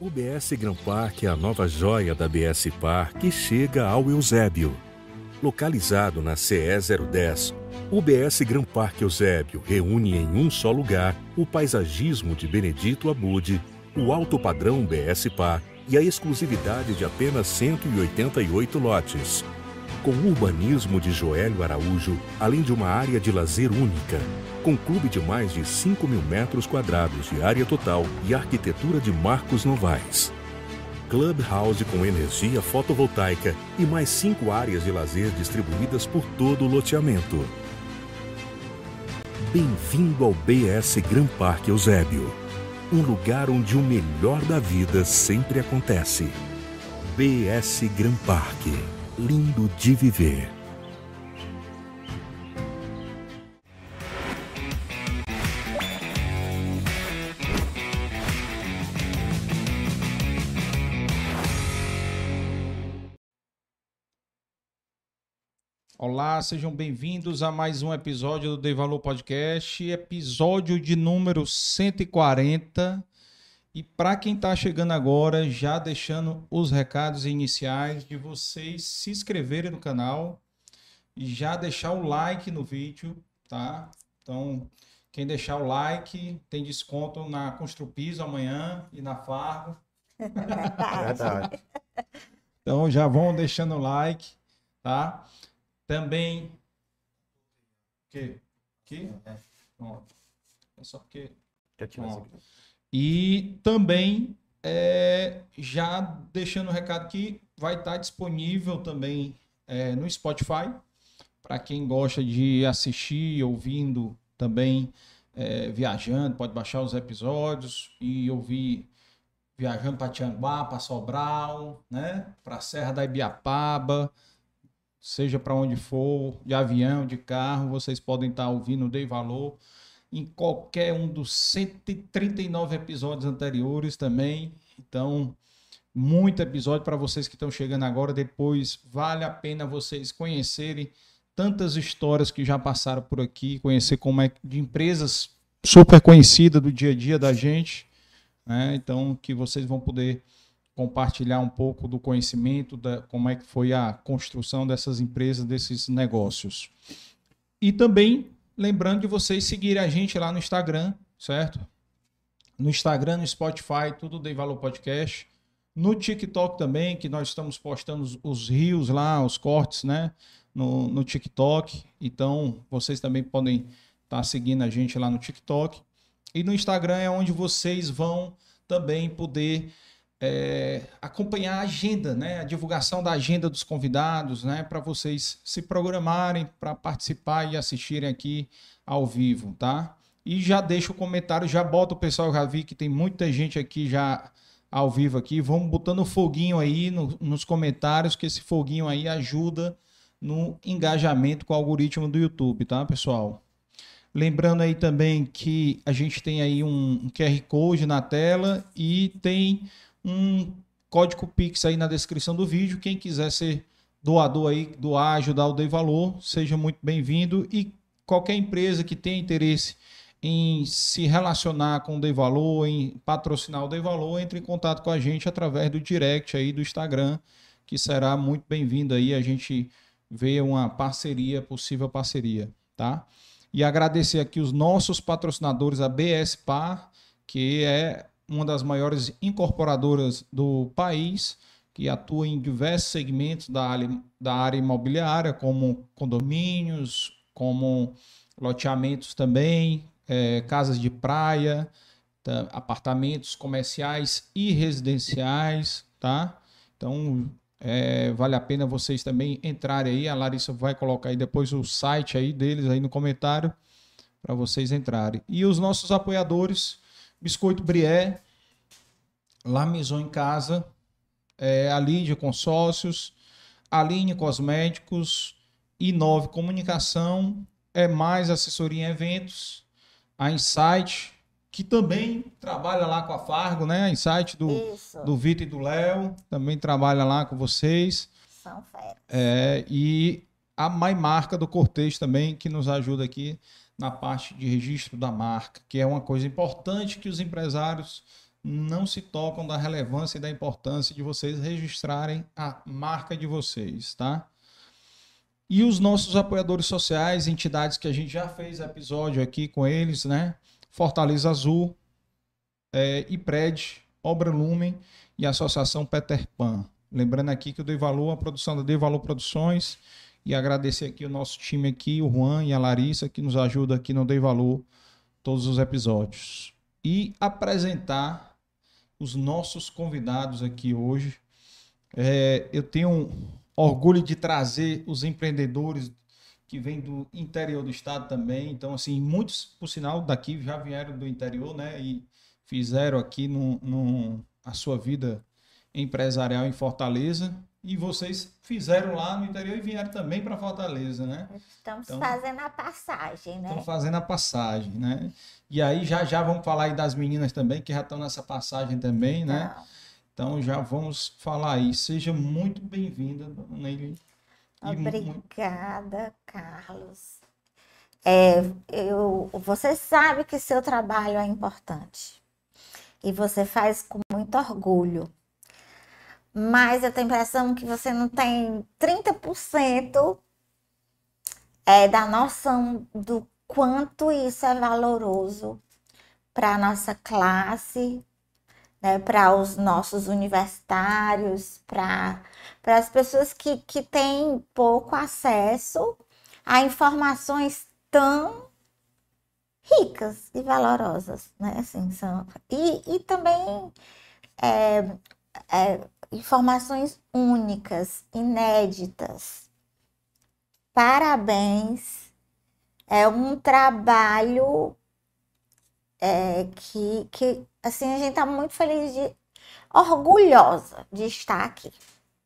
O BS Gran Park é a nova joia da BS Par que chega ao Eusébio. Localizado na CE 010, o BS Gran Park Eusébio reúne em um só lugar o paisagismo de Benedito Abude, o alto padrão BS Par e a exclusividade de apenas 188 lotes. Com o urbanismo de Joélio Araújo, além de uma área de lazer única, com clube de mais de 5 mil metros quadrados de área total e arquitetura de Marcos Novaes. Clubhouse com energia fotovoltaica e mais cinco áreas de lazer distribuídas por todo o loteamento. Bem-vindo ao BS Gran Parque Eusébio, um lugar onde o melhor da vida sempre acontece. BS Gran Parque, lindo de viver. Olá, sejam bem-vindos a mais um episódio do Dei Valor Podcast, episódio de número 140. E para quem está chegando agora, já deixando os recados iniciais de vocês se inscreverem no canal e já deixar o like no vídeo, tá? Então, quem deixar o like tem desconto na Construpiso amanhã e na Fargo. Verdade. Então já vão deixando o like, tá? Também. Que? Que? Ó, É só porque. Já tinha Ó. E também é, já deixando o recado que vai estar disponível também é, no Spotify para quem gosta de assistir, ouvindo também é, viajando, pode baixar os episódios e ouvir viajando para Tianguá, para Sobral, né? Para Serra da Ibiapaba, seja para onde for, de avião, de carro, vocês podem estar ouvindo o Dei Valor em qualquer um dos 139 episódios anteriores também. Então, muito episódio para vocês que estão chegando agora. Depois, vale a pena vocês conhecerem tantas histórias que já passaram por aqui, conhecer como é de empresas super conhecidas do dia a dia da gente. né? Então, que vocês vão poder compartilhar um pouco do conhecimento da como é que foi a construção dessas empresas, desses negócios. E também lembrando de vocês seguirem a gente lá no Instagram, certo? No Instagram, no Spotify, tudo Dei Valor Podcast. No TikTok também, que nós estamos postando os, os rios lá, os cortes, né? No, no TikTok. Então, vocês também podem estar seguindo a gente lá no TikTok. E no Instagram é onde vocês vão também poder é, acompanhar a agenda, né? A divulgação da agenda dos convidados, né? Para vocês se programarem para participar e assistirem aqui ao vivo, tá? E já deixa o comentário, já bota o pessoal, já vi que tem muita gente aqui já ao vivo aqui. Vamos botando foguinho aí no- nos comentários, que esse foguinho aí ajuda no engajamento com o algoritmo do YouTube, tá, pessoal? Lembrando aí também que a gente tem aí um QR Code na tela e tem um código Pix aí na descrição do vídeo. Quem quiser ser doador aí, doar, ajudar o Dei Valor, seja muito bem-vindo. E qualquer empresa que tenha interesse em se relacionar com o Dei Valor, em patrocinar o Dei Valor, entre em contato com a gente através do direct aí do Instagram, que será muito bem-vindo aí. A gente vê uma parceria, possível parceria, tá? E agradecer aqui os nossos patrocinadores, a BS Par, que é uma das maiores incorporadoras do país, que atua em diversos segmentos da área, da área imobiliária, como condomínios, como loteamentos também, eh, casas de praia, tá? apartamentos comerciais e residenciais, tá? Então, é, vale a pena vocês também entrarem aí. A Larissa vai colocar aí depois o site aí deles aí no comentário para vocês entrarem. E os nossos apoiadores, Biscoito Brié, La Maison em Casa, é, a Lídia Consórcios, Aline Cosméticos, Inove Comunicação, é mais assessoria em eventos, a Insight, que também trabalha lá com a Fargo, né? A Insight do, Isso, do Vitor e do Léo, também trabalha lá com vocês. são férias. É, e a My Marca do Cortez também, que nos ajuda aqui na parte de registro da marca, que é uma coisa importante que os empresários não se tocam da relevância e da importância de vocês registrarem a marca de vocês, tá? E os nossos apoiadores sociais, entidades que a gente já fez episódio aqui com eles, né? Fortaleza Azul, é, IPRED, Obra Lumen e Associação Peter Pan. Lembrando aqui que eu dei valor à produção da Dei Valor Produções e agradecer aqui o nosso time aqui, o Juan e a Larissa, que nos ajuda aqui no Dei Valor todos os episódios. E apresentar os nossos convidados aqui hoje. É, eu tenho orgulho de trazer os empreendedores que vêm do interior do estado também. Então, assim, muitos, por sinal, daqui já vieram do interior, né? E fizeram aqui no, no, a sua vida empresarial em Fortaleza. E vocês fizeram lá no interior e vieram também para Fortaleza, né? Estamos então, fazendo a passagem, né? Estamos fazendo a passagem, né? E aí já já vamos falar aí das meninas também, que já estão nessa passagem também, né? Não. Então já vamos falar aí. Seja muito bem-vinda, dona Eli. Obrigada, Carlos. É, eu, você sabe que seu trabalho é importante e você faz com muito orgulho. Mas eu tenho a impressão que você não tem 30% é, da noção do quanto isso é valoroso para a nossa classe, né, para os nossos universitários, para as pessoas que, que têm pouco acesso a informações tão ricas e valorosas, né? Assim, são, e, e também é, é, informações únicas, inéditas. Parabéns, é um trabalho é, que, que, assim, a gente está muito feliz de, orgulhosa de estar aqui.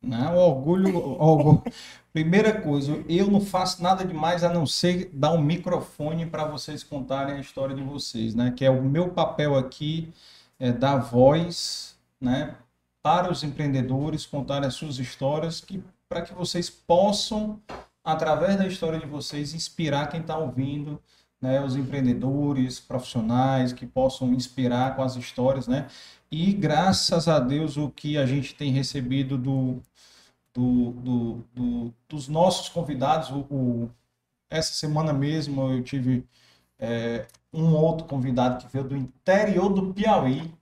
Não, orgulho, orgulho. Primeira coisa, eu não faço nada demais a não ser dar um microfone para vocês contarem a história de vocês, né? Que é o meu papel aqui, é dar voz, né? Para os empreendedores contarem as suas histórias, que para que vocês possam, através da história de vocês, inspirar quem está ouvindo, né? Os empreendedores, profissionais que possam inspirar com as histórias, né? E graças a Deus o que a gente tem recebido do do, do, do, dos nossos convidados. O, o, essa semana mesmo eu tive é, um outro convidado que veio do interior do Piauí,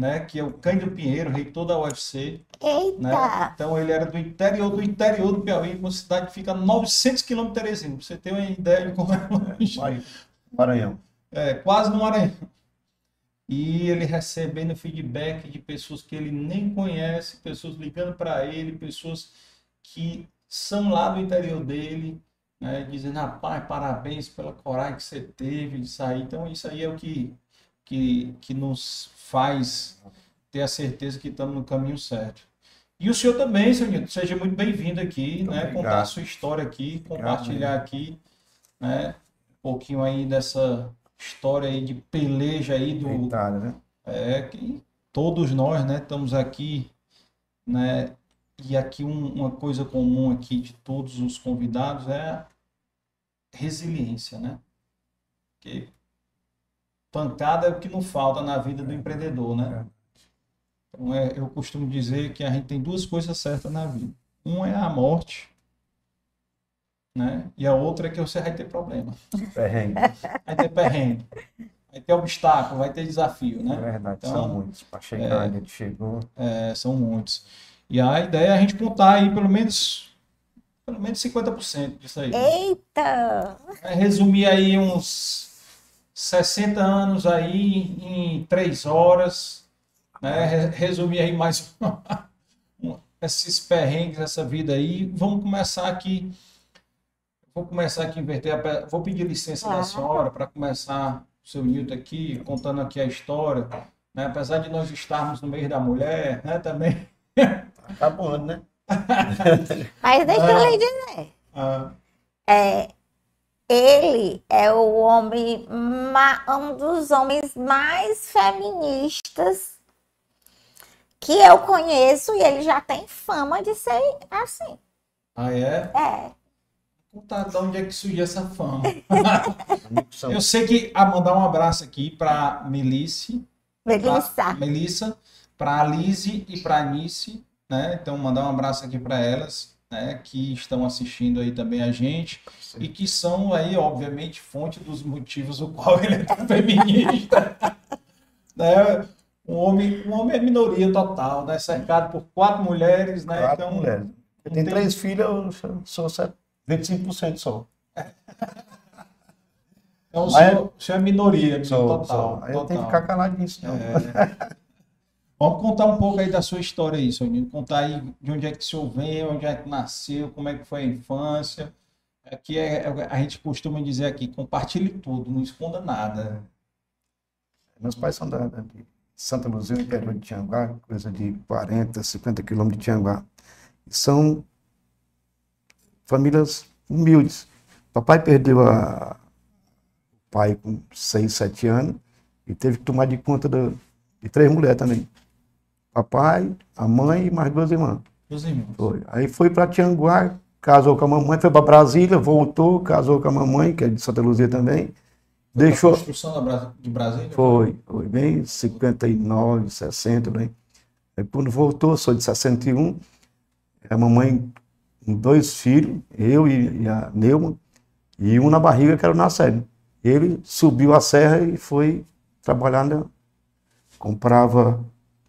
né, que é o Cândido Pinheiro, reitor da UFC. Eita! Né? Então ele era do interior do interior do Piauí, uma cidade que fica a 900 quilômetros de Teresina, pra você ter uma ideia de como é longe. Maranhão. É, quase no Maranhão e ele recebendo feedback de pessoas que ele nem conhece, pessoas ligando para ele, pessoas que são lá do interior dele, né, dizendo, rapaz, parabéns pela coragem que você teve de sair. Então, isso aí é o que, que, que nos faz ter a certeza que estamos no caminho certo. E o senhor também, senhor Nilton, seja muito bem-vindo aqui, né, contar a sua história aqui, compartilhar aqui, né, um pouquinho aí dessa história aí de peleja aí do. Itália, né? É, que todos nós, né, estamos aqui, né? E aqui um, uma coisa comum aqui de todos os convidados é a resiliência, né? Porque pancada é o que não falta na vida do empreendedor, né? Então é, eu costumo dizer que a gente tem duas coisas certas na vida. uma é a morte né? E a outra é que você vai ter problema. Perrengue. Vai ter perrengue. Vai ter obstáculo, vai ter desafio, né? É verdade, então, são muitos. Para chegar, é, a gente chegou. É, são muitos. E a ideia é a gente contar aí pelo menos pelo menos 50% disso aí. Eita! É resumir aí uns 60 anos aí em 3 horas, né? Resumir aí mais esses perrengues, essa vida aí. Vamos começar aqui Vou começar aqui a inverter. A... Vou pedir licença da senhora para começar o seu Nilton aqui, contando aqui a história. Né? Apesar de nós estarmos no meio da mulher, né? Também. Tá bom, né? Mas deixa ah, eu lhe dizer. Ah. É, ele é o homem, um dos homens mais feministas que eu conheço e ele já tem fama de ser assim. Ah, é? É contar de onde é que surgiu essa fama. eu sei que a mandar um abraço aqui para Melisse, Melissa. Pra Melissa, para a Lise e para a Anice, né? Então, mandar um abraço aqui para elas, né? Que estão assistindo aí também a gente e que são aí, obviamente, fonte dos motivos o qual ele é tão feminista. né? Um homem, um homem é minoria total, né? Cercado por quatro mulheres, né? Quatro então, mulheres. Eu tenho tem- três filhas, eu sou só 25% só. então o senhor, senhor é minoria, Sou, total. sou. Aí eu tenho que total. ficar caladinho, senão. Vamos contar um pouco aí da sua história aí, Soninho. Contar aí de onde é que o senhor vem, onde é que nasceu, como é que foi a infância. Aqui é, é- a gente costuma dizer aqui, compartilhe tudo, não esconda nada. Meus pais são da, de Santa Luzia, interior de Tianguá, coisa de 40, 50 quilômetros de Tianguá. São famílias humildes. Papai perdeu a pai com 6, 7 anos e teve que tomar de conta de três mulheres também. Papai, a mãe e mais duas irmãs. Meus irmãos. Foi. Aí foi para Tianguá, casou com a mamãe, foi para Brasília, voltou, casou com a mamãe, que é de Santa Luzia também. Deixou, A construção Bra- de Brasília? foi, foi bem 59, 60, bem. Aí quando voltou, sou de 61, a mamãe com dois filhos, eu e, e a Neuma, e um na barriga que era o Nacélio. Ele subiu a serra e foi trabalhar, na, comprava,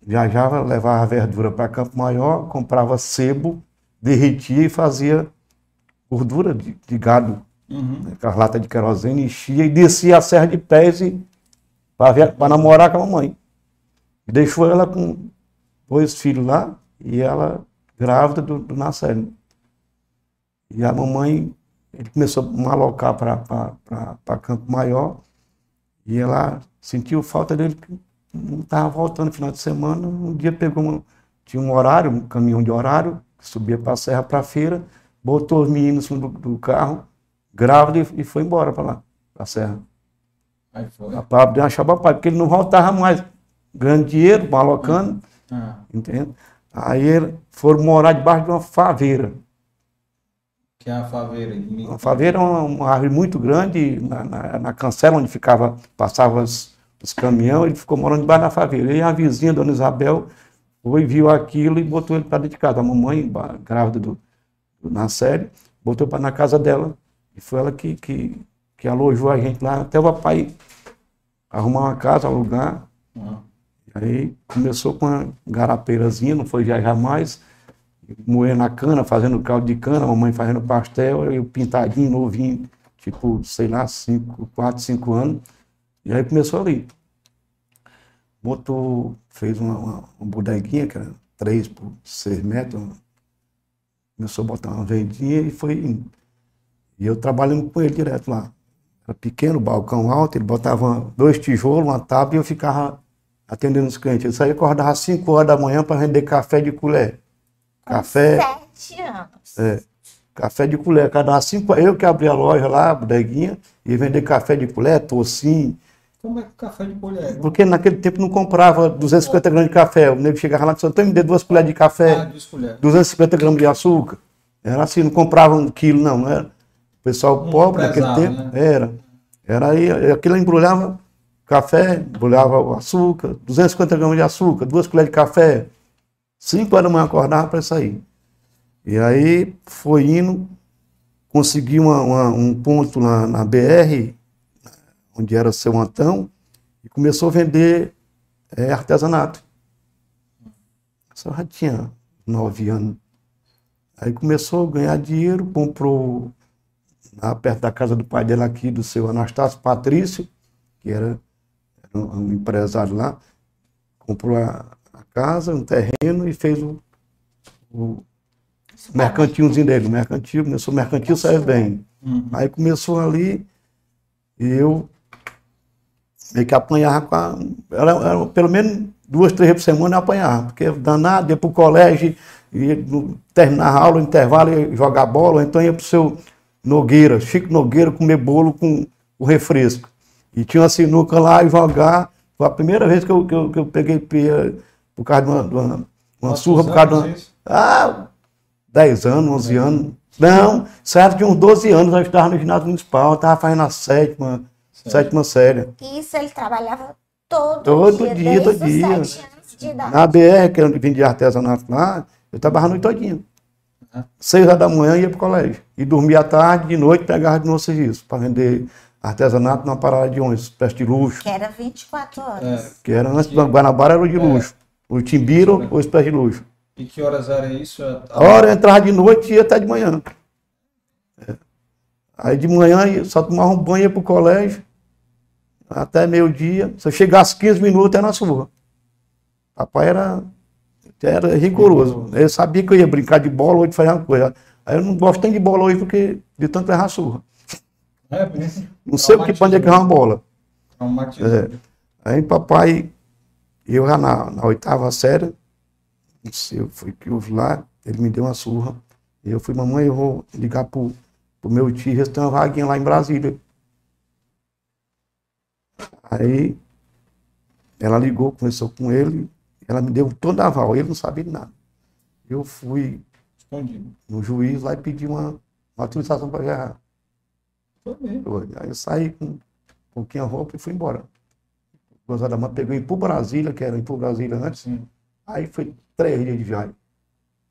viajava, levava verdura para Campo Maior, comprava sebo, derretia e fazia gordura de, de gado Uhum. com as latas de querosene, enchia e descia a serra de pés para namorar com a mamãe. Deixou ela com dois filhos lá e ela grávida do, do. E a mamãe, ele começou a malocar para Campo Maior e ela sentiu falta dele, estava voltando no final de semana. Um dia pegou, uma- tinha um horário, um caminhão de horário, que subia para a serra, para a feira, botou os meninos no do, do carro, grávida e, foi embora para lá, para a serra. Aí foi. A Pablo deu uma chabapada, porque ele não voltava mais. Ganhando dinheiro, malocando, Ah, entende? Aí foram morar debaixo de uma faveira. que é a faveira. Uma faveira é uma, uma árvore muito grande, na, na, na cancela onde ficava, passava os, os caminhões, ele ficou morando debaixo da faveira. E a vizinha, Dona Isabel, foi, viu aquilo e botou ele para dentro de casa. A mamãe, grávida do, do Nacélio, botou para na casa dela. E foi ela que, que, que alojou a gente lá, até o papai arrumar uma casa, alugar. Ah, Aí começou com uma garapeirazinha, não foi viajar mais, moendo a cana, fazendo caldo de cana, a mamãe fazendo pastel, eu pintadinho, novinho, tipo, sei lá, cinco, quatro, cinco anos. E aí começou ali. Botou, fez uma, uma, uma bodeguinha, que era três por seis metros, começou a botar uma vendinha e foi indo. E eu trabalhando com ele direto lá. Era pequeno, balcão alto, ele botava dois tijolos, uma tábua e eu ficava atendendo os clientes. Eu saía acordava às 5 horas da manhã para vender café de colher. Café, Sete anos. é, café de colher. Cada 5 eu que abria a loja lá, a bodeguinha, e vender café de colher, tocinho. Como é que o café de colher? Porque naquele tempo não comprava 250 gramas de café. O nego chegava lá e disse, Antônio, me dê duas colheres de Ah, café, duas colheres. 250 gramas de açúcar. Era assim, não comprava um quilo, não. não era. O pessoal pobre naquele tempo, né? era. Era aí, aquilo embrulhava café, embrulhava o açúcar, 250 gramas de açúcar, duas colheres de café. 5 horas da manhã acordava para sair. E aí foi indo, consegui uma- uma- um ponto na, na BR, onde era seu Antão, e começou a vender eh, artesanato. Só já tinha nove anos. Aí começou a ganhar dinheiro, comprou lá perto da casa do pai dela aqui, do seu Anastácio Patrício, que era, era um, empresário lá, comprou a, a casa, um terreno e fez o, o mercantilzinho dele, o mercantil, começou o mercantil, saiu bem. Uhum. Aí começou ali, e eu meio que apanhava com a. Era, era pelo menos duas, três vezes por semana eu apanhava, porque danado, ia para o colégio, ia no- terminava a aula, intervalo, ia jogar bola, então ia para o seu Nogueira, Chico Nogueira, comer bolo com o refresco. E tinha uma sinuca lá e jogar. Foi a primeira vez que eu, que eu, que eu peguei pia por causa de uma, de uma, uma surra, por causa de uma. Ah, 10 anos, 11 anos. Não, certo, de uns 12 anos eu estava no ginásio municipal, eu estava fazendo a sétima, sétima série. Isso ele trabalhava todo, Todo dia, dia, todo os dia. sete anos de idade. Na BR, que eu vendia artesanato lá, eu trabalhava a noite todinha. Seis horas da manhã ia pro colégio. E dormia à tarde, de noite pegava de novo serviço para vender artesanato numa parada de ônibus, peça de luxo. Que era 24 horas. É. Que era antes do Guanabara era o de luxo. O Timbiro, o espécie de luxo. E que horas era isso? A hora eu entrava de noite e ia até de manhã. É. Aí de manhã só tomava um banho ia pro colégio, até meio-dia. Se eu chegasse 15 minutos, era na surra. Papai era, era rigoroso. Eu sabia que eu ia brincar de bola hoje fazer uma coisa. Aí eu não gosto nem de bola hoje porque de tanto errar surra. É? Não sei o que pode é que é uma bola. É. Aí papai, eu já na, na oitava série, não sei, eu fui que houve lá, ele me deu uma surra. E eu fui, mamãe, eu vou ligar pro, pro meu tio, eles têm uma vaguinha lá em Brasília. Aí ela ligou, conversou com ele, ela me deu toda a aval, ele não sabia de nada. Eu fui Escondido. no juiz lá e pedi uma, uma autorização para viajar. Aí eu saí com um pouquinho a roupa e fui embora. Duas horas da manhã, pegou em por Brasília, que era em por Brasília antes. Sim. Aí foi três dias de viagem.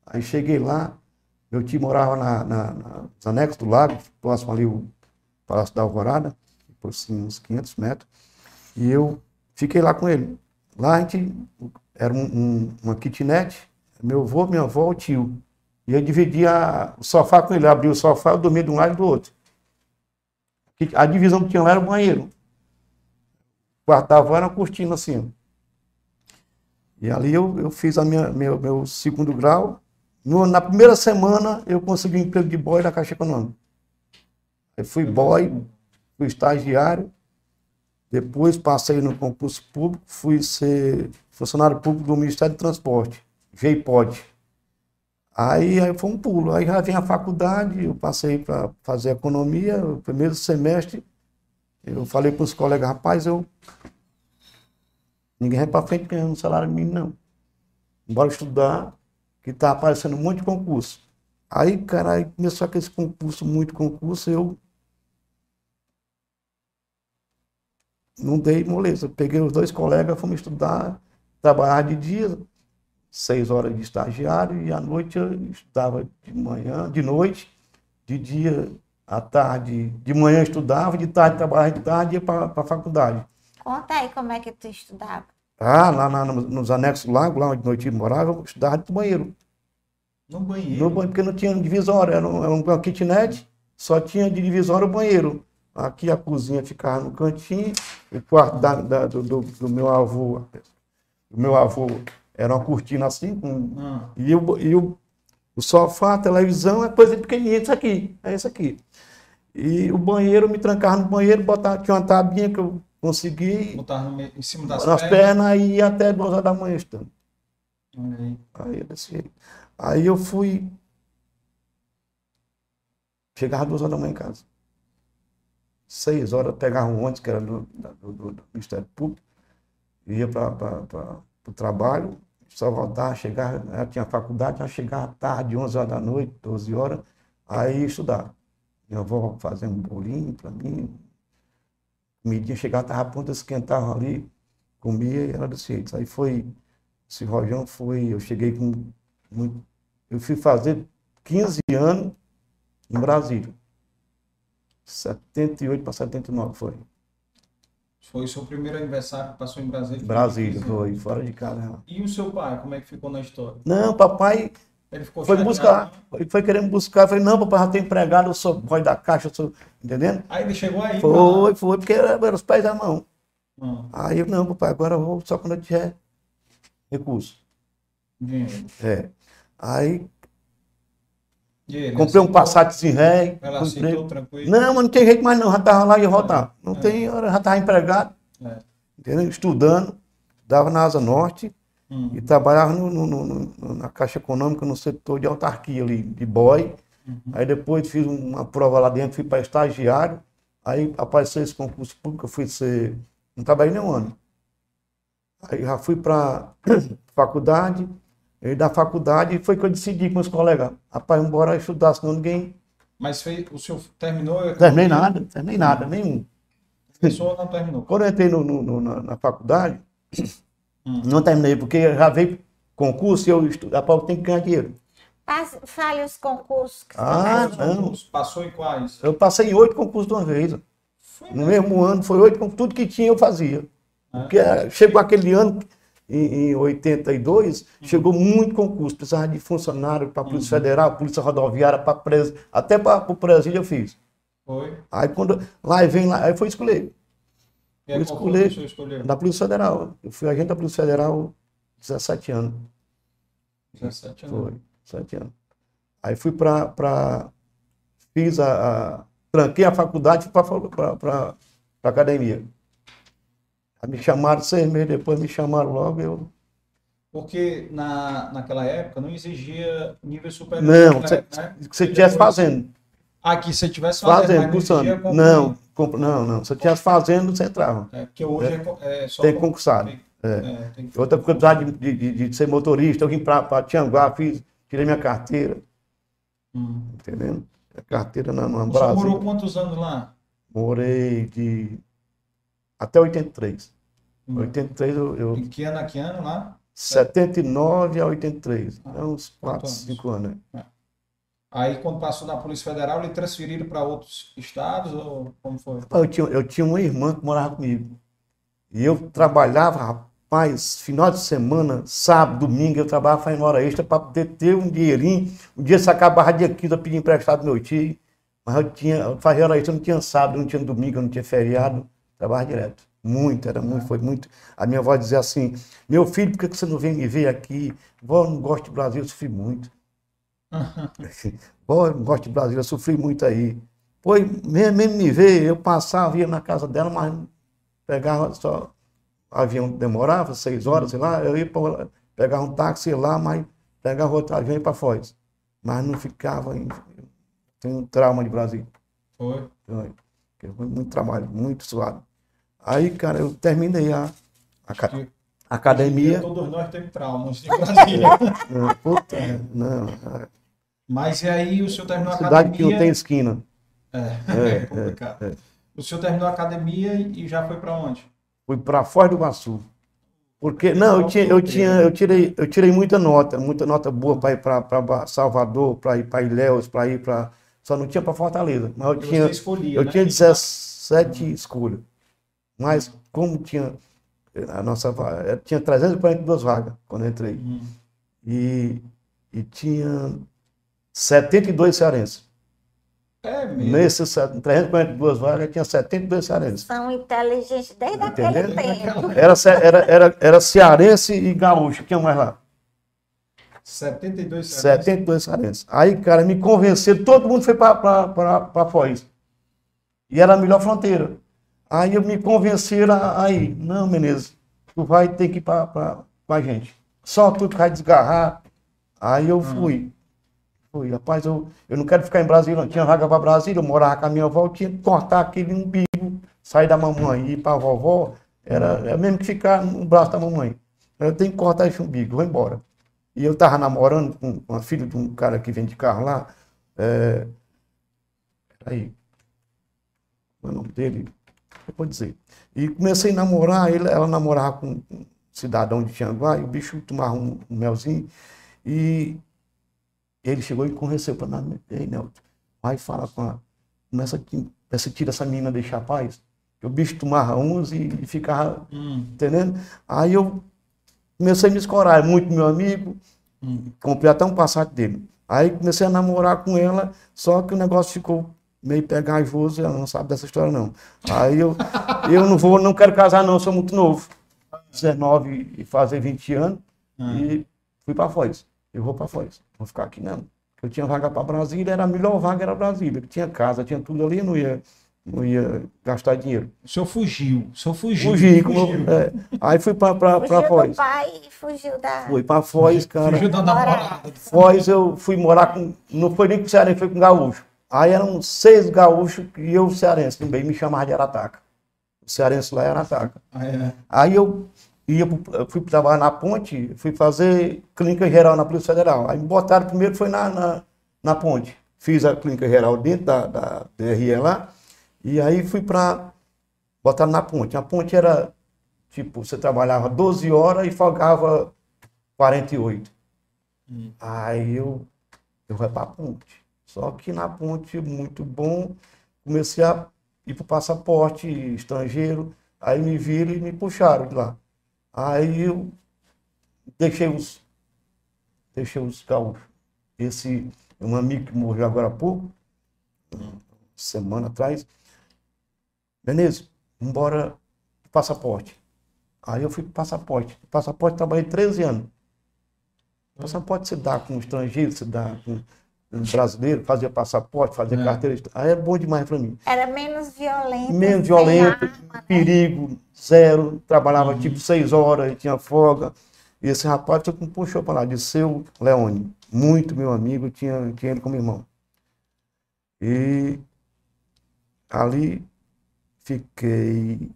Aí cheguei lá, meu tio morava na, na, na- nos anexos do lago, próximo ali o Palácio da Alvorada, por assim, uns 500 metros. E eu fiquei lá com ele. Lá a gente, era um, um- uma kitnet, meu avô, minha avó, o tio. E eu dividia o sofá com ele, eu abria o sofá, eu dormia de um lado e do outro. A divisão que tinha lá era o banheiro. O quarto da avó era uma cortina assim. E ali eu, eu fiz a minha, meu, meu segundo grau. No- na primeira semana eu consegui um emprego de boy da Caixa Econômica. Aí fui boy, fui estagiário, depois passei no concurso público, fui ser funcionário público do Ministério do Transporte, GEIPOD. Aí, aí foi um pulo. Aí já vem a faculdade, eu passei para fazer economia, o primeiro semestre. Eu falei com os colegas, rapaz, eu. Ninguém vai para frente ganhando salário mínimo, não. Bora estudar, que tá aparecendo um monte de concurso. Aí, cara, aí começou aquele concurso, muito concurso, eu não dei moleza. Peguei os dois colegas, fomos estudar, trabalhar de dia, seis horas de estagiário, e à noite eu estudava de manhã, de noite, de dia à tarde, de manhã eu estudava, de tarde trabalhava de tarde ia para a faculdade. Conta aí como é que tu estudava. Ah, lá, lá nos, anexos do lago, lá onde noite eu morava, eu estudava no banheiro. No banheiro. No banheiro, porque não tinha divisória, era, um, era uma kitnet, só tinha de divisória o banheiro. Aqui a cozinha ficava no cantinho, o quarto da, da- do, do- meu avô, do meu avô era uma cortina assim, com, Ah, e, o, e o, o sofá, a televisão é coisa pequenininha, isso aqui, é isso aqui. E o banheiro, me trancava no banheiro, botava, tinha uma tabinha que eu consegui, botar no em cima das nas pernas. pernas, e ia até duas horas da manhã estando. Aí. Aí desse. Aí eu fui. Chegava duas horas da manhã em casa. Seis horas, pegava um ônibus, que era do, do- do- do Ministério Público, ia para o trabalho, só voltava, chegava, já tinha faculdade, já chegava tarde, 11 horas da noite, 12 horas, aí ia estudar. Minha avó fazia um bolinho para mim, comidinha, chegava, estava a ponta, esquentava ali, comia e era desse jeito. Aí foi, esse rojão foi, eu cheguei com muito, eu fui fazer 15 anos em Brasília. 78 para 79 foi. Foi o seu primeiro aniversário que passou em Brasília? Brasília, 15 foi, fora de casa. já. E o seu pai, como é que ficou na história? Não, papai Ele ficou foi buscar. Foi, foi querendo buscar. Eu falei, não, papai, já tem empregado, eu sou boy da caixa, eu sou. Entendendo? Aí ele chegou aí. Foi, foi, porque era, era os pés da mão. Aí eu, não, papai, agora eu vou só quando eu tiver recurso. Dinheiro. É. Aí Ele comprei um? Passat em ré. Ela comprei- aceitou tranquilo? Não, mas não tem jeito mais não, já estava lá e ia voltar. Não É. tem hora, já estava empregado, É. entendeu? estudando, dava na Asa Norte Hum. e trabalhava no- no- no- na Caixa Econômica no setor de autarquia ali, de boy. Uhum. Aí depois fiz uma prova lá dentro, fui para estagiário, aí apareceu esse concurso público, eu fui ser. Não trabalhei nem um ano. Aí já fui para faculdade, e da faculdade foi que eu decidi com os colegas, rapaz, embora estudar, senão ninguém Mas fez, o senhor terminou? Terminei nada, terminei nada, nenhum. Começou ou não terminou? Quando eu entrei no, no- no- na, na faculdade, Hum. não terminei, porque já veio concurso e eu estudar para tem que ganhar dinheiro. Passe- Fale os concursos que você Ah, faz. não. Passou em quais? Eu passei em oito concursos de uma vez. Foi No mesmo ano, foi oito concursos, tudo que tinha eu fazia. Ah. Porque eh, chegou aquele ano, em, em 82, chegou muito concurso, precisava de funcionário para a Polícia Federal, Polícia Rodoviária, para preso, até para o presídio eu fiz. Foi. Aí quando lá vem lá, aí foi escolher. E aí, escolheu? Da Polícia Federal. Eu fui agente da Polícia Federal 17 anos. 17 anos. Foi, 17 anos. Aí fui para. Pra... Fiz a, a. Tranquei a faculdade e fui para a academia. Me chamaram seis meses depois, me chamaram logo. Eu... Porque na, naquela época não exigia nível superior. Não, se Né? se você estivesse fazendo. Aqui, se você estivesse fazendo, Fazendo, não. Não, comp- não, não. Se você estivesse fazendo, você entrava. É, porque hoje é, co- é só. Tem con- concursado. É. é, tem que- Outra oportunidade de, de, de, de ser motorista, eu vim para Tianguá, fiz, tirei minha carteira, Hum. entendendo? A carteira na, na O senhor morou quantos anos lá? Morei de. Até 83. Hum. 83 eu. eu Em que ano a que ano lá? 79 a 83. É uns 4, quatro anos. 5 anos. né? Aí, quando passou na Polícia Federal, ele transferiram para outros estados ou como foi? Eu tinha, eu tinha uma irmã que morava comigo. E eu trabalhava, rapaz, final de semana, sábado, domingo, eu trabalhava fazendo hora extra para poder ter um dinheirinho. Um dia se acabava dia 15, eu pedi emprestado do meu tio. Mas eu tinha, eu fazia hora extra, não tinha sábado, não tinha domingo, não tinha feriado. Trabalhava direto. Muito, era muito, foi muito. A minha avó dizia assim: Meu filho, por que você não vem me ver aqui? Vó, eu não gosto de Brasil, eu sofri muito. Vó, eu não gosto de Brasil, eu sofri muito aí. Foi, mesmo, mesmo me ver, eu passava, ia na casa dela, mas pegava só. O avião demorava seis horas, sei lá, eu ia pra, pegava um táxi lá, mas pegava outro avião e ia para Foz. Mas não ficava. Em, tenho um trauma de Brasil. Foi. Foi foi muito trabalho, muito suado. Aí, cara, eu terminei a, a ca- Que- academia. Todos nós temos traumas de Brasília. Não, puta, não, é Mas e aí o senhor terminou a cidade que academia? não tem esquina. É, É, é complicado. O senhor terminou a academia e já foi para onde? Fui para Foz do Iguaçu. Porque, não, eu, tinha, eu, tinha, eu, tirei, eu tirei muita nota, muita nota boa para ir para Salvador, para ir para Ilhéus, para ir para. Só não tinha para Fortaleza. Mas eu tinha, escolhia, eu né? tinha 17 escolhas. Mas como tinha. A nossa eh, tinha 342 vagas quando eu entrei. Hum. E, e tinha 72 cearenses. É mesmo. Nesses set- 342 vagas, tinha 72 cearenses. São inteligentes desde aquele tempo. Era, era, era, era cearense e gaúcho. Tinha mais lá. 72 cearenses. 72 cearenses. Aí, cara, me convenceram, todo mundo foi para Foz. E era a melhor fronteira. Aí eu me convenceram a- aí, não, Menezes, tu vai ter que ir para a gente. Só tu que vai desgarrar. Aí eu fui. Fui, rapaz, eu, eu não quero ficar em Brasília, não tinha vaga para Brasília, eu morava com a minha avó, eu tinha que cortar aquele umbigo, sair da mamãe e ir para a vovó, era, era mesmo que ficar no braço da mamãe. Eu tenho que cortar esse umbigo, vou embora. E eu estava namorando com com a filha de um cara que vende carro lá. É... Aí. Qual é o nome dele? Eu vou dizer. E comecei a namorar, ela namorava com um cidadão de Tianguá, e o bicho tomava um, um melzinho. E ele chegou e convenceu para nós. Ei, Nelton, vai falar com a. Começa a tira essa menina deixar paz. Que o bicho tomava uns e, e ficava Hum, entendendo? Aí eu comecei a me escorar, é muito meu amigo, hum. comprei até um Passat dele. Aí comecei a namorar com ela, só que o negócio ficou meio pegajoso, ela não sabe dessa história não. Aí eu, eu não vou, não quero casar não, sou muito novo. 19 e fazer 20 anos, Ah. e fui para Foz. Eu vou para Foz, vou ficar aqui não. Eu tinha vaga para Brasília, era a melhor vaga, era Brasília. Tinha casa, tinha tudo ali, não ia, não ia gastar dinheiro. O senhor fugiu. O senhor fugiu. Fugi, como, fugiu. é. aí fui para Fugiu do Foz. pai e fugiu da. Fui para Foz, cara. Fugiu da namorada. Foz eu fui morar com. Não foi nem com cearense, foi com gaúcho. Aí eram seis gaúchos e eu cearense também, me chamava de Arataca. O cearense lá é Arataca. Ah, é. Aí eu ia fui trabalhar na ponte, fui fazer clínica geral na Polícia Federal. Aí me botaram primeiro foi na, na, na ponte. Fiz a clínica geral dentro da, da DRE lá. E aí fui para botaram na ponte. A ponte era, tipo, você trabalhava 12 horas e folgava 48. Hum. Aí eu, eu fui para a ponte. Só que na ponte, muito bom, comecei a ir para o passaporte estrangeiro, aí me viram e me puxaram de lá. Aí eu deixei os, deixei os gaúchos. Esse, um amigo que morreu agora há pouco, uma semana atrás, Beleza, embora passaporte. Aí eu fui para passaporte. Passaporte trabalhei 13 anos. Passaporte se dá com estrangeiro, se dá com brasileiro, fazia passaporte, fazia É. carteira. Aí é bom demais para mim. Era menos violento. Menos violento, arma, né? perigo, zero. Trabalhava Uhum. tipo seis horas e tinha folga. E esse rapaz me puxou para lá, de seu Leone. Muito meu amigo, tinha, tinha ele como irmão. E ali fiquei,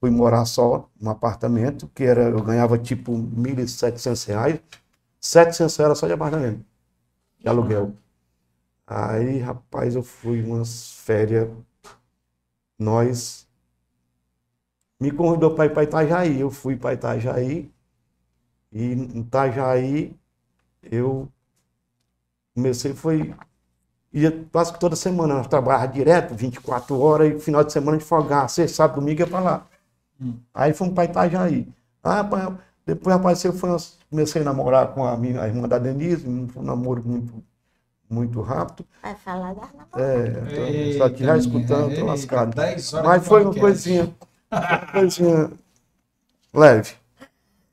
fui morar só num apartamento, que era, eu ganhava tipo 1.700 reais. 700 era só de apartamento, de aluguel. Aí, rapaz, eu fui umas férias, nós me convidou para ir para Itajaí. Eu fui para Itajaí e em Itajaí eu comecei, foi, ia quase que toda semana, nós trabalhávamos direto, 24 horas, e final de semana de folgar, sexta, sábado, domingo ia para lá. Hum. Aí fomos para Itajaí. Ah, rapaz, depois apareceu, umas- comecei a namorar com a, minha, a irmã da Denise, um namoro muito, muito rápido. Vai falar das namoradas. É, tô- só que já escutando, tô lascado. 10 horas Mas foi uma coisinha, uma coisinha leve.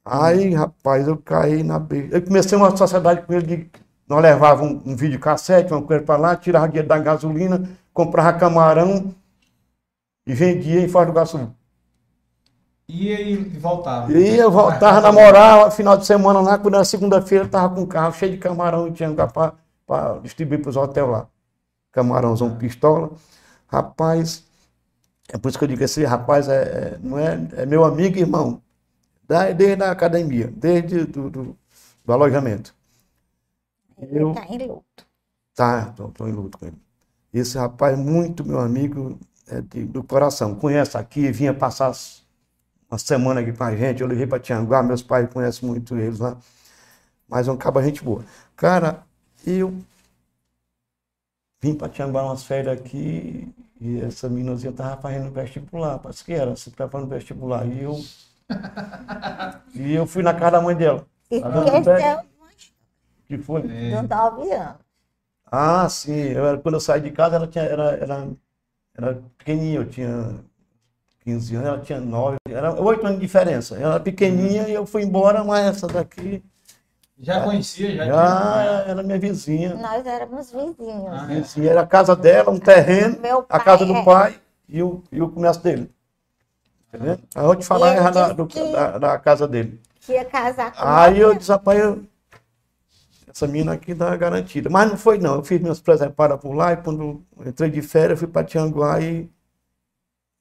Aí, rapaz, eu caí na beira. Eu comecei uma sociedade com ele de. Nós levávamos um, um vídeo cassete, uma coisa para lá, tirava dinheiro da gasolina, comprava camarão e vendia em Foz do Iguaçu. Ia e voltava. E eu voltava a namorar, final de semana lá, quando era segunda-feira, eu tava com um carro cheio de camarão e tinha lugar para distribuir para os hotéis lá. Camarãozão pistola. Rapaz, é por isso que eu digo, esse rapaz é, é- não é, é meu amigo e irmão. Da- Desde a academia, desde do, do, do alojamento. Eu, Tá em luto. Tá, tô, tô em luto com ele. Esse rapaz, muito meu amigo é de- do coração. Conhece aqui, vinha passar uma semana aqui com a gente. Eu levei para Tianguá, meus pais conhecem muito eles lá. Mas é um cabo gente boa. Cara, eu vim para Tianguá umas férias aqui e essa meninazinha tava fazendo vestibular. Parece que era, se preparando vestibular. E eu, e eu fui na casa da mãe dela. E Tá Que foi? Dos nove anos. Ah, sim. Eu, quando eu saí de casa, ela tinha, era, era, era pequenininha. Eu tinha 15 anos, ela tinha 9. Era 8 anos de diferença. Ela era pequenininha e eu fui embora, mas essa daqui Já conhecia, já, já tinha. era minha vizinha. Nós éramos vizinhos. Ah, Vizinha, era a casa dela, um terreno, Meu a casa do é- pai e o, e o comércio dele. Entendeu? Aí eu te falar E ele da, do- que- da, da casa dele. que ia casar com Aí eu disse, rapaz, eu- essa mina aqui dá garantida. Mas não foi não, eu fiz meus presepados por lá e quando eu entrei de férias, fui para Tianguá e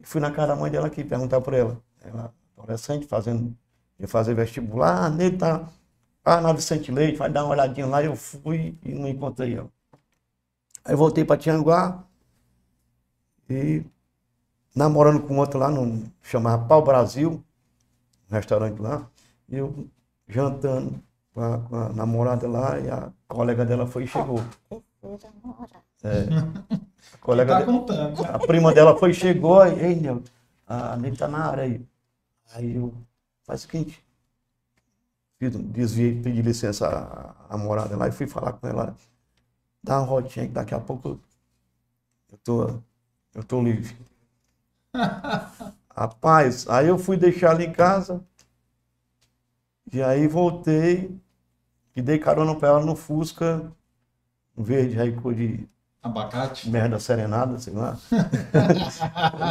e fui na casa da mãe dela aqui, perguntar por ela. Ela, adolescente, fazendo, ia fazer vestibular, ah, nele tá, ah, na Vicente Leite, vai dar uma olhadinha lá, eu fui e não encontrei ela. Aí voltei para Tianguá e namorando com outro lá, no, chamava Pau Brasil, um restaurante lá, e eu jantando com a, com a namorada lá e a colega dela foi e chegou. É, colega Tá de- contando. a prima dela foi chegou, e, ei, Nel, a Nele tá na área aí. Aí eu, faz o seguinte, desviei, pedi licença à, à namorada lá e fui falar com ela, dá uma rodinha que daqui a pouco eu- tô, eu tô livre. Rapaz, aí eu fui deixar ela em casa, e aí voltei, e dei carona pra ela no Fusca, um verde aí cor de Abacate. merda serenada, sei lá.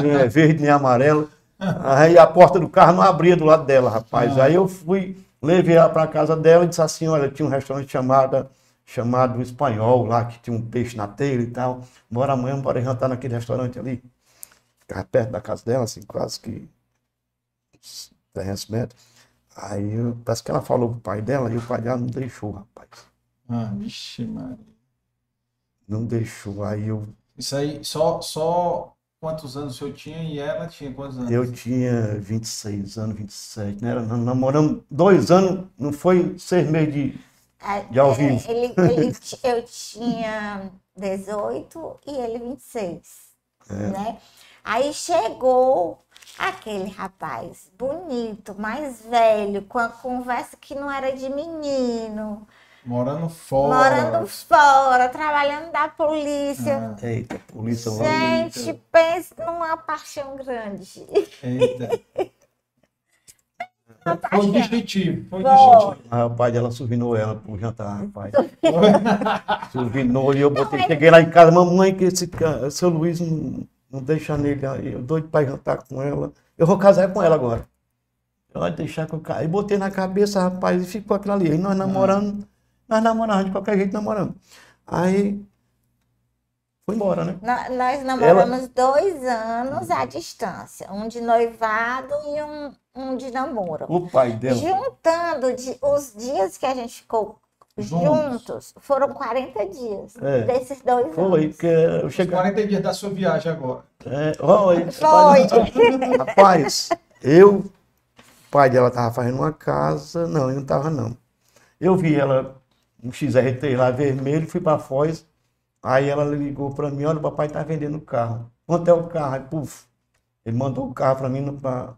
Nem é verde nem amarelo. Aí a porta do carro não abria do lado dela, rapaz. Ah. Aí eu fui, levei ela para casa dela e disse assim: olha, tinha um restaurante chamado, chamado Espanhol lá, que tinha um peixe na telha e tal. Bora amanhã, bora jantar naquele restaurante ali. Ficava perto da casa dela, assim, quase que uns 300 metros. Aí eu- parece que ela falou pro pai dela e o pai dela não deixou, rapaz. Ah, vixe, Maria. Não deixou. Aí eu Isso aí, só, só quantos anos o senhor tinha e ela tinha quantos anos? Eu tinha 26 anos, 27, né? Era, namoramos dois anos, não foi seis meses de. É, De ao é, vivo. Ele, ele ti- eu tinha 18 e ele 26, É. né? Aí chegou aquele rapaz bonito, mais velho, com a conversa que não era de menino, Morando fora. morando fora, trabalhando da polícia. Ah, Eita, polícia lá. Gente, pense numa paixão grande. eita. Uma Foi paixão. distintivo. Foi Foi. distintivo. Ah, O pai dela survinou ela pro jantar, rapaz. Survinou e eu botei, cheguei lá em casa, mamãe, que esse seu Luiz não, não deixa nele, aí eu doido pra jantar com ela. Eu vou casar com ela agora. Pode deixar que eu caio. Aí botei na cabeça, rapaz, e ficou aquilo ali. Aí nós namorando, nós namoramos, de qualquer jeito namoramos. Aí, foi embora, né? No- Nós namoramos dois anos à distância, um de noivado e um, um de namoro. O pai dela. Juntando de- os dias que a gente ficou Juntos. juntos, foram 40 dias É. desses dois Foi, anos. porque eu Os cheguei. 40 dias da sua viagem agora. É, oi, Foi. Rapaz, eu, o pai dela tava fazendo uma casa, não, eu não tava não. Eu vi ela, um XR3 lá vermelho, fui pra Foz, aí ela ligou pra mim, olha, o papai tá vendendo o carro. Quanto é o carro? Aí, puf, ele mandou o carro pra mim no- pra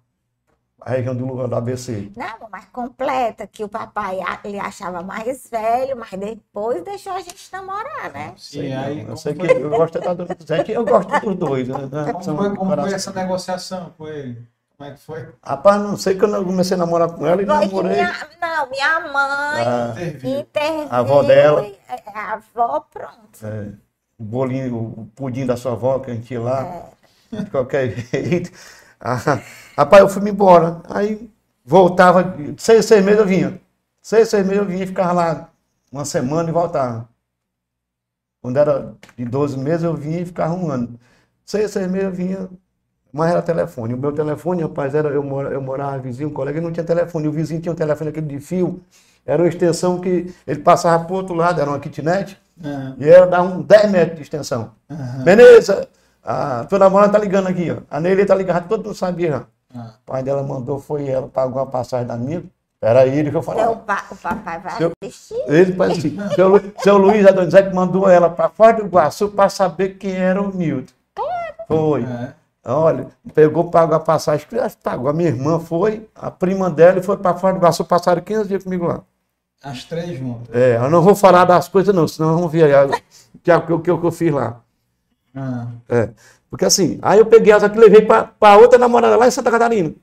a região do lugar do ABC. Não, mas completa, que o papai ele achava mais velho, mas depois deixou a gente namorar, né? Sim, aí eu como sei foi, que eu gosto da dona Zé, que eu gosto dos dois. Né? como São foi, como foi essa negociação com ele? Como é que foi? Rapaz, não sei que eu comecei a namorar com ela e Foi que namorei. minha, não, minha mãe Ah, Interviu. interviu. A avó dela. e- A avó, pronto. É, o bolinho, o pudim da sua avó que a gente ia lá, de qualquer jeito. Ah, rapaz, eu fui me embora. Aí voltava, seis, seis meses eu vinha. Seis, seis meses eu vinha e ficava lá uma semana e voltava. Quando era de 12 meses eu vinha e ficava um ano. Seis, seis meses eu vinha, mas era telefone. O meu telefone, rapaz, era, eu, mora, eu morava vizinho, um colega, e não tinha telefone. O vizinho tinha um telefone aquele de fio, era uma extensão que ele passava para o outro lado, era uma kitnet. Ah, E era dar uns 10 metros de extensão. aham, Beleza, a tua namorada tá ligando aqui, ó. A Neile tá ligando, todo mundo sabia ah. O pai dela mandou, foi ela, pagou a passagem da minha. Era ele que eu falava. pa- o papai vai Seu- assistir. Ele parece assim, seu, Lu- seu Luiz Adonizete mandou ela para fora do Iguaçu para saber quem era o Milton. Foi. É. Olha, pegou, pagou a passagem, acho que pagou. A minha irmã foi, a prima dela e foi para fora do Iguaçu, passaram 15 dias comigo lá. As três juntas. É, eu não vou falar das coisas não, senão vamos ver o que, o que, o que eu fiz lá. Ah, É. Porque assim, aí eu peguei ela aqui e levei para outra namorada lá em Santa Catarina,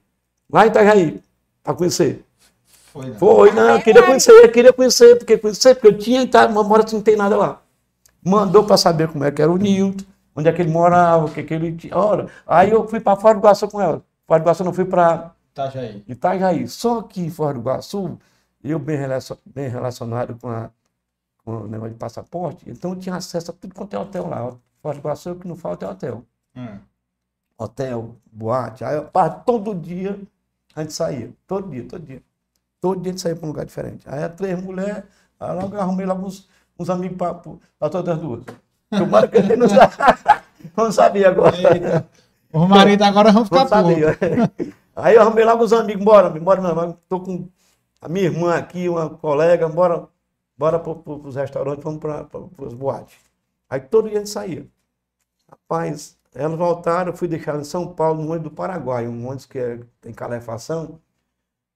lá em Itajaí, para conhecer. foi. não. Foi, não, eu queria conhecer, eu queria conhecer, porque conhecer, porque eu tinha, tá, mora não tem nada lá. Mandou para saber como é que era o Nilton, onde é que ele morava, o que que ele tinha. Olha, aí eu fui para Fora do Iguaçu com ela. Fora do Iguaçu eu não fui para Tá, já aí. Itajaí. Só que em Fora do Iguaçu, eu bem, relacion- bem relacionado com, a, com o negócio de passaporte, então eu tinha acesso a tudo quanto é hotel lá. Fora do Iguaçu, o que não falta é hotel. Ah, Hotel, boate. Aí, pá, todo dia a gente saía. Todo dia, todo dia. Todo dia a gente saía para um lugar diferente. Aí três mulheres, aí logo eu arrumei logo uns, uns amigos para todas as duas. Tomara que a gente não, sa- não sabia agora. Eita. Os maridos agora vão ficar sabia. putos. Aí eu arrumei logo os amigos, bora, bora, não, tô com a minha irmã aqui, uma colega, bora, bora para os restaurantes, vamos para os boates. Aí todo dia a gente saía. Rapaz, elas voltaram, eu fui deixar em São Paulo, no ônibus do Paraguai, um ônibus que é, tem calefação.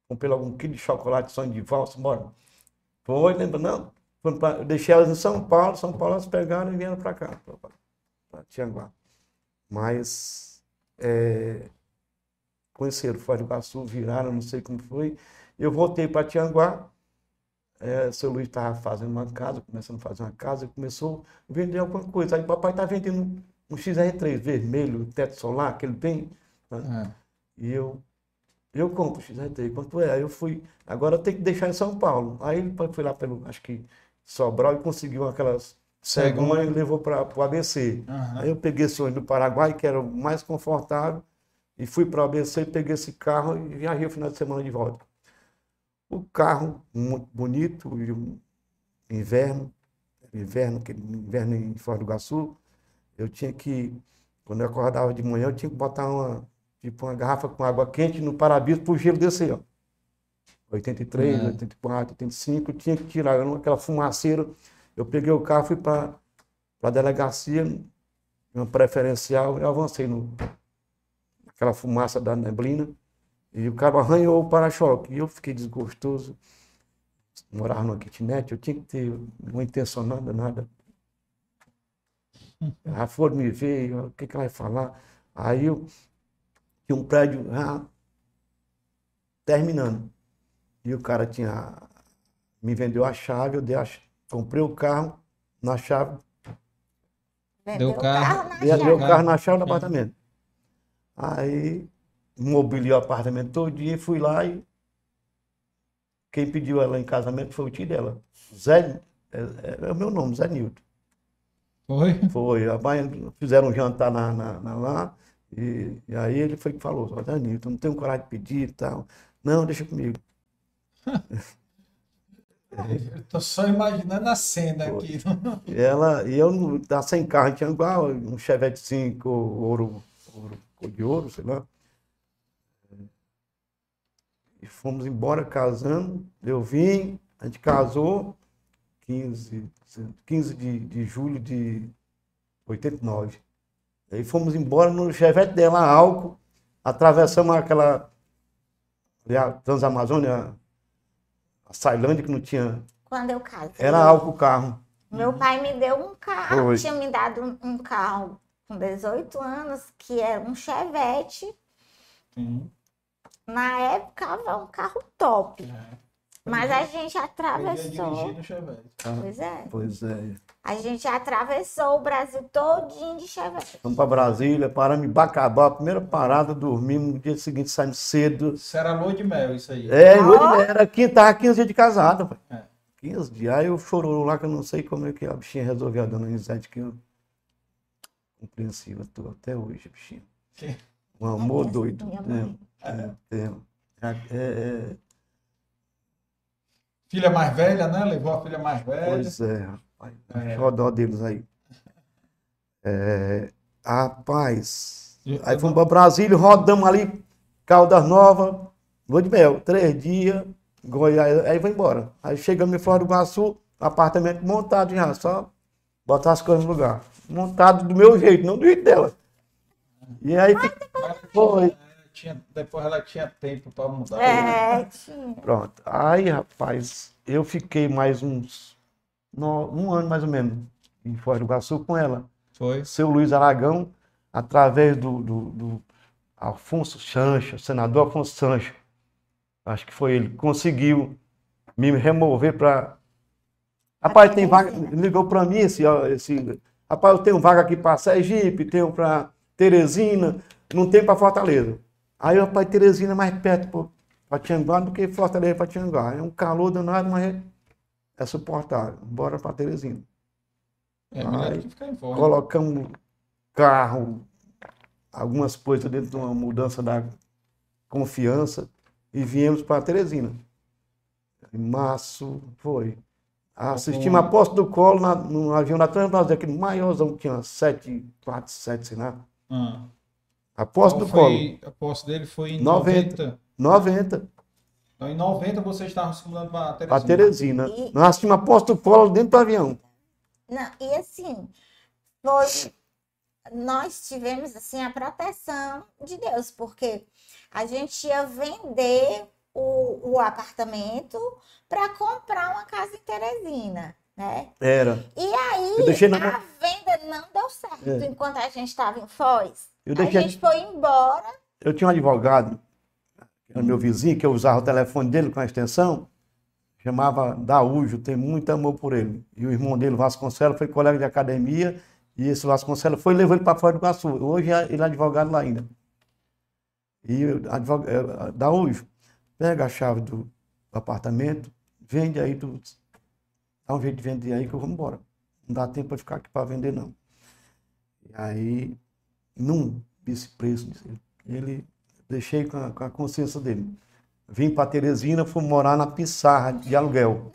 Comprei logo um quilo de chocolate, sonho de valsa, bora. Foi, lembra não? Pra- deixei elas em São Paulo, São Paulo elas pegaram e vieram para cá, para Tianguá. Mas é, conheceram Foz do Iguaçu, viraram, não sei como foi. Eu voltei para Tianguá, é, seu Luiz estava fazendo uma casa, começando a fazer uma casa, e começou a vender alguma coisa. Aí o papai está vendendo um XR3 vermelho, teto solar, aquele bem. né? Ah, E eu, eu compro o XR3, quanto é? Aí eu fui, agora tenho que deixar em São Paulo. Aí ele foi lá pelo, acho que Sobral e conseguiu aquelas cegonhas e levou para o ABC. aham. Aí eu peguei esse ônibus do Paraguai, que era o mais confortável, e fui para o ABC, peguei esse carro e viajei o final de semana de volta. O carro, muito bonito, e um inverno, inverno, inverno em Foz do Iguaçu, eu tinha que Quando eu acordava de manhã, eu tinha que botar uma, tipo, uma garrafa com água quente no para-brisa para o gelo descer, ó. 83, É. 84, 85, eu tinha que tirar não- aquela fumaceira. Eu peguei o carro, fui para a delegacia, uma preferencial, eu avancei no aquela fumaça da neblina, e o cara arranhou o para-choque. E eu fiquei desgostoso. Morava numa kitnet, eu tinha que ter uma intenção nada, nada. Aí foram me ver, o que, que ela vai falar? Aí eu tinha um prédio já terminando. E o cara tinha me vendeu a chave, eu dei a, comprei o carro na chave, Vendeu Deu o carro, carro chave. o carro na chave do apartamento. Aí mobiliei o apartamento todo dia, fui lá e quem pediu ela em casamento foi o tio dela. Zé, é, é- é o meu nome, Zé Nilton. Foi? Foi, a mãe fizeram um jantar na, na- na- lá, e, e aí ele foi que falou, ó, Danilton, não tenho coragem de pedir e tal. Não, deixa comigo. Eu tô só imaginando a cena aqui. E ela, e eu tá sem carro, tinha igual um chevetezinho com ouro, ouro, de ouro, sei lá. E fomos embora casando, eu vim, a gente casou 15, 15 de, de julho de 89. Aí fomos embora no chevette dela, álcool, atravessamos aquela a Transamazônia, a Sailândia, que não tinha, Quando eu casei, era álcool o carro. meu pai me deu um carro, Foi. tinha me dado um, um carro com 18 anos, que era um Chevette. Sim. Na época, era um carro top. É. Mas a gente atravessou. Chevette. Pois é. Pois é. A gente atravessou o Brasil todinho de Chevette. Fomos para Brasília, paramos em Bacabá, a primeira parada, dormimos, no dia seguinte saímos cedo. Isso era lua de mel, isso aí. É, Ah, lua de mel, era 15, tava 15 dias de casado, pai. É. 15 dias. Aí eu chorou lá, que eu não sei como é que a bichinha resolveu a dona Anisete, que eu compreensiva tô até hoje, bichinha. Que- Um amor doido. minha Tem, mãe. tem, tem. É, é, Filha mais velha, né? Levou a filha mais velha. pois é, rapaz. É. Xodó deles aí. É, rapaz. Eu- Aí eu fomos não- para Brasília, rodamos ali, Caldas Novas, Lua de Mel, três dias, Goiás, aí vai embora. Aí chegamos em Flora do Iguaçu, apartamento montado já, só botar as coisas no lugar. Montado do meu jeito, não do jeito dela. E aí foi. Tinha, depois ela tinha tempo para mudar. É, tinha. Pronto. Aí, rapaz, eu fiquei mais uns. no- um ano mais ou menos em Foz do Iguaçu com ela. Foi. Seu Luiz Aragão, através do, do, do Afonso Sancho, senador Afonso Sancho, acho que foi ele, conseguiu me remover para. Rapaz, tem vaga. Ligou para mim esse, esse. Rapaz, eu tenho vaga aqui para Sergipe, tenho para Teresina, não tem para Fortaleza. Aí, rapaz, Teresina é mais perto para Tianguá do que Fortaleza para Tianguá. É um calor danado, mas é, é suportável. Bora para Teresina. É Foz. Colocamos carro, algumas coisas dentro de uma mudança da confiança e viemos para Teresina. Em março, foi. Assistimos a posse do colo na- no avião da Transbrasil, aquele maiorzão que tinha 747, sei lá. Ah. A posse Então do colo, foi, a posse dele foi em 90. 90. 90, Então, em 90 vocês estavam se mudando para Teresina. para Teresina. E- Nós assistimos a posse do colo dentro do avião. Não, e assim, foi, nós tivemos assim a proteção de Deus, porque a gente ia vender o, o apartamento para comprar uma casa em Teresina, né? Era. E aí na a venda não deu certo É. enquanto a gente estava em Foz. Eu A gente foi embora. Eu tinha um advogado, meu vizinho, que eu usava o telefone dele com a extensão, chamava Daújo, tenho muito amor por ele. E o irmão dele, Vasconcelos, foi colega de academia, e esse Vasconcelos foi e levou ele para fora do Iguaçu. Hoje é- ele é advogado lá ainda. E o advog... eh, Daújo, pega a chave do, do apartamento, vende aí, tu... dá um jeito de vender aí que eu vou embora. Não dá tempo para ficar aqui para vender, não. E aí, num desse preço, ele deixei com a, com a consciência dele. vim para Teresina, fui morar na Pissarra de aluguel.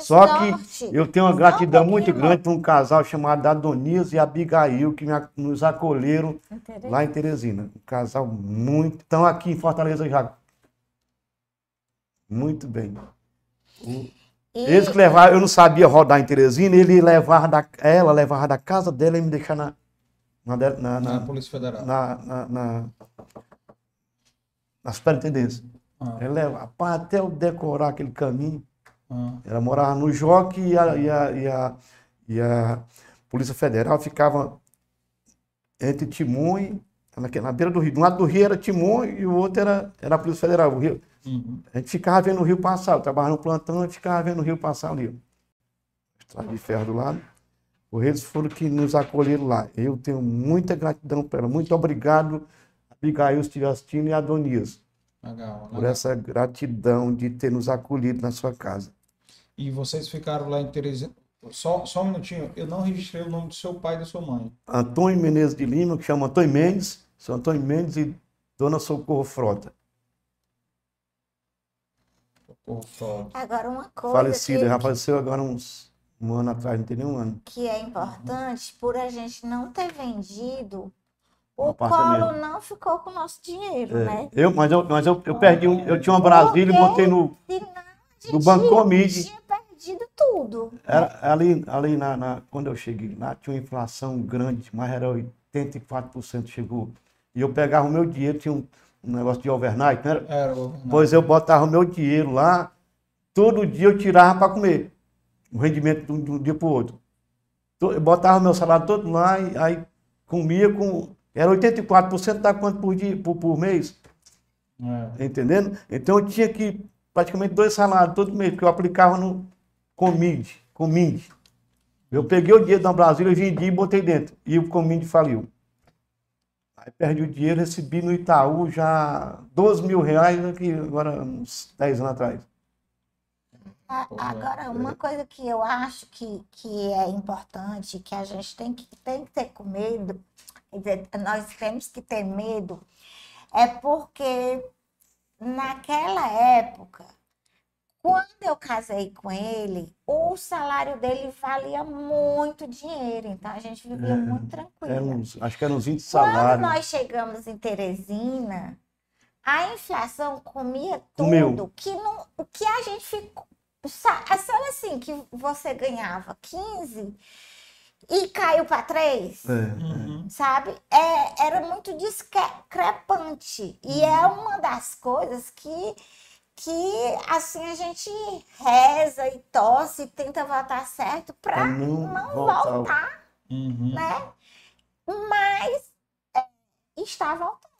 Só sorte. que eu tenho uma um gratidão muito grande para um casal chamado Adonias e Abigail, que me nos acolheram lá em Teresina. Um casal muito. Estão aqui em Fortaleza já. Muito bem. E- Eles que levaram, eu não sabia rodar em Teresina, ele levava da, ela levava da casa dela e me deixava na, na, na, Na na, Polícia Federal. na, na, na, na superintendência. Ah, Ele leva, rapaz, até eu decorar aquele caminho. ah, Ela morava no Joque e a, e a, e a, e a Polícia Federal ficava entre Timon e. Na, na beira do rio. De um lado do rio era Timon e o outro era, era a Polícia Federal. O rio, uhum. a gente ficava vendo o rio passar. Eu trabalhava no plantão e ficava vendo o rio passar ali. Estrada de ferro do lado. Os reis foram que nos acolheram lá. Eu tenho muita gratidão para ela. Muito obrigado, Abigail, assistindo, e Adonias, Legal, por legal. essa gratidão de ter nos acolhido na sua casa. E vocês ficaram lá em Teresina. Só, só um minutinho, eu não registrei o nome do seu pai e da sua mãe. Antônio Menezes de Lima, que chama Antônio Mendes, seu Antônio Mendes e Dona Socorro Frota. Agora, uma coisa Falecida, que, já faleceu agora uns um ano atrás, não tem nem um ano. que é importante, por a gente não ter vendido, o colo não ficou com o nosso dinheiro, É, né? eu, mas eu, mas eu, eu perdi, um, eu tinha uma Brasília e botei no, no Banco tinha perdido tudo. Era, ali ali na, na- quando eu cheguei lá, tinha uma inflação grande, mas era 84% chegou. E eu pegava o meu dinheiro, tinha um, um negócio de overnight, não era? Era o Pois eu botava o meu dinheiro lá, todo dia eu tirava para comer. O rendimento de um, dia para o outro. Eu botava o meu salário todo lá e aí comia com. Era 84% da quanto por, dia, por, por mês, É. entendendo? Então eu tinha que praticamente dois salários todo mês, porque eu aplicava no Comid. Comid. Eu peguei o dinheiro da Brasília, vendi e botei dentro. E o Comid faliu. Aí perdi o dinheiro, recebi no Itaú já 12 mil reais, aqui, agora uns 10 anos atrás. Agora, uma coisa que eu acho que, que é importante, que a gente tem que, tem que ter com medo, nós temos que ter medo, é porque naquela época, quando eu casei com ele, o salário dele valia muito dinheiro, então a gente vivia É, muito tranquilo. Era uns, acho que eram uns 20 Quando salários. nós chegamos em Teresina, a inflação comia Comeu. tudo. Que não, o que a gente ficou. sa- Sabe assim, que você ganhava 15 e caiu para 3? É, Uhum. Sabe? É, era muito discrepante. E é uma das coisas que, que assim, a gente reza e torce e tenta votar certo pra para não, não voltar. voltar Uhum. né? Mas é, está voltando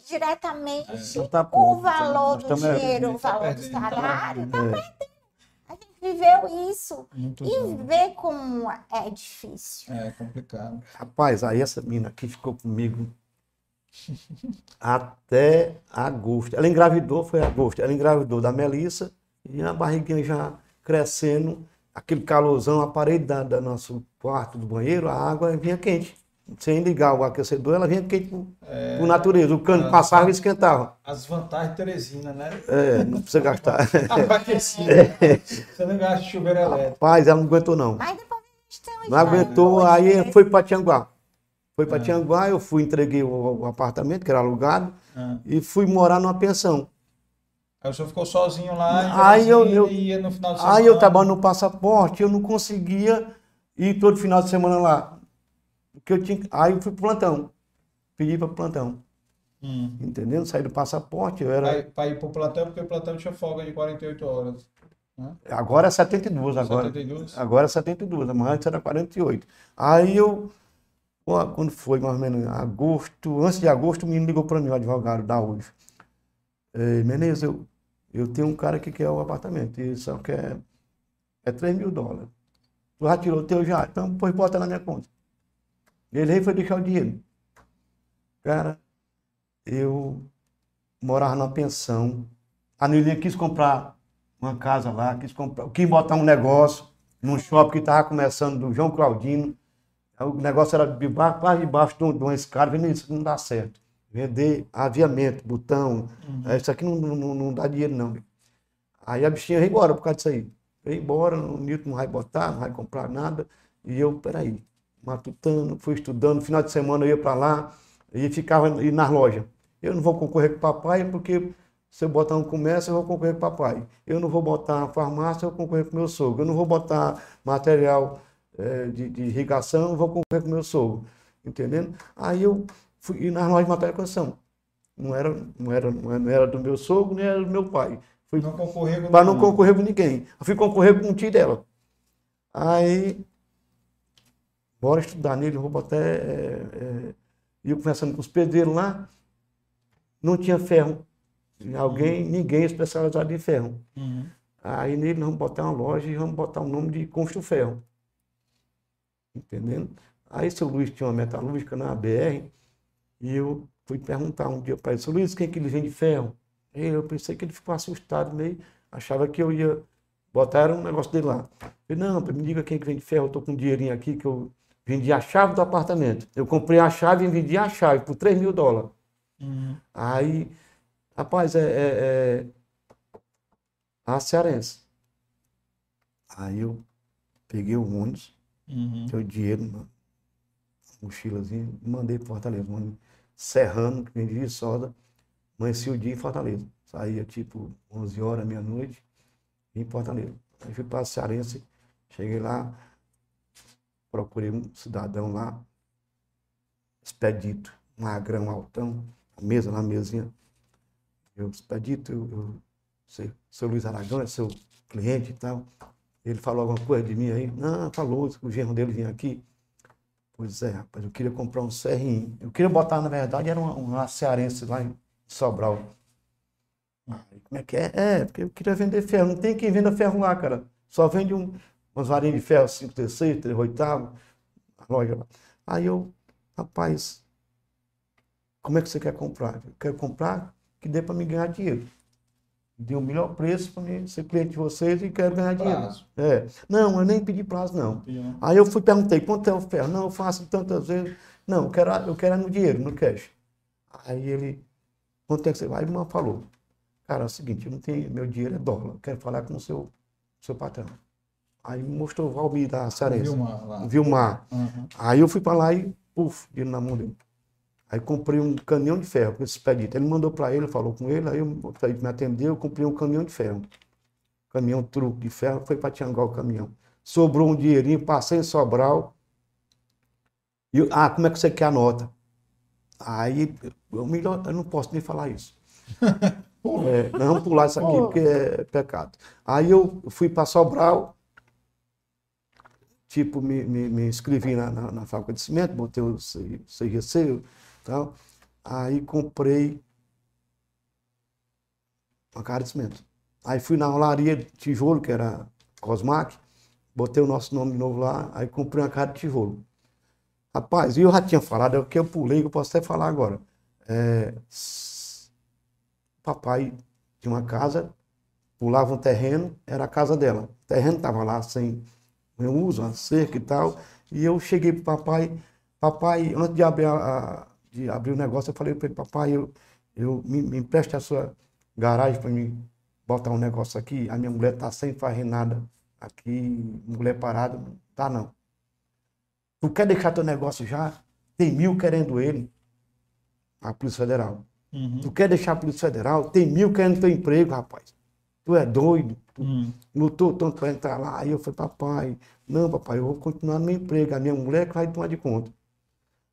di- diretamente Então tá o pouco, valor nós do dinheiro, o tá valor do tá salário. perdendo. É, A gente viveu isso Muitos e anos. vê como é difícil. É complicado. Rapaz, aí essa menina aqui ficou comigo até agosto. Ela engravidou, foi agosto. Ela engravidou da Melissa e a barriguinha já crescendo, aquele calorzão, a parede da, da nosso quarto, do banheiro, a água vinha quente. Sem ligar o aquecedor, ela vinha quente por, por natureza. O cano passava e esquentava. As vantagens de Teresina, né? É, não precisa gastar. Aquecida. Você não gasta de chuveiro elétrico. Rapaz, ela não aguentou não. Mas depois a gente tem uma Não aguentou, aí foi para Tianguá. Foi para É. Tianguá, eu fui, entreguei o, o apartamento, que era alugado, Ah. e fui morar numa pensão. Aí o senhor ficou sozinho lá, Aí eu- eu- ia no final de semana. Aí eu trabalhando no passaporte, eu não conseguia ir todo final de semana lá. Porque eu tinha, aí eu fui pro plantão. Pedi para plantão. Hum. Entendeu? Saí do passaporte, eu era. Para ir pro plantão, porque o plantão tinha folga de 48 horas. Agora é 72, agora. 72? Agora é 72, mas antes era 48. Aí eu, quando foi mais ou menos agosto, antes de agosto, o menino ligou para mim, o advogado da UF. Menezes, eu, eu tenho um cara que quer o apartamento, e só quer é 3 mil dólares. Tu já tirou o teu já? Então, pois bota na minha conta. Ele aí foi deixar o dinheiro. Cara, eu morava numa pensão. A Nilinha quis comprar uma casa lá, quis comprar, quis botar um negócio num shopping que estava começando do João Claudino. O negócio era debaixo, quase debaixo de um- uma escada, vendo isso não dá certo. vender aviamento, botão. Uhum. É, Isso aqui não, não, não dá dinheiro, não. Aí a bichinha veio embora por causa disso aí. Veio embora, o Newton não vai botar, não vai comprar nada. E eu, peraí, matutando, fui estudando. No final de semana eu ia para lá e ficava e nas lojas. Eu não vou concorrer com o papai porque se eu botar um comércio, eu vou concorrer com o papai. Eu não vou botar farmácia, eu vou concorrer com o meu sogro. Eu não vou botar material eh, de, de irrigação, vou concorrer com o meu sogro. Entendendo? Aí eu fui ir nas lojas de material de construção. Não era, não, era, não era do meu sogro, nem era do meu pai. Fui Não concorrer com para não concorrer com ninguém. Eu fui concorrer com um tio dela. Aí, bora estudar nele, vou botar. É, é, e eu conversando com os pedreiros lá, não tinha ferro. Alguém, ninguém especializado em ferro. Uhum. Aí nele nós vamos botar uma loja e vamos botar o nome de Constru Ferro. Entendendo? Aí seu Luiz tinha uma metalúrgica na BR e eu fui perguntar um dia para ele, seu Luiz, quem é que ele vende ferro? Eu pensei que ele ficou assustado, meio, achava que eu ia botar um negócio dele lá. Eu falei, não, me diga quem é que vende ferro, eu tô com um dinheirinho aqui que eu vendi a chave do apartamento. Eu comprei a chave e vendi a chave por 3 mil dólares. Uhum. Aí, rapaz, é, é, é a cearense. Aí eu peguei o ônibus, Uhum. dinheiro, mochilazinha, mandei para Fortaleza. Ônibus serrano, que vendia soda, amanheci o dia em Fortaleza. Saía tipo 11 horas, meia-noite, em Fortaleza. Aí fui para cearense, cheguei lá, procurei um cidadão lá, expedito, magrão, altão, mesa na mesinha. Eu, expedito, eu, eu sei, seu Luiz Aragão é seu cliente e tal. Ele falou alguma coisa de mim aí? Não, falou, que o genro dele vinha aqui. Pois é, rapaz, eu queria comprar um CRI. Eu queria botar, na verdade, era uma, uma cearense lá em Sobral. Como é que é? É, porque eu queria vender ferro. Não tem quem venda ferro lá, cara. Só vende um, umas varinhas de ferro 5 terceiro, 3 oitavo, a loja lá. Aí eu, rapaz, como é que você quer comprar? Eu quero comprar que dê para me ganhar dinheiro. Dê o melhor preço para mim ser cliente de vocês e quero ganhar dinheiro. Prazo. É. Não, eu nem pedi prazo, não. Aí eu fui perguntei, quanto é o ferro? Não, eu faço tantas vezes. Não, eu quero, eu quero é no dinheiro, no cash. Aí ele, quanto é que você vai? Ele me falou, cara, é o seguinte, eu não tenho, meu dinheiro é dólar, eu quero falar com o seu, seu patrão. Aí me mostrou o Valmir da Cearense, Vilmar. Vilmar. Uhum. Aí eu fui para lá e, puf, dinheiro na mão dele. Aí comprei um caminhão de ferro com esse expedito. Ele mandou para ele, falou com ele, aí o expedito me atendeu, eu comprei um caminhão de ferro. Caminhão truque de ferro, foi para Tianguá o caminhão. Sobrou um dinheirinho, passei em Sobral. E, ah, como é que você quer a nota? Aí, eu, melhor, eu não posso nem falar isso. É, nós vamos pular isso aqui porque é pecado. Aí eu fui para Sobral, tipo, me, me, me inscrevi na, na, na fábrica de cimento, botei o C- E tal. Aí comprei uma cara de cimento. Aí fui na olaria de tijolo, que era Cosmac, botei o nosso nome novo lá, aí comprei uma cara de tijolo. Rapaz, e eu já tinha falado, é o que eu pulei, que eu posso até falar agora. É, papai tinha uma casa, pulava um terreno, era a casa dela. O terreno estava lá sem nenhum uso, uma cerca e tal. E eu cheguei para papai, papai, antes de abrir, a- de abrir o negócio, eu falei para ele, papai, eu, eu, me, me empreste a sua garagem para mim botar um negócio aqui. A minha mulher está sem fazer nada aqui, mulher parada, não tá não. Tu quer deixar teu negócio já? Tem mil querendo ele, a Polícia Federal. Uhum. Tu quer deixar a Polícia Federal? Tem mil querendo teu emprego, rapaz. Tu é doido. Tu Uhum. lutou tanto para entrar lá. Aí eu falei, papai, não, papai, eu vou continuar no meu emprego. A minha mulher que vai tomar de conta.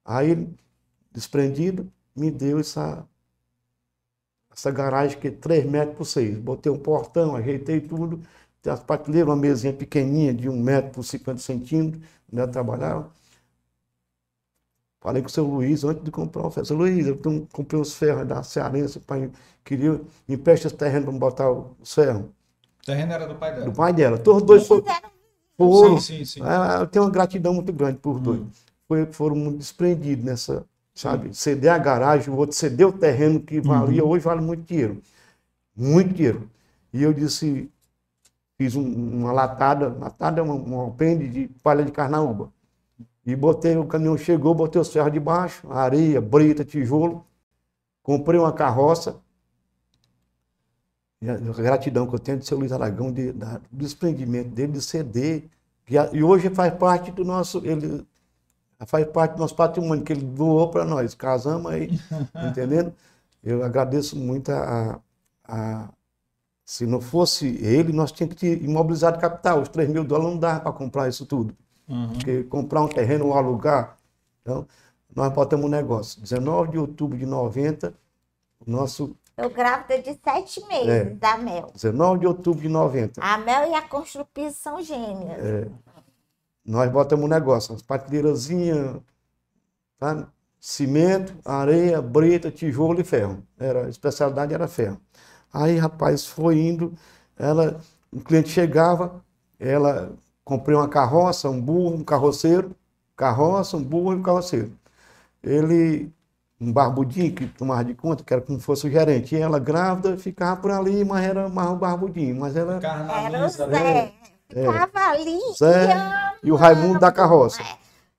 Aí ele, desprendido, me deu essa, essa garagem que é 3 metros por 6. Botei um portão, ajeitei tudo. Tem as prateleiras, uma mesinha pequenininha de 1 metro por 50 centímetros, onde eu trabalhava. Falei com o seu Luiz antes de comprar o ferro. Seu Luiz, eu comprei uns ferros da Cearense, pai, queria, me empresta esse terreno para botar os ferros. O terreno era do pai dela. Do pai dela. Todos os dois foram. Sim, sim, sim. ah, eu tenho uma gratidão muito grande por dois. Hum. Foi, foram muito desprendidos nessa, sabe? Ceder a garagem, o outro ceder o terreno que valia, hoje vale muito dinheiro. Muito dinheiro. E eu disse, fiz um- uma latada, latada é uma, uma alpendre de palha de carnaúba. E botei, o caminhão chegou, botei os ferros de baixo, areia, brita, tijolo. comprei uma carroça. E a gratidão que eu tenho de seu Luiz Aragão, de, da, do desprendimento dele, de ceder. E, a- e hoje faz parte do nosso. Ele faz parte do nosso patrimônio, que ele doou para nós. Casamos aí, entendendo? Eu agradeço muito a, a- Se não fosse ele, nós tínhamos que imobilizar de capital. Os 3 mil dólares não dava para comprar isso tudo. Uhum. Porque comprar um terreno ou alugar. Então, nós botamos um negócio. 19 de outubro de 90, o nosso. Eu grávida de sete meses É. da Mel. 19 de outubro de 90. A Mel e a Construpiso são gêmeas. É. Nós botamos um negócio, umas partilheirazinhas, tá? cimento, areia, brita, tijolo e ferro. Era, a especialidade era ferro. Aí, rapaz, foi indo, ela, o cliente chegava, ela comprei uma carroça, um burro, um carroceiro, carroça, um burro e um carroceiro. Ele, um barbudinho que tomava de conta, que era como se fosse o gerente. E ela grávida, ficava por ali, mas era mais um barbudinho. Mas ela Era o Carnaliza, né? Zé. Ficava ali Zé e e o Raimundo da carroça.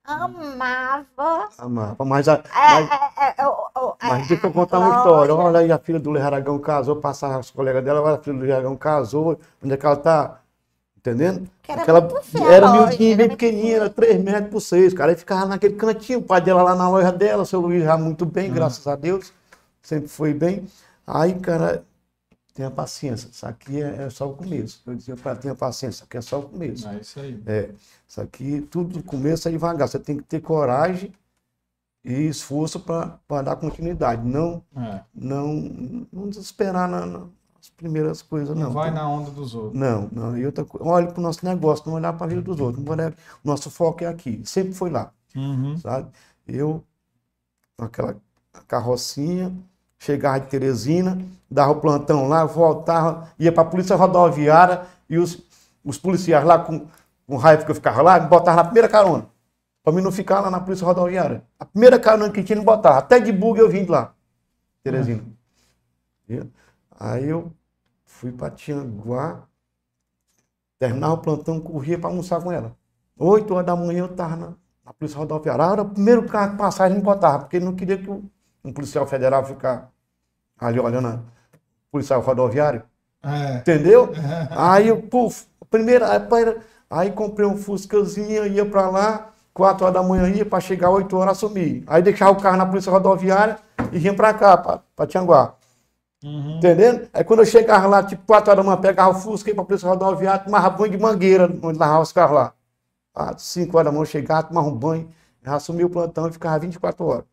amava. Amava. Mas, a, É, mas, é, é, mas é, deixa eu contar uma história. Olha aí, a filha do Luiz Aragão casou, passava as colegas dela, olha, a filha do Luiz Aragão casou, onde é que ela está? Entendendo? Que era Aquela, era miudinha, bem pequenininha, era 3 metros por 6. Cara, aí ficava naquele cantinho, o pai dela lá na loja dela, o seu Luiz já muito bem, graças a Deus, sempre foi bem. Aí, cara, tenha paciência, isso aqui é, é só o começo. Eu dizia para tenha paciência, isso aqui é só o começo. É isso aí. É, isso aqui, tudo no começo é devagar. Você tem que ter coragem e esforço para dar continuidade. Não, É. não, não desesperar na- nas primeiras coisas, Não não. vai na onda dos outros. Não, não. E outra coisa, olhe para o nosso negócio, não olhar para a vida dos outros. O nosso foco é aqui. Sempre foi lá, Uhum. sabe? Eu, com aquela carrocinha, chegava de Teresina, dava o plantão lá, voltava, ia para a polícia rodoviária e os, os policiais lá com, com raiva que eu ficava lá, me botavam na primeira carona. Para mim não ficar lá na polícia rodoviária. A primeira carona que tinha, me botava. Até de bug eu vim de lá, Teresina. Aí eu fui para Tianguá, terminava o plantão, corria para almoçar com ela. Oito horas da manhã eu estava na, na polícia rodoviária. Era o primeiro carro que passava, ele me botava, porque ele não queria que o, um policial federal ficar ali olhando policial rodoviário. É. Entendeu? Aí eu, puf, primeiro, aí, aí comprei um Fuscazinho, ia pra lá, 4 horas da manhã ia, pra chegar 8 horas assumir. Aí deixava o carro na polícia rodoviária e vinha pra cá, pra, pra Tianguá. Uhum. Entendendo? Aí quando eu chegava lá, tipo 4 horas da manhã, pegava o Fusca, ia pra polícia rodoviária, tomava banho de mangueira, onde lavava os carros lá. Ah, 5 horas da manhã eu chegava, tomava um banho, assumia o plantão e ficava 24 horas.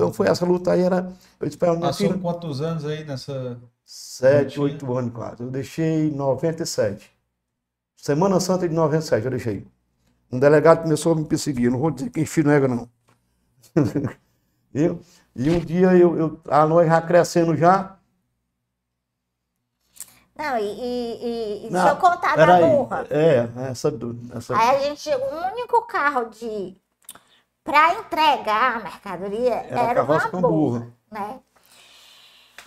Então foi essa luta aí, era. Eu disse minha Passou filha, quantos anos aí nessa. Sete, oito anos quase. Eu deixei em 97. Semana Santa de 97 eu deixei. Um delegado começou a me perseguir. Não vou dizer quem filho nega, não. eu, e um dia eu, eu, a noite já crescendo já. Não, e, e, e Não, deixa eu contar da burra. É, essa, do- essa. Aí a gente, o único carro de para entregar a mercadoria Era era, carroça uma com burra, burra. né?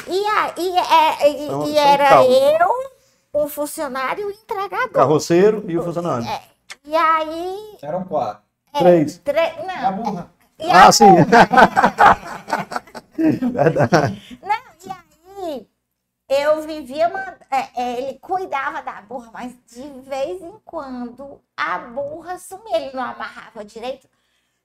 E, aí é, e, São- e são era eu, o funcionário e o entregador. Carroceiro e o funcionário. É, E aí. Eram quatro. Três. tre- A Não, burra. e a Ah, sim. burra, Verdade. Não, e aí eu vivia, uma, é, é, ele cuidava da burra, mas de vez em quando a burra sumia, ele não amarrava direito.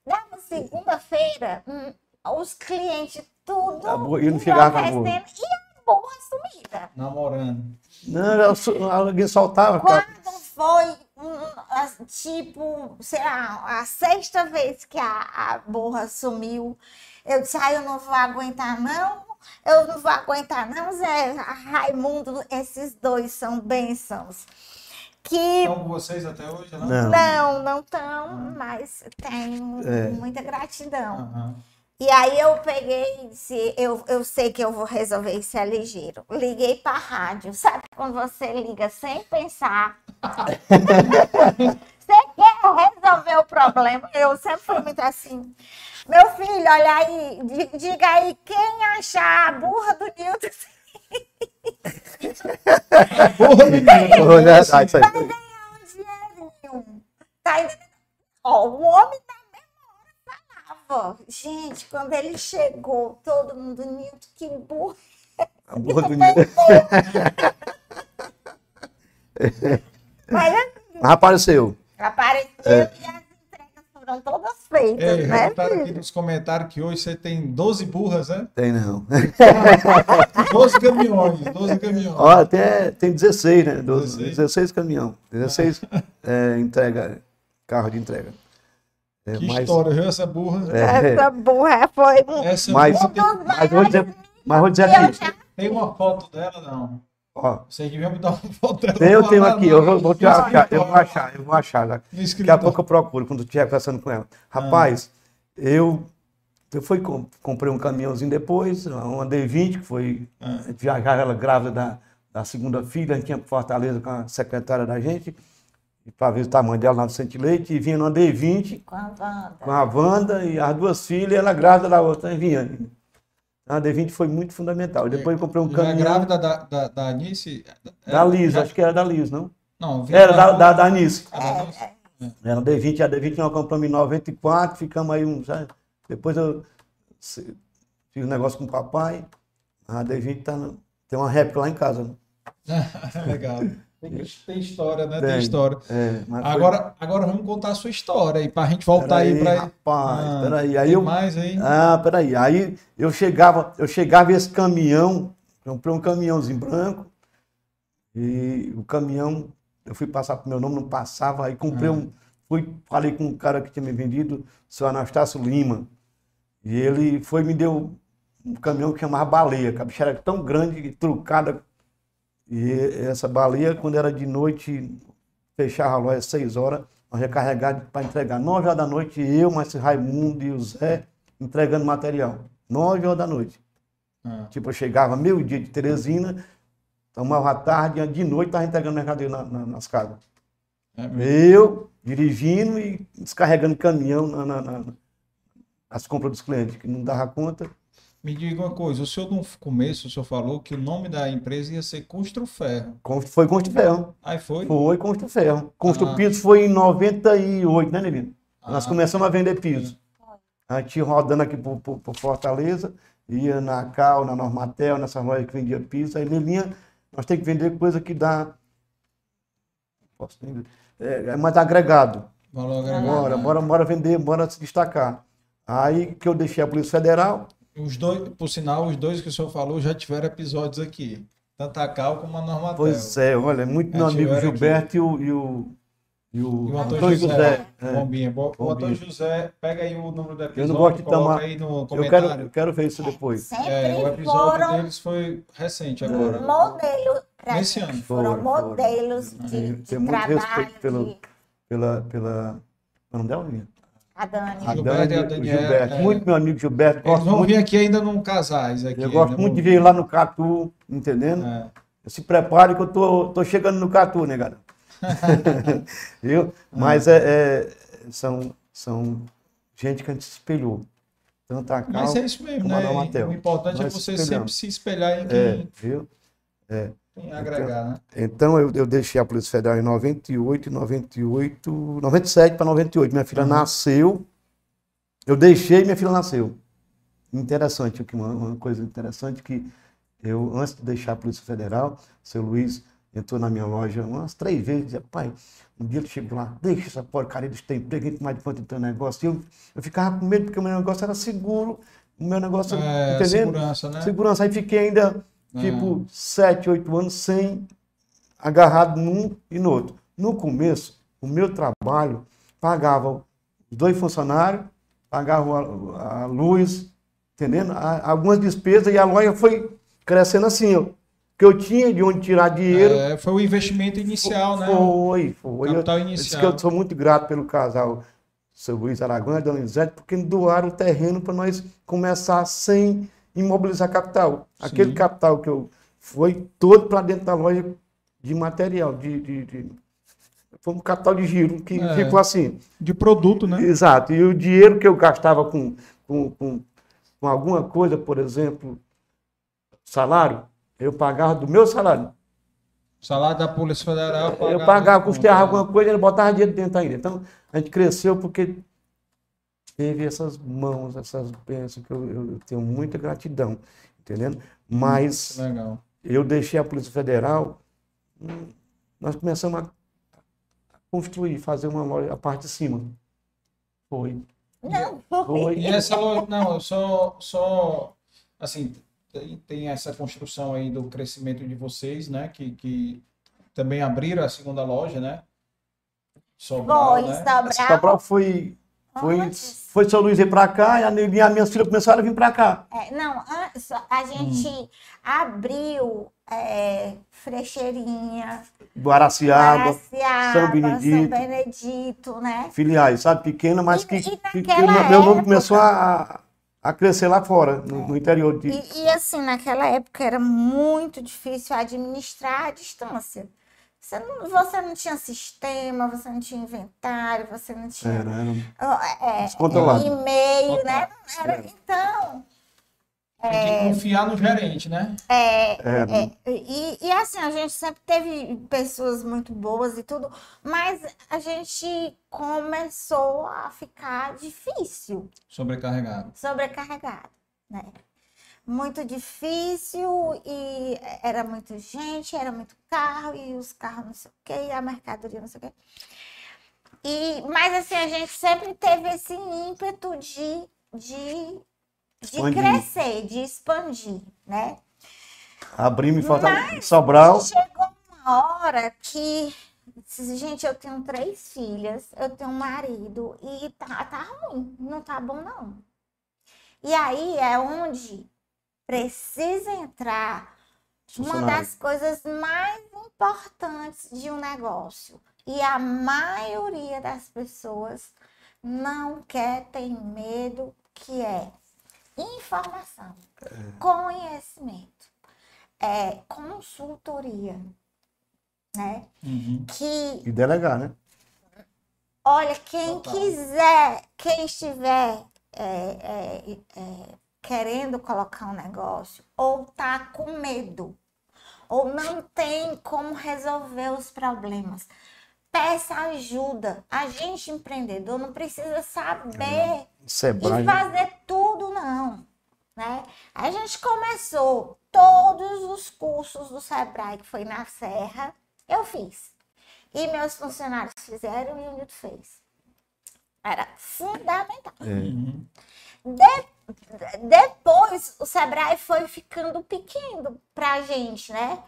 Dava segunda-feira, hum, os clientes tudo A burra- ele não chegava com e a burra sumida. Namorando. Não, eu alguém soltava. ficava- Quando foi, hum, tipo, sei lá, a sexta vez que a, a burra sumiu, eu disse, ah, eu não vou aguentar não, eu não vou aguentar não, Zé, Raimundo, esses dois são bênçãos. Que Estão com vocês até hoje, não? Não. não, não estão, mas tenho É. muita gratidão. Aham. E aí eu peguei e disse, eu, eu sei que eu vou resolver isso é ligeiro. Liguei para rádio. Sabe quando você liga sem pensar? você quer resolver o problema? Eu sempre fui muito assim. Meu filho, olha aí, di- diga aí quem achar a burra do Newton Porra, menino. Foi verdade, isso aí. vai ganhar um dinheirinho. Tá entendendo? Ó, o homem da mesma hora falava. gente, quando ele chegou, todo mundo, Nilton, que burro. A burra do Nilton. Mas assim, Mas apareceu. apareceu É. e foram todas feitas, Ei, né, botaram aqui filho? nos comentários que hoje você tem 12 burras, né? Tem não. 12 caminhões, 12 caminhões. Ó, tem, tem 16, né? Do- 16. 16 caminhão. 16 é, entrega, carro de entrega. É, que mas, história, viu? Essa burra. é, Essa burra foi um Essa Mas- burra mas vou dizer, mas vou dizer aqui. já tem uma foto dela, não. Ó, deviam me dar uma dela. eu tenho aqui, eu vou, vou te achar, eu vou achar, eu vou achar. Daqui a pouco eu procuro, quando eu estiver conversando com ela. Rapaz, eu, eu fui, com- comprei um caminhãozinho depois, uma D20, que foi Ah. a gente viajava ela grávida da, da segunda filha, a gente tinha para Fortaleza com a secretária da gente, para ver o tamanho dela lá no Centro Leite, e vinha numa D20 com a Wanda. com a Wanda e as duas filhas, ela grávida da outra, e vinha. A D20 foi muito fundamental. E depois eu comprei um é caminhão grávida da, da, da Anice? da Liz, acho que era da Liz, não? Não, Era na da, da, da Anice. Ah, Anice. Era D20, a D20 nós compramos em 94, ficamos aí um. já- depois eu fiz um negócio com o papai. A D20 tá tem uma réplica lá em casa. Né? Legal. Tem, tem história, né? Tem, Tem. história. É, mas foi- Agora, agora vamos contar a sua história aí, pra gente voltar aí Peraí, pra. rapaz, Ah, peraí. Aí eu, mais aí? Ah, peraí. Aí eu chegava, eu chegava esse caminhão, comprei um caminhãozinho branco, e o caminhão, eu fui passar pro meu nome, não passava, aí comprei um, fui, falei com um cara que tinha me vendido, o seu Anastácio Lima, e ele foi e me deu um caminhão que chamava baleia, que a bicha era tão grande, trucada, e essa baleia, quando era de noite, fechava a loja às seis horas, nós recarregados para entregar. Nove horas da noite, eu, mais Raimundo e o Zé, entregando material. Nove horas da noite. Ah, Tipo, eu chegava meio-dia de Teresina, tomava a tarde, de noite estava entregando mercadoria na- na- nas casas. é. Eu dirigindo e descarregando caminhão na, na- na- nas compras dos clientes, que não dava conta. Me diga uma coisa, o senhor no começo, o senhor falou que o nome da empresa ia ser Construferro. Constru- Foi Constru Ferro. Aí foi? Foi Constru Ferro. Constru Ah. Piso foi em 98, né, Nevino? Nós Ah. começamos a vender piso. A gente rodando aqui por, por- por Fortaleza, ia na Cal, na Normatel, nessa loja que vendia piso. Aí, Nelinha, nós temos que vender coisa que dá. Posso nem- É, é mais agregado. Valor agregado. Bora, né? bora, bora vender, bora se destacar. Aí que eu deixei a Polícia Federal, Os dois, por sinal, os dois que o senhor falou já tiveram episódios aqui. Tanto a Cal como a Normatel. pois é, olha, muito meu É, amigo Gilberto e o, e o, e o E o Antônio Antônio José. José. é. Bombinha. Bo- O Bombinha. Antônio José, pega aí o número do episódio, Eu não gosto de coloca tomar- aí no Eu comentário. quero, eu quero ver isso depois. É, o episódio foram deles foi recente agora. modelos pra Nesse ano. Foram Foram, foram. modelos de, Tenho- de muito trabalho. respeito pelo- de- Pela. pela... O nome dela, menina? A Dani. A Gilberto Dani e a e o Daniela, Gilberto. é. Muito meu amigo Gilberto. Eles vão muito, vir aqui ainda num casais aqui. eu gosto ainda muito de ver lá no Catu, entendendo? É. Se prepare que eu tô, tô chegando no Catu, né, cara? Viu? Mas é, é- são, são gente que a gente se espelhou. Tanto a Cal, Mas é isso mesmo, né? O importante é Nós você espelhamos. sempre se espelhar em é, quem viu? Tem a agregar, né? Então eu, eu deixei a Polícia Federal em 98, 98, 97 para 98. Minha filha Uhum. nasceu. Eu deixei e minha filha nasceu. Interessante, uma, uma coisa interessante que eu, antes de deixar a Polícia Federal, o seu Luiz entrou na minha loja umas três vezes e dizia, pai, um dia ele chegou lá, deixa essa porcaria de ter emprego, a gente mais de quanto teu negócio. E eu, eu ficava com medo porque o meu negócio era seguro, o meu negócio, É, entendendo? segurança, né? Segurança. Aí fiquei ainda, É. tipo, sete, oito anos sem agarrado num e no outro. No começo, o meu trabalho pagava dois funcionários, pagava a, a luz, entendendo? A- algumas despesas e a loja foi crescendo assim, ó. Que eu tinha de onde tirar dinheiro. É, foi o investimento inicial, né? Foi, foi. Capital eu, eu inicial. que eu sou muito grato pelo casal, seu Luiz Aragão e Dona Elisete, porque doaram o terreno para nós começar sem imobilizar capital. Aquele Sim. capital que eu foi todo para dentro da loja de material, de, de, de- foi um capital de giro que É. ficou assim. De produto, né? Exato. E o dinheiro que eu gastava com, com, com, com alguma coisa, por exemplo, salário, eu pagava do meu salário. Salário da Polícia Federal. Eu pagava, custeava né? alguma coisa, ele botava dinheiro dentro ainda. Então, a gente cresceu porque teve essas mãos, essas bênçãos, que eu, eu tenho muita gratidão, entendendo? Mas Legal. eu deixei a Polícia Federal, hum, nós começamos a construir, fazer uma loja, a parte de cima. Foi. Não, Foi. E essa loja, não, eu só, só, assim, tem, tem essa construção aí do crescimento de vocês, né? Que, que também abriram a segunda loja, né? Sobral, Foi, né? Sobral. Cabral foi, foi, Antes. foi São Luís veio pra cá e a, e minhas filhas começaram a vir pra cá. É, não, antes a gente abriu é, Frecheirinha, Guaraciaba, Guaraciaba, São Benedito. São Benedito, né? filiais, sabe? Pequena, mas E- que, e que- que o meu nome época- começou a, a crescer lá fora, no, no interior de. E, e, assim, naquela época era muito difícil administrar a distância. Você não, você não tinha sistema, você não tinha inventário, você não tinha Era, era é, descontrolado. e-mail, né? Era- então, Tem É. que confiar no gerente, né? Era. E, e assim, a gente sempre teve pessoas muito boas e tudo, mas a gente começou a ficar difícil, Sobrecarregado. sobrecarregado, né? Muito difícil e era muita gente, era muito carro e os carros não sei o quê, e a mercadoria não sei o quê. E, mas assim, a gente sempre teve esse ímpeto de, de, de crescer, de expandir, né? Abrimos em Fortaleza, Sobral. Chegou uma hora que, gente, eu tenho três filhas, eu tenho um marido e tá, tá ruim, não tá bom não. E aí é onde precisa entrar uma das coisas mais importantes de um negócio. E a maioria das pessoas não quer, tem medo, que é informação, conhecimento, é, consultoria, né? Uhum. Que, E delegar, né? olha, quem Total. quiser, quem estiver é, é, é, querendo colocar um negócio, ou tá com medo, ou não tem como resolver os problemas, peça ajuda. A gente, empreendedor, não precisa saber Sebrae. e né? fazer tudo não, né? A gente começou todos os cursos do Sebrae que foi na Serra, eu fiz. E meus funcionários fizeram e o Nilton fez. Era fundamental. É. De- depois o Sebrae foi ficando pequeno pra gente, né?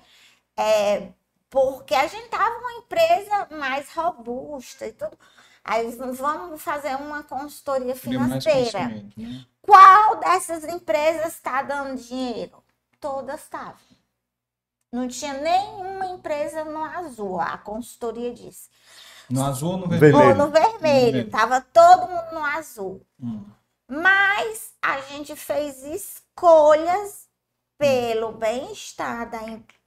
É, porque a gente tava uma empresa mais robusta e tudo. Aí vamos fazer uma consultoria financeira. né? Qual dessas empresas está dando dinheiro? Todas estavam. Não tinha nenhuma empresa no azul, a consultoria disse. No azul ou no Vermelho. Ou no vermelho, Vermelho. tava todo mundo no azul. Hum. Mas a gente fez escolhas pelo bem-estar da,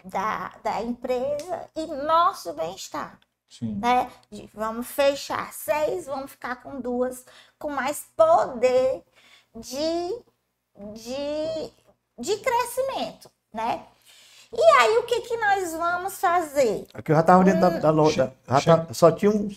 da, da empresa e nosso bem-estar, Sim. né? De, vamos fechar seis, vamos ficar com duas, com mais poder de, de, de crescimento, né? E aí, o que, que nós vamos fazer? Aqui eu já estava dentro da, Hum. da loja. só tinha um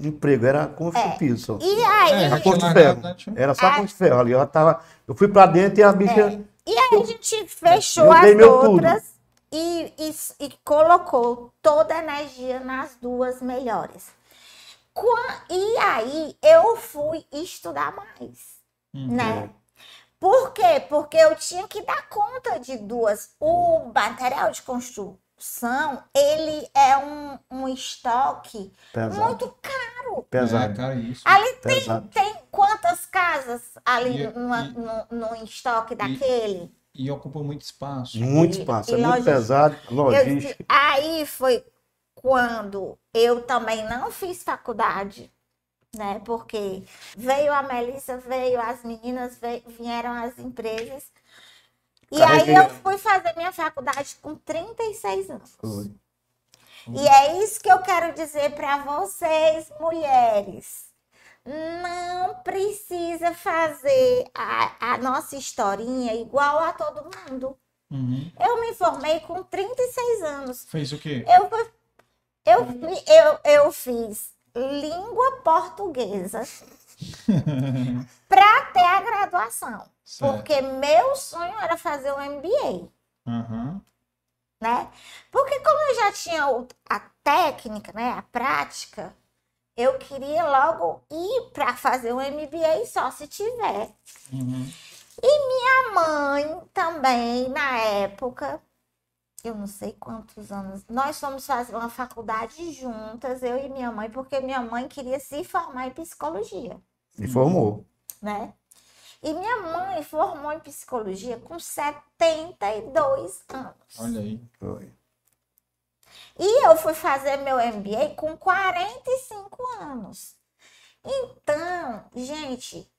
emprego, era construir É. E aí, É, A tinha ponto de ferro. Era só ponto de ferro ali. Eu, tava, eu fui pra dentro e a bicha. É. E aí a gente fechou Eu as dei meu tudo. outras e, e, e colocou toda a energia nas duas melhores. E aí eu fui estudar mais, Hum. né? Por quê? Porque eu tinha que dar conta de duas. O material de construção, ele é um, um estoque Pesado. muito caro. É, Pesado. cara, isso. Ali tem, Pesado. tem quantas casas ali E- numa- e- no, no estoque daquele? E ocupa muito espaço. Muito E- espaço. e é muito logística. pesado. Eu Logística. disse- aí foi quando eu também não fiz faculdade, né? Porque veio a Melissa, veio as meninas, veio- vieram as empresas. E Carreguei aí eu fui fazer minha faculdade com 36 anos. Foi. E é isso que eu quero dizer para vocês, mulheres. Não precisa fazer a, a nossa historinha igual a todo mundo. Uhum. Eu me formei com 36 anos. Fez o quê? Eu, eu, eu, eu fiz língua portuguesa para ter a graduação. Certo. Porque meu sonho era fazer o MBA, Aham. né? Porque como eu já tinha a técnica, né, a prática, eu queria logo ir para fazer o MBA só se tiver. Uhum. Minha mãe também, na época, eu não sei quantos anos, nós fomos fazer uma faculdade juntas, eu e minha mãe, porque minha mãe queria se formar em psicologia, E formou. né? E minha mãe formou em psicologia com 72 anos. Olha aí. Foi. E eu fui fazer meu MBA com 45 anos. Então, gente,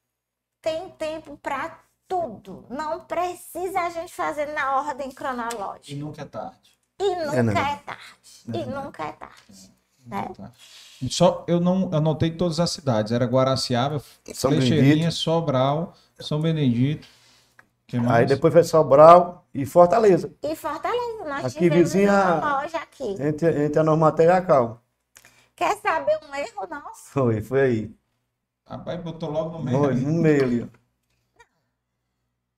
tem tempo para tudo. Não precisa a gente fazer na ordem E cronológica. nunca é tarde. E nunca não. é, tarde. E nunca é tarde. Né? Só eu não anotei todas as cidades. Era Guaraciaba, São Flecheirinha, Sobral, São Benedito. Aí depois foi Sobral e Fortaleza. E Fortaleza, nós Aqui, tivemos vizinha- uma loja aqui. Entre, entre a Normatel e a Cal. Quer saber um erro nosso? Foi, foi aí. Rapaz, botou logo no meio. Foi, no meio ali. ó.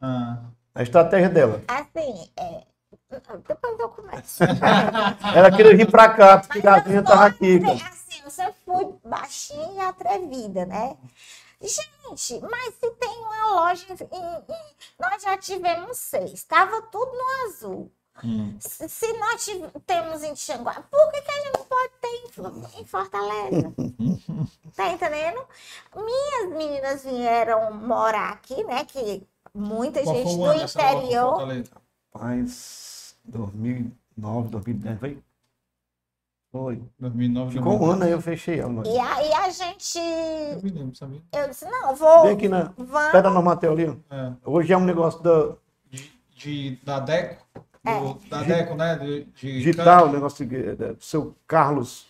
Ah, A estratégia dela. Assim, é... depois eu começo. Ela queria vir pra cá, porque Mas a eu gatinha sou tava aqui. Assim, eu sempre fui baixinha e atrevida, né? Gente, mas se tem uma loja em, em- nós já tivemos seis, estava tudo no azul. hum. Se, se nós tive- temos em Tianguá, por que, que a gente não pode ter em, em Fortaleza? tá entendendo? Minhas meninas vieram morar aqui, né? Que muita Qual gente do interior. Rapaz, 2009, 2010, foi? Foi. 2009. Ficou um 2010. ano aí, eu fechei ela. E aí a gente. Eu me lembro, sabia? Eu disse, não, vou. Vem aqui na Vamos. pé da Normatel ali. ó. É. Hoje é um negócio da De, de- da Deco? É. Do- Da Deco, né? De, de digital, negócio de, de- do seu Carlos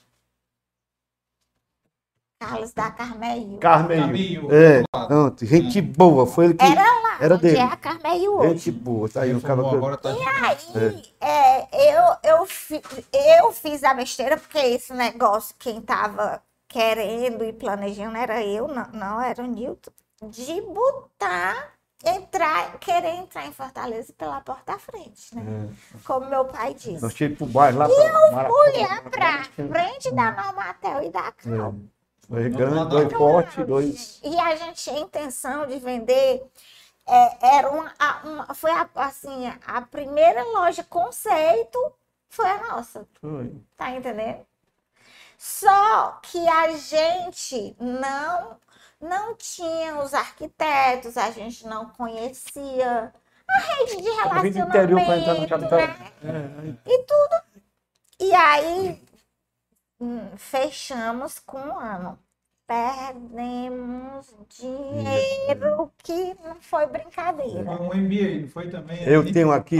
Carlos da Carmeio. Carmeio. É, pronto, gente boa, foi ele que Era era onde dele. é a Carmeio hoje. Gente boa, tá aí, um Reformou, cara agora tá de- Aí, é, eu, eu, fi- eu fiz a besteira, porque esse negócio, quem tava querendo e planejando era eu, não, não era o Newton, de botar, entrar, querer entrar em Fortaleza pela porta da frente, né? Como meu pai disse. Nós tínhamos pro bairro lá pra Fui lá pra frente da Normatel e da Cal. Foi grande, dois fortes, dois. E a gente tinha a intenção de vender. É, era uma, uma- foi a, assim, a primeira loja conceito foi a nossa, Foi. tá entendendo? Só que a gente não não tinha os arquitetos, a gente não conhecia a rede de relacionamento, né? É, E aí hum, fechamos com um ano. Perdemos dinheiro que não foi brincadeira. Um MBA, não foi também? Eu tenho aqui,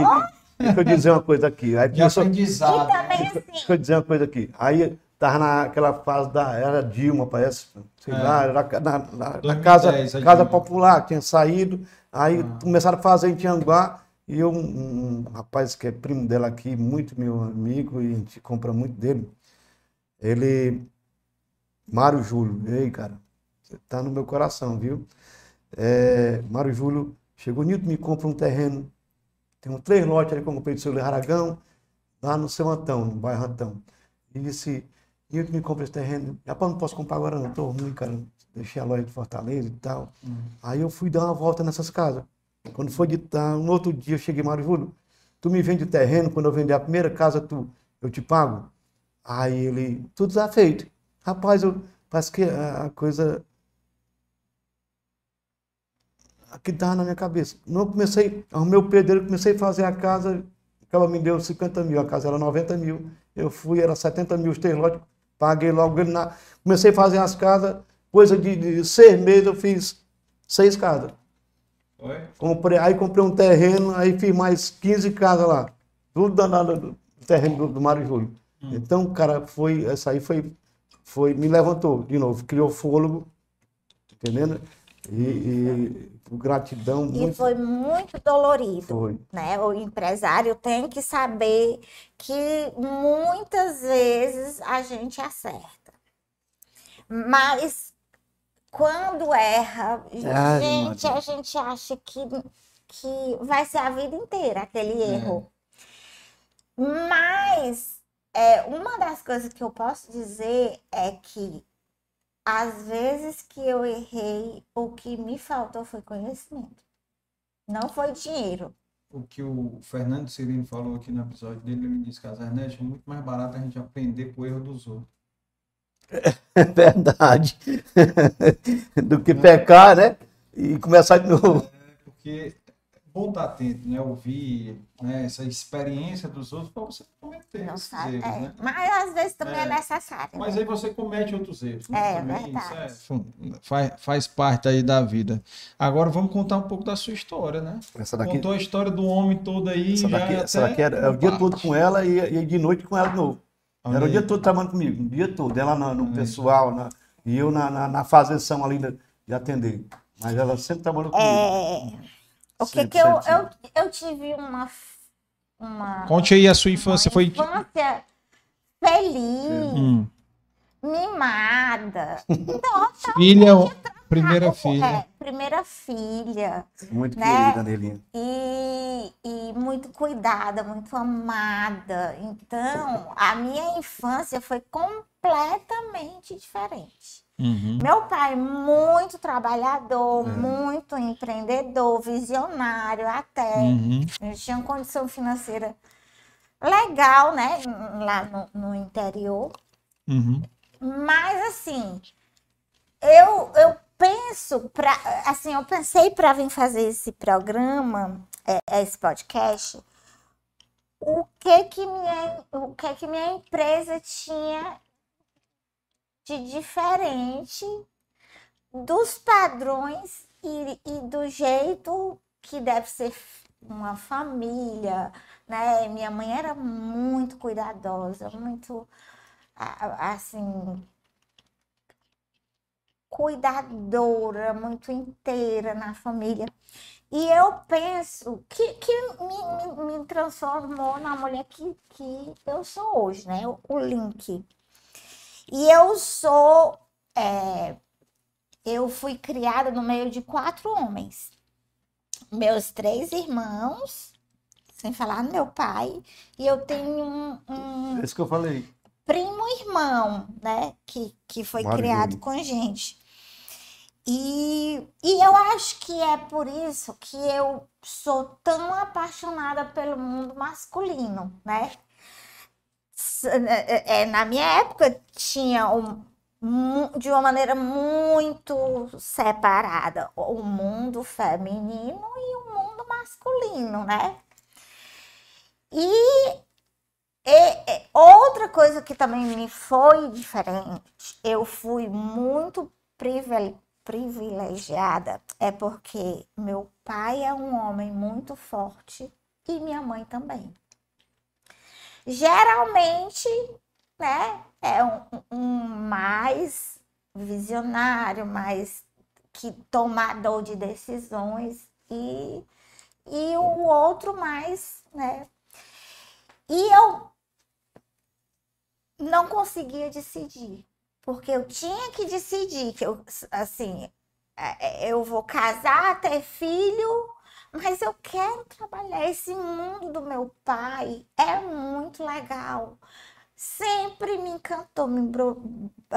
deixa eu dizer uma coisa aqui. Aí De começou, E aprendizado. também deixa assim, eu dizer uma coisa aqui. Aí tava naquela fase da era Dilma, parece, sei É. lá, era na, na- na 2010, casa, casa popular, tinha saído. Aí Ah. começaram a fazer em Tianguá. E eu, um, um rapaz que é primo dela aqui, muito meu amigo, e a gente compra muito dele. Ele, Mário Júlio, ei, cara, você tá no meu coração, viu? É, Mário Júlio chegou, Nilton, me compra um terreno. Tem um três lotes ali que eu comprei do seu Aragão, lá no seu Antão, no bairro Antão. E disse, Nilton, me compra esse terreno. Rapaz, não posso comprar agora, não, tô ruim, cara. Deixei a loja de Fortaleza e tal. Aí eu fui dar uma volta nessas casas. Quando foi de tarde, no outro dia eu cheguei, Mário Júlio, tu me vende o terreno, quando eu vender a primeira casa, tu, eu te pago? Aí ele, tudo já feito. Rapaz, eu, parece que a coisa aqui estava na minha cabeça. Não eu comecei, arrumei o pedreiro, comecei a fazer a casa, ela me deu 50 mil, a casa era 90 mil. Eu fui, era 70 mil os três lotes, paguei logo ele na. Comecei a fazer as casas, coisa de, de seis meses eu fiz seis casas. Foi? Comprei, aí comprei um terreno, aí fiz mais 15 casas lá. Tudo danado do terreno do, do Mário Júlio. Então, cara, foi, essa aí foi, foi, me levantou de novo, criou fôlego, entendendo? E, e gratidão e muito. foi muito dolorido. Foi. né? O empresário tem que saber que muitas vezes a gente acerta. Mas quando erra, Ai, gente, a gente acha que, que vai ser a vida inteira aquele É. erro. Mas é, uma das coisas que eu posso dizer é que às vezes que eu errei, o que me faltou foi conhecimento. Não foi dinheiro. O que o Fernando Cirino falou aqui no episódio dele, ele disse que a internet é muito mais barato a gente aprender com o erro dos outros. É verdade. Do que pecar, né? E começar de novo. Porque é bom estar atento, né? Ouvir né? essa experiência dos outros para você não cometer Não esses sabe, erros, é. né? Mas às vezes também é, É. necessário. Mas né? aí você comete outros erros. né? É, Também, verdade. é- faz, faz parte aí da vida. Agora vamos contar um pouco da sua história, né? Essa daqui, Contou a história do homem todo aí. essa daqui, é essa daqui era, era o dia parte. todo com ela e, e de noite com ela de novo. Olha Era o dia todo trabalhando comigo, o dia todo. Ela no, no pessoal, na- e eu na, na, na fazeção ali de, de atender. Mas ela sempre trabalhou comigo. É, o que que eu, eu, eu tive uma, uma, Conte aí a sua infância. uma Foi. infância feliz, Hum. mimada. Filha, primeira filha. É, primeira filha. Muito né? querida, Nelinha. E, e muito cuidada, muito amada. Então, a minha infância foi completamente diferente. Uhum. Meu pai, muito trabalhador, É. muito empreendedor, visionário até. Uhum. Eles tinham condição financeira legal, né? Lá no, no interior. Uhum. Mas assim, eu, eu penso para assim, eu pensei para vir fazer esse programa, é, esse podcast, o que que minha, o que que minha empresa tinha de diferente dos padrões e, e do jeito que deve ser uma família, né? Minha mãe era muito cuidadosa, muito assim cuidadora, muito inteira na família. E eu penso que, que me, me, me transformou na mulher que, que eu sou hoje, né? O, o link. E eu sou. é, eu fui criada no meio de quatro homens. Meus três irmãos, sem falar no meu pai, e eu tenho um- um, que eu falei. primo irmão, né? Que, que foi Mário criado com a gente. E, e eu acho que é por isso que eu sou tão apaixonada pelo mundo masculino, né? É, na minha época tinha um, de uma maneira muito separada o mundo feminino e o mundo masculino, né? E e- outra coisa que também me foi diferente, eu fui muito privi- privilegiada, é porque meu pai é um homem muito forte e minha mãe também. Geralmente, né, é um, um mais visionário, mais que tomador de decisões e, e o outro mais, né, e eu não conseguia decidir, porque eu tinha que decidir que eu, assim, é, eu vou casar, ter filho, mas eu quero trabalhar esse mundo do meu pai, é muito legal. Sempre me encantou, me,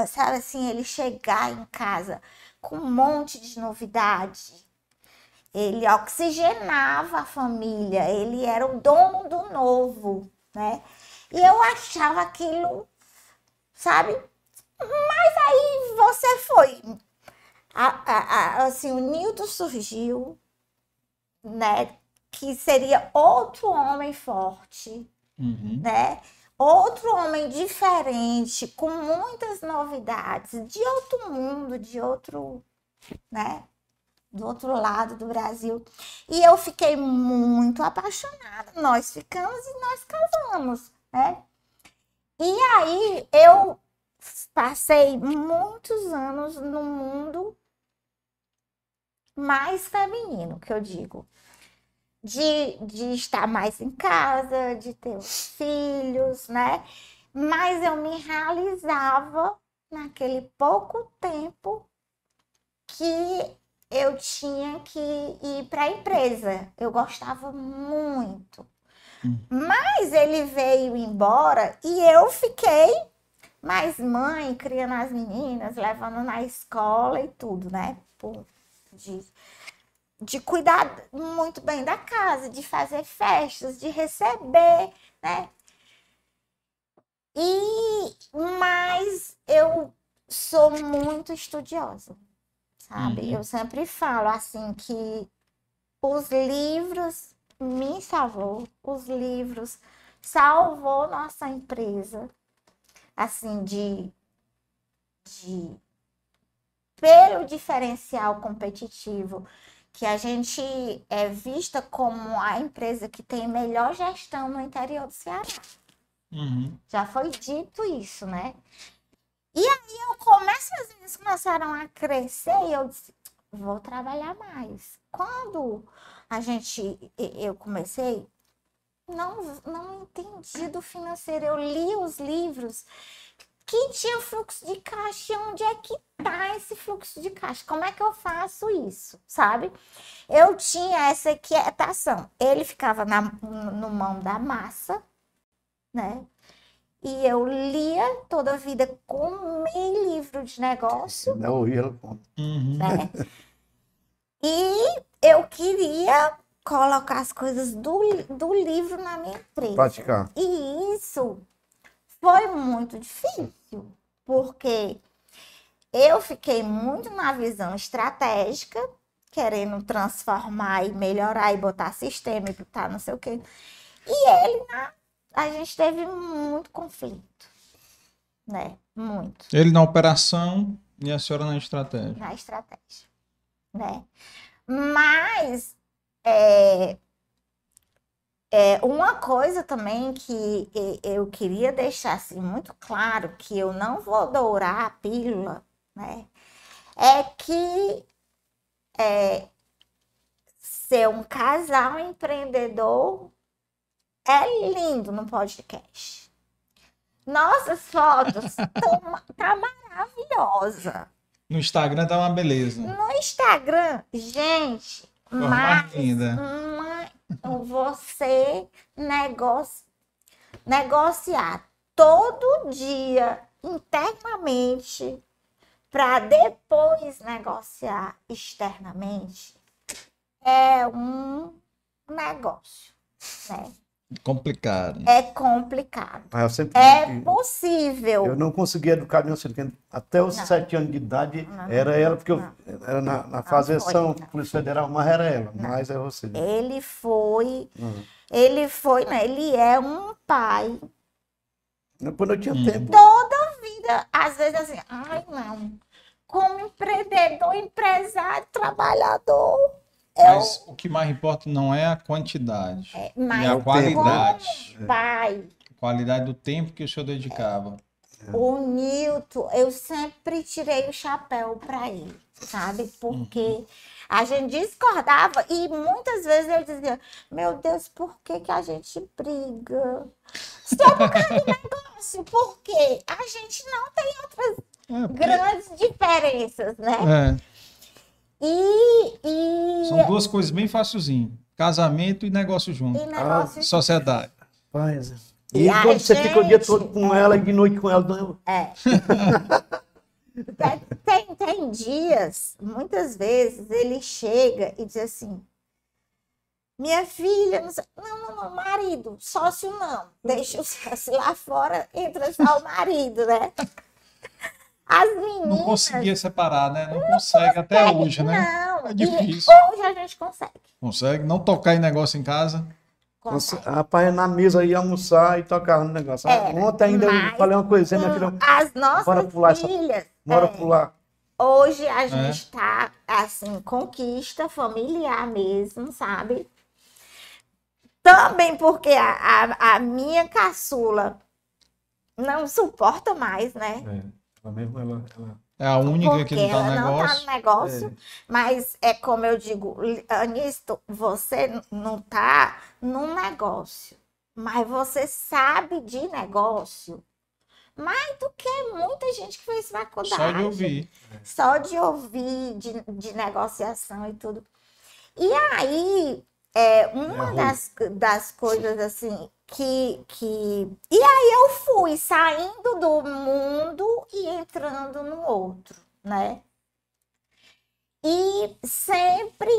sabe assim, ele chegar em casa com um monte de novidade. Ele oxigenava a família, ele era o dono do novo, né? E eu achava aquilo, sabe? Mas aí você foi. A- a- a- assim, o Newton surgiu, né? Que seria outro homem forte, Uhum. né? Outro homem diferente, com muitas novidades, de outro mundo, de outro, né? Do outro lado do Brasil. E eu fiquei muito apaixonada. Nós ficamos e nós casamos, né? E aí eu passei muitos anos no mundo mais feminino, que eu digo. De, de estar mais em casa, de ter os filhos, né? Mas eu me realizava naquele pouco tempo que eu tinha que ir para a empresa. Eu gostava muito. Mas ele veio embora e eu fiquei mais mãe, criando as meninas, levando na escola e tudo, né? Por, de, de cuidar muito bem da casa, de fazer festas, de receber, né? E mas eu sou muito estudiosa, sabe? Uhum. Eu sempre falo assim que os livros me salvou, os livros salvou nossa empresa, assim de de pelo diferencial competitivo que a gente é vista como a empresa que tem melhor gestão no interior do Ceará. Uhum. Já foi dito isso, né? E aí eu começo, as meninas começaram a crescer e eu disse, vou trabalhar mais. Quando a gente, eu comecei, não, não entendi do financeiro. Eu li os livros que tinha fluxo de caixa. E onde é que tá esse fluxo de caixa? Como é que eu faço isso, sabe? Eu tinha essa quietação. Ele ficava na, no mão da massa, né? E eu lia toda a vida com meio livro de negócio, Não ela conta. Uhum. né? E eu queria colocar as coisas do, do livro na minha empresa. Praticar. E isso foi muito difícil, porque eu fiquei muito na visão estratégica, querendo transformar e melhorar e botar sistema e botar não sei o quê. E ele, na- a gente teve muito conflito, né? Muito Ele na operação e a senhora na estratégia. na estratégia, né? Mas é, é uma coisa também que eu queria deixar assim, muito claro que eu não vou dourar a pílula, né? É que é, ser um casal empreendedor é lindo no podcast. Nossas fotos tão, tá maravilhosa. No Instagram dá uma beleza. No Instagram, gente, mais linda. Uma- você negocia, negociar todo dia internamente para depois negociar externamente é um negócio, né? Complicado. É complicado. Mas eu sempre É possível. eu não conseguia educar minha filha. porque Até os Não. sete anos de idade Não. era ela, porque eu Não. era na, na não. Polícia Federal, mas era ela, Não. mas é você. Ele foi, Uhum. ele foi, né? Ele é um pai Quando eu tinha Hum. tempo. vida, às vezes assim, ai não, como empreendedor, empresário, trabalhador, eu, Mas o que mais importa não é a quantidade, é, e mas a qualidade. pai, A qualidade do tempo que o senhor dedicava. o Nilton, eu sempre tirei o chapéu para ele, sabe? Porque a gente discordava e muitas vezes eu dizia, meu Deus, por que, que a gente briga? Só por causa do negócio, porque a gente não tem outras É, porque- grandes diferenças, né? é, E, e, são duas coisas bem facilzinho. Casamento e negócio junto. e negócio. Sociedade. Rapaz, E e a quando você fica o dia gente- todo com ela e de noite com ela, não, É. Tem- tem, tem dias, muitas vezes, ele chega e diz assim: Minha filha, não, sei- não, não, não, marido, sócio não. Deixa o sócio lá fora, entra só o marido, né? As meninas. Não conseguia separar, né? Não consegue até hoje, né? Não, É e difícil. hoje a gente consegue. Consegue não tocar em negócio em casa. Consegue. rapaz, na mesa ia almoçar e tocava no negócio. É, Ontem ainda eu falei uma coisinha, minha filha, As nossas bora pular essa- filhas. bora é, pular. Hoje a gente está, assim, conquista familiar mesmo, sabe? Também porque a, a, a minha caçula não suporta mais, né? É, ela mesmo, ela, ela- É a única Porque que não tá ela no não tá negócio. no negócio. Mas é como eu digo, Anisto, você não tá num negócio, mas você sabe de negócio mais do que muita gente que fez faculdade. Só de ouvir. Só de ouvir, de, de negociação e tudo. E aí, é, uma ruim. das, das coisas assim que, que. E aí eu fui saindo do mundo e entrando no outro, né? E sempre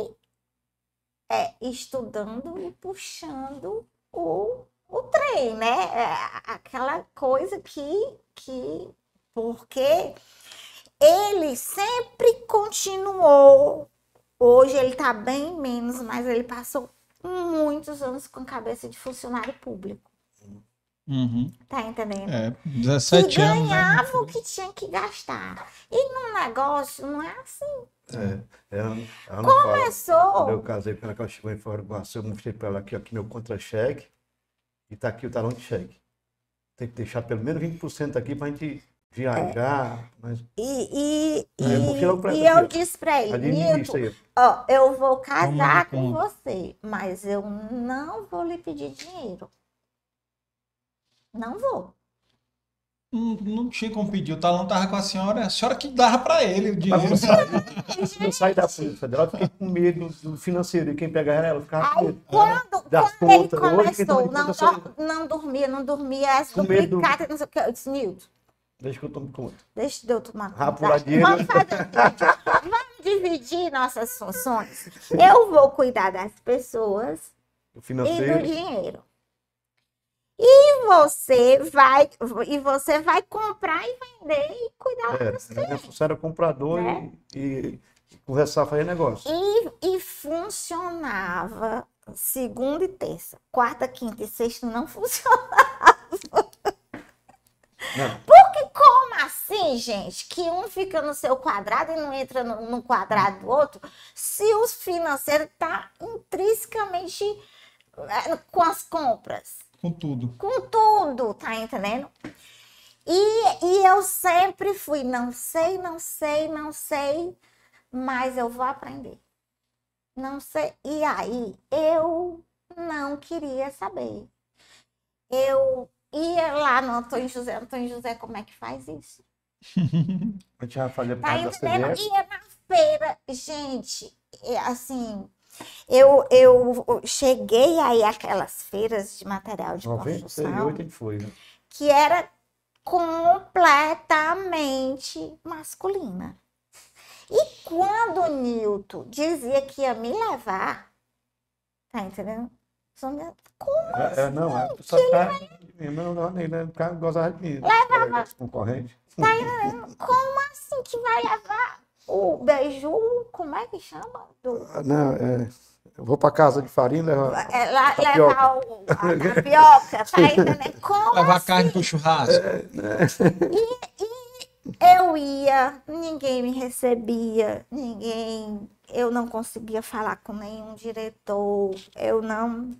é, estudando e puxando o, o trem, né? É, aquela coisa que, que. Porque ele sempre continuou. Hoje ele tá bem menos, mas ele passou muitos anos com cabeça de funcionário público. Uhum. Tá entendendo? É, que 17 anos. né? ganhava o que tinha que gastar. E no negócio não é assim. É, ela, ela não fala. Quando Começou. eu casei com ela, que ela chegou em Iguaçu, eu mostrei para ela aqui, aqui meu contra-cheque e tá aqui o talão de cheque. Tem que deixar pelo menos 20% aqui pra gente viajar. Mas E, e, logo pra e, e eu disse pra ele, Nilton, ó, eu vou casar com você, mas eu não vou lhe pedir dinheiro. Não vou. Não, não tinha como pedir. O talão tava com a senhora. A senhora que dava pra ele o Mas dinheiro. eu saí, eu saí da Polícia Federal, eu fiquei com medo do financeiro. E quem pegava era ela, ficava com medo. quando, Das quando ele contas, hoje toma começou, de não, dor- não dormia, não dormia, as Com medo do- duplicatas, não sei o que. Eu disse, Nilton, Deixa que eu tomo conta. deixa eu tomar conta. Rapuladinha. Vamos fazer vamos dividir nossas funções. Eu vou cuidar das pessoas O e do financeiro. dinheiro. E você vai, e você vai comprar e vender e cuidar É, a minha função era comprador Né? e, e- conversar, fazer negócio. E, e funcionava segunda e terça. Quarta, quinta e sexta não funcionava. Não, Porque como assim, gente? Que um fica no seu quadrado e não entra no, no quadrado do outro, se o financeiro está intrinsecamente é, com as compras. Com tudo. com tudo, tá entendendo? E, e eu sempre fui, não sei, não sei, não sei, mas eu vou aprender. Não sei. E aí eu não queria saber. Eu ia lá no Antônio José, Antônio José, como é que faz isso? a gente vai fazer Tá entendendo? Ia na feira, gente, é, assim, eu, eu cheguei aí aquelas feiras de material de construção 98 a gente foi, né? que era completamente masculina. E quando o Newton dizia que ia me levar, tá entendendo? Como É, é, não, é, só tá de mim, não, não, nem, né? O cara gozava de mim. Levava. Concorrente. tá? Como assim que vai levar o beiju? Como é que chama? Do, Ah, Não, é, eu vou pra casa de farinha, levar. é, lá- Tapioca. levar o, a tapioca, tá entendendo? Como Levar assim? carne pro churrasco. Eu ia, ninguém me recebia, ninguém. Eu não conseguia falar com nenhum diretor, eu não.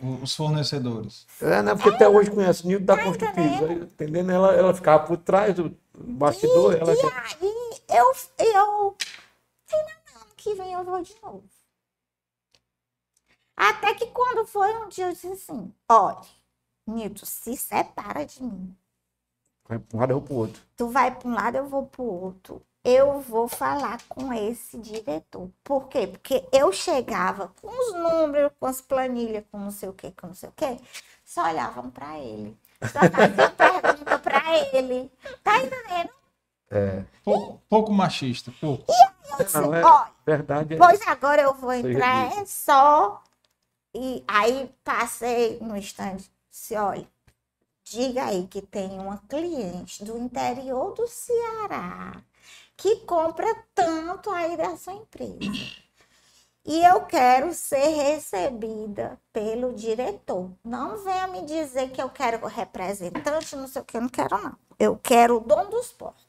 Os fornecedores. É, né? Porque até hoje conhece o Nildo da Tá Construtiva. entendendo? Entendendo? Ela, ela ficava por trás do bastidor. ela E aí eu, eu. Falei, não, ano que vem eu vou de novo. Até que quando foi um dia eu disse assim: olha, Nilton, se separa de mim. vai pra um lado e eu pro outro. Tu vai para um lado, eu vou para o outro. Eu vou falar com esse diretor. Por quê? Porque eu chegava com os números, com as planilhas, com não sei o quê, com não sei o quê, só olhavam para ele. Só faziam pergunta para ele. Tá entendendo? É. Pouco, pouco machista. Pouco. Eu disse, Não, é olha, verdade. É, pois agora eu vou entrar é é só. E aí passei no stand, disse, olha, diga aí que tem uma cliente do interior do Ceará que compra tanto aí dessa empresa. E eu quero ser recebida pelo diretor. Não venha me dizer que eu quero representante, não sei o que, eu não quero, não. Eu quero o dono dos portos.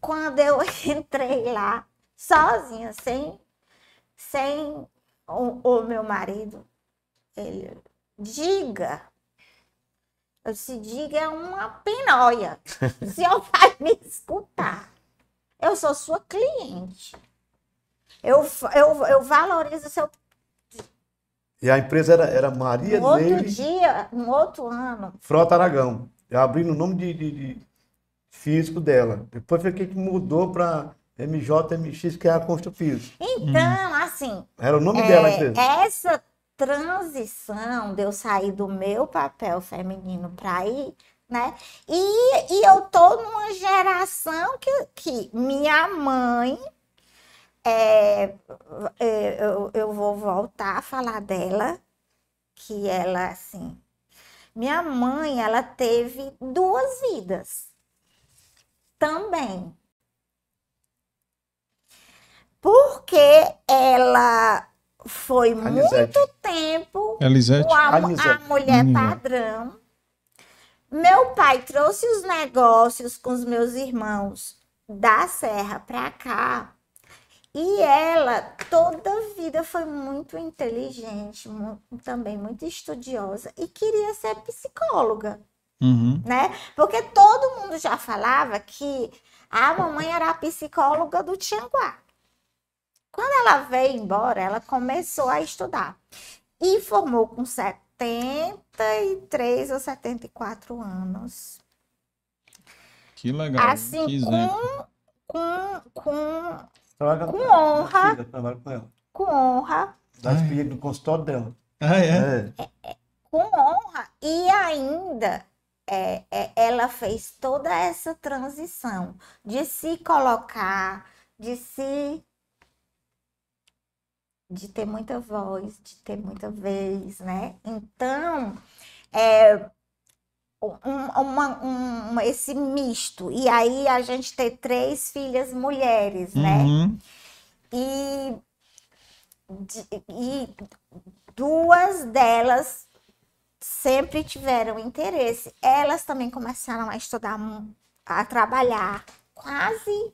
Quando eu entrei lá, sozinha, sem, sem o, o meu marido, ele, diga. Eu disse, diga é uma pinóia. O senhor vai me escutar. Eu sou sua cliente. Eu, eu, eu valorizo o seu E a empresa era, era Maria No outro Neire dia, no outro ano, Frota Aragão. Eu abri no nome de, de- de físico dela. Depois foi que mudou para MJMX, que é a Constru Piso. então, assim, Era o nome dela, a É, empresa. essa transição de eu sair do meu papel feminino para ir, né? E, e eu tô numa geração que, que minha mãe, é, é, eu, eu vou voltar a falar dela, que ela, assim, minha mãe, ela teve duas vidas também. Porque ela foi Anisete. muito tempo Elisete. a, a mulher Hum. padrão. Meu pai trouxe os negócios com os meus irmãos da Serra para cá. E ela toda a vida foi muito inteligente, mu- também muito estudiosa e queria ser psicóloga Uhum. né? Porque todo mundo já falava que a mamãe era a psicóloga do Tianguá. Quando ela veio embora, ela começou a estudar e formou com 73 ou 74 anos. Que legal. Assim, que. Com, com, Trabalha com honra. Filha, trabalha com ela. com honra, Dá experiência no consultório dela. Ah, é? É. com honra e ainda é, é, ela fez toda essa transição de se colocar, de se de ter muita voz, de ter muita vez, né? Então, é, um- uma- um- esse misto. E aí a gente ter três filhas mulheres, né? Uhum. E, de- e duas delas sempre tiveram interesse. Elas também começaram a estudar, a trabalhar quase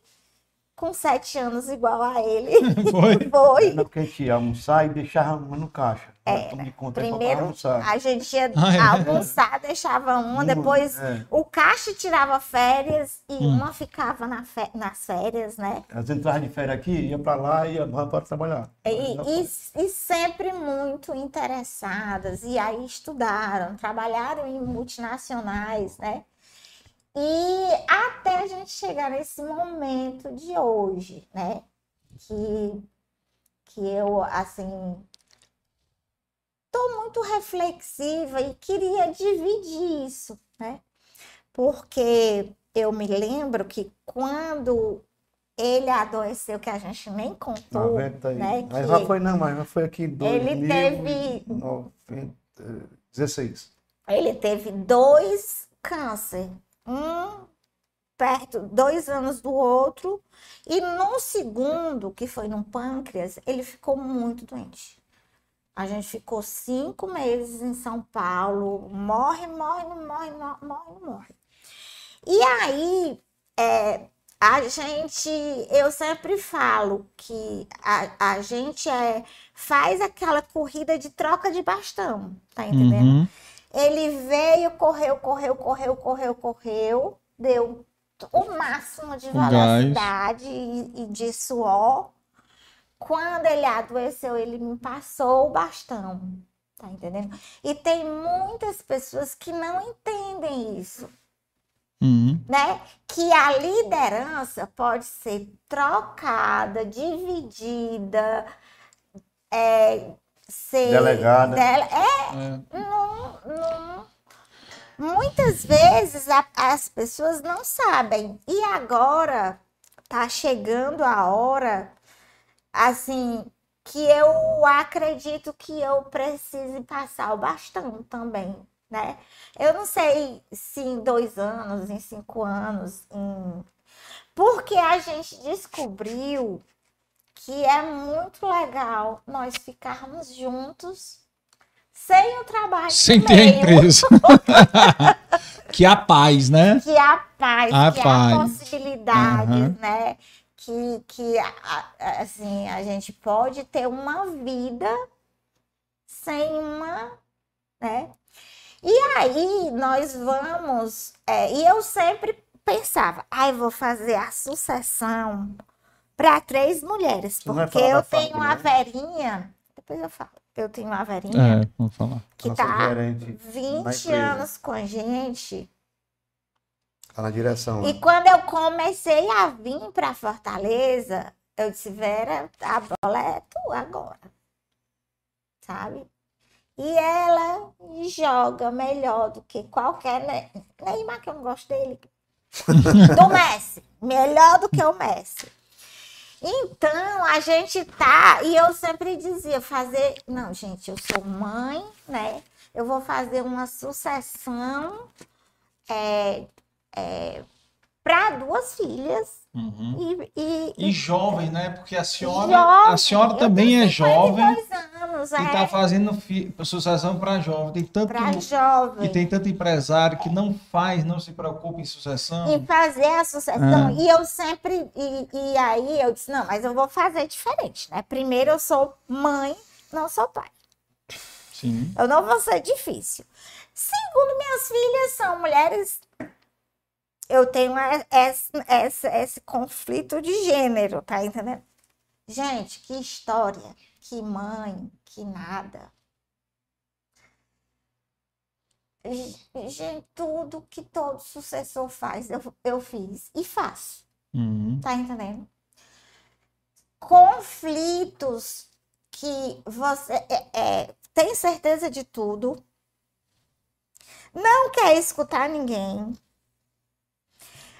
com sete anos, igual a ele. Foi. Foi. Não, porque a gente ia almoçar e deixava uma no caixa. É, pra Primeiro, a gente ia Ah, é? almoçar, deixava uma, Uma, depois é. o caixa tirava férias e Hum. uma ficava na fe- nas férias, né? As entradas de férias aqui, ia pra lá e ia para trabalhar. E, e- e sempre muito interessadas, e aí estudaram, trabalharam em multinacionais, né? E até a gente chegar nesse momento de hoje, né? Que, que eu, assim, tô muito reflexiva e queria dividir isso, né? Porque eu me lembro que quando ele adoeceu, que a gente nem contou, 90 aí. né? Mas já foi, não, mas já foi aqui em Ele teve- 2016. Ele teve dois câncer, um perto, dois anos do outro, e no segundo, que foi no pâncreas, ele ficou muito doente. A gente ficou cinco meses em São Paulo, morre, morre, não morre, morre, não morre. E aí, é, a gente, eu sempre falo que a, a gente é, faz aquela corrida de troca de bastão, tá entendendo? Uhum. Ele veio, correu, correu, correu, correu, correu, deu o máximo de velocidade e, e de suor. Quando ele adoeceu, ele me passou o bastão, tá entendendo? E tem muitas pessoas que não entendem isso, Uhum. né? Que a liderança pode ser trocada, dividida, é, ser Delegada. dele- é, É. não, não. Muitas vezes a- as pessoas não sabem. E agora tá chegando a hora, assim, que eu acredito que eu precise passar o bastão também, né? Eu não sei se em dois anos, em cinco anos, em... porque a gente descobriu que é muito legal nós ficarmos juntos sem o trabalho Sem ter meio, empresa. que a paz, né? que a paz, A que paz. a possibilidade, Aham. né? Que, que assim, a gente pode ter uma vida sem uma, né? E aí nós vamos, é, e eu sempre pensava, ai, vou fazer a sucessão para três mulheres, Você vai porque eu tenho fábrica, uma não? verinha, depois eu falo. eu tenho uma verinha É, vamos falar. que Nossa tá gerente 20 empresa. anos com a gente. tá na direção. E quando eu comecei a vir para Fortaleza, eu disse, Vera, a bola é tua agora. Sabe? E ela joga melhor do que qualquer Ne- Neymar, que eu não gosto dele. Do Messi. Melhor do que o Messi. Então, a gente tá. E eu sempre dizia, fazer. Não, gente, eu sou mãe, né? Eu vou fazer uma sucessão é, para duas filhas. Uhum. E, e, E jovem, né? Porque a senhora, Jovem, a senhora também é jovem 52 anos, e é, tá fazendo fi- sucessão para jovem. Tem tanto para e jovem. tem tanto empresário que não faz, não se preocupa em sucessão. E fazer a sucessão. Ah. E eu sempre. E, e aí eu disse: não, mas eu vou fazer diferente, né? Primeiro eu sou mãe, não sou pai. Sim. Eu não vou ser difícil. Segundo, minhas filhas são mulheres. Eu tenho esse, esse, esse conflito de gênero, tá entendendo? Gente, que história, que mãe, que nada. Gente, tudo que todo sucessor faz, eu, eu fiz e faço. Uhum. Tá entendendo? Conflitos que você é, é, tem certeza de tudo, não quer escutar ninguém.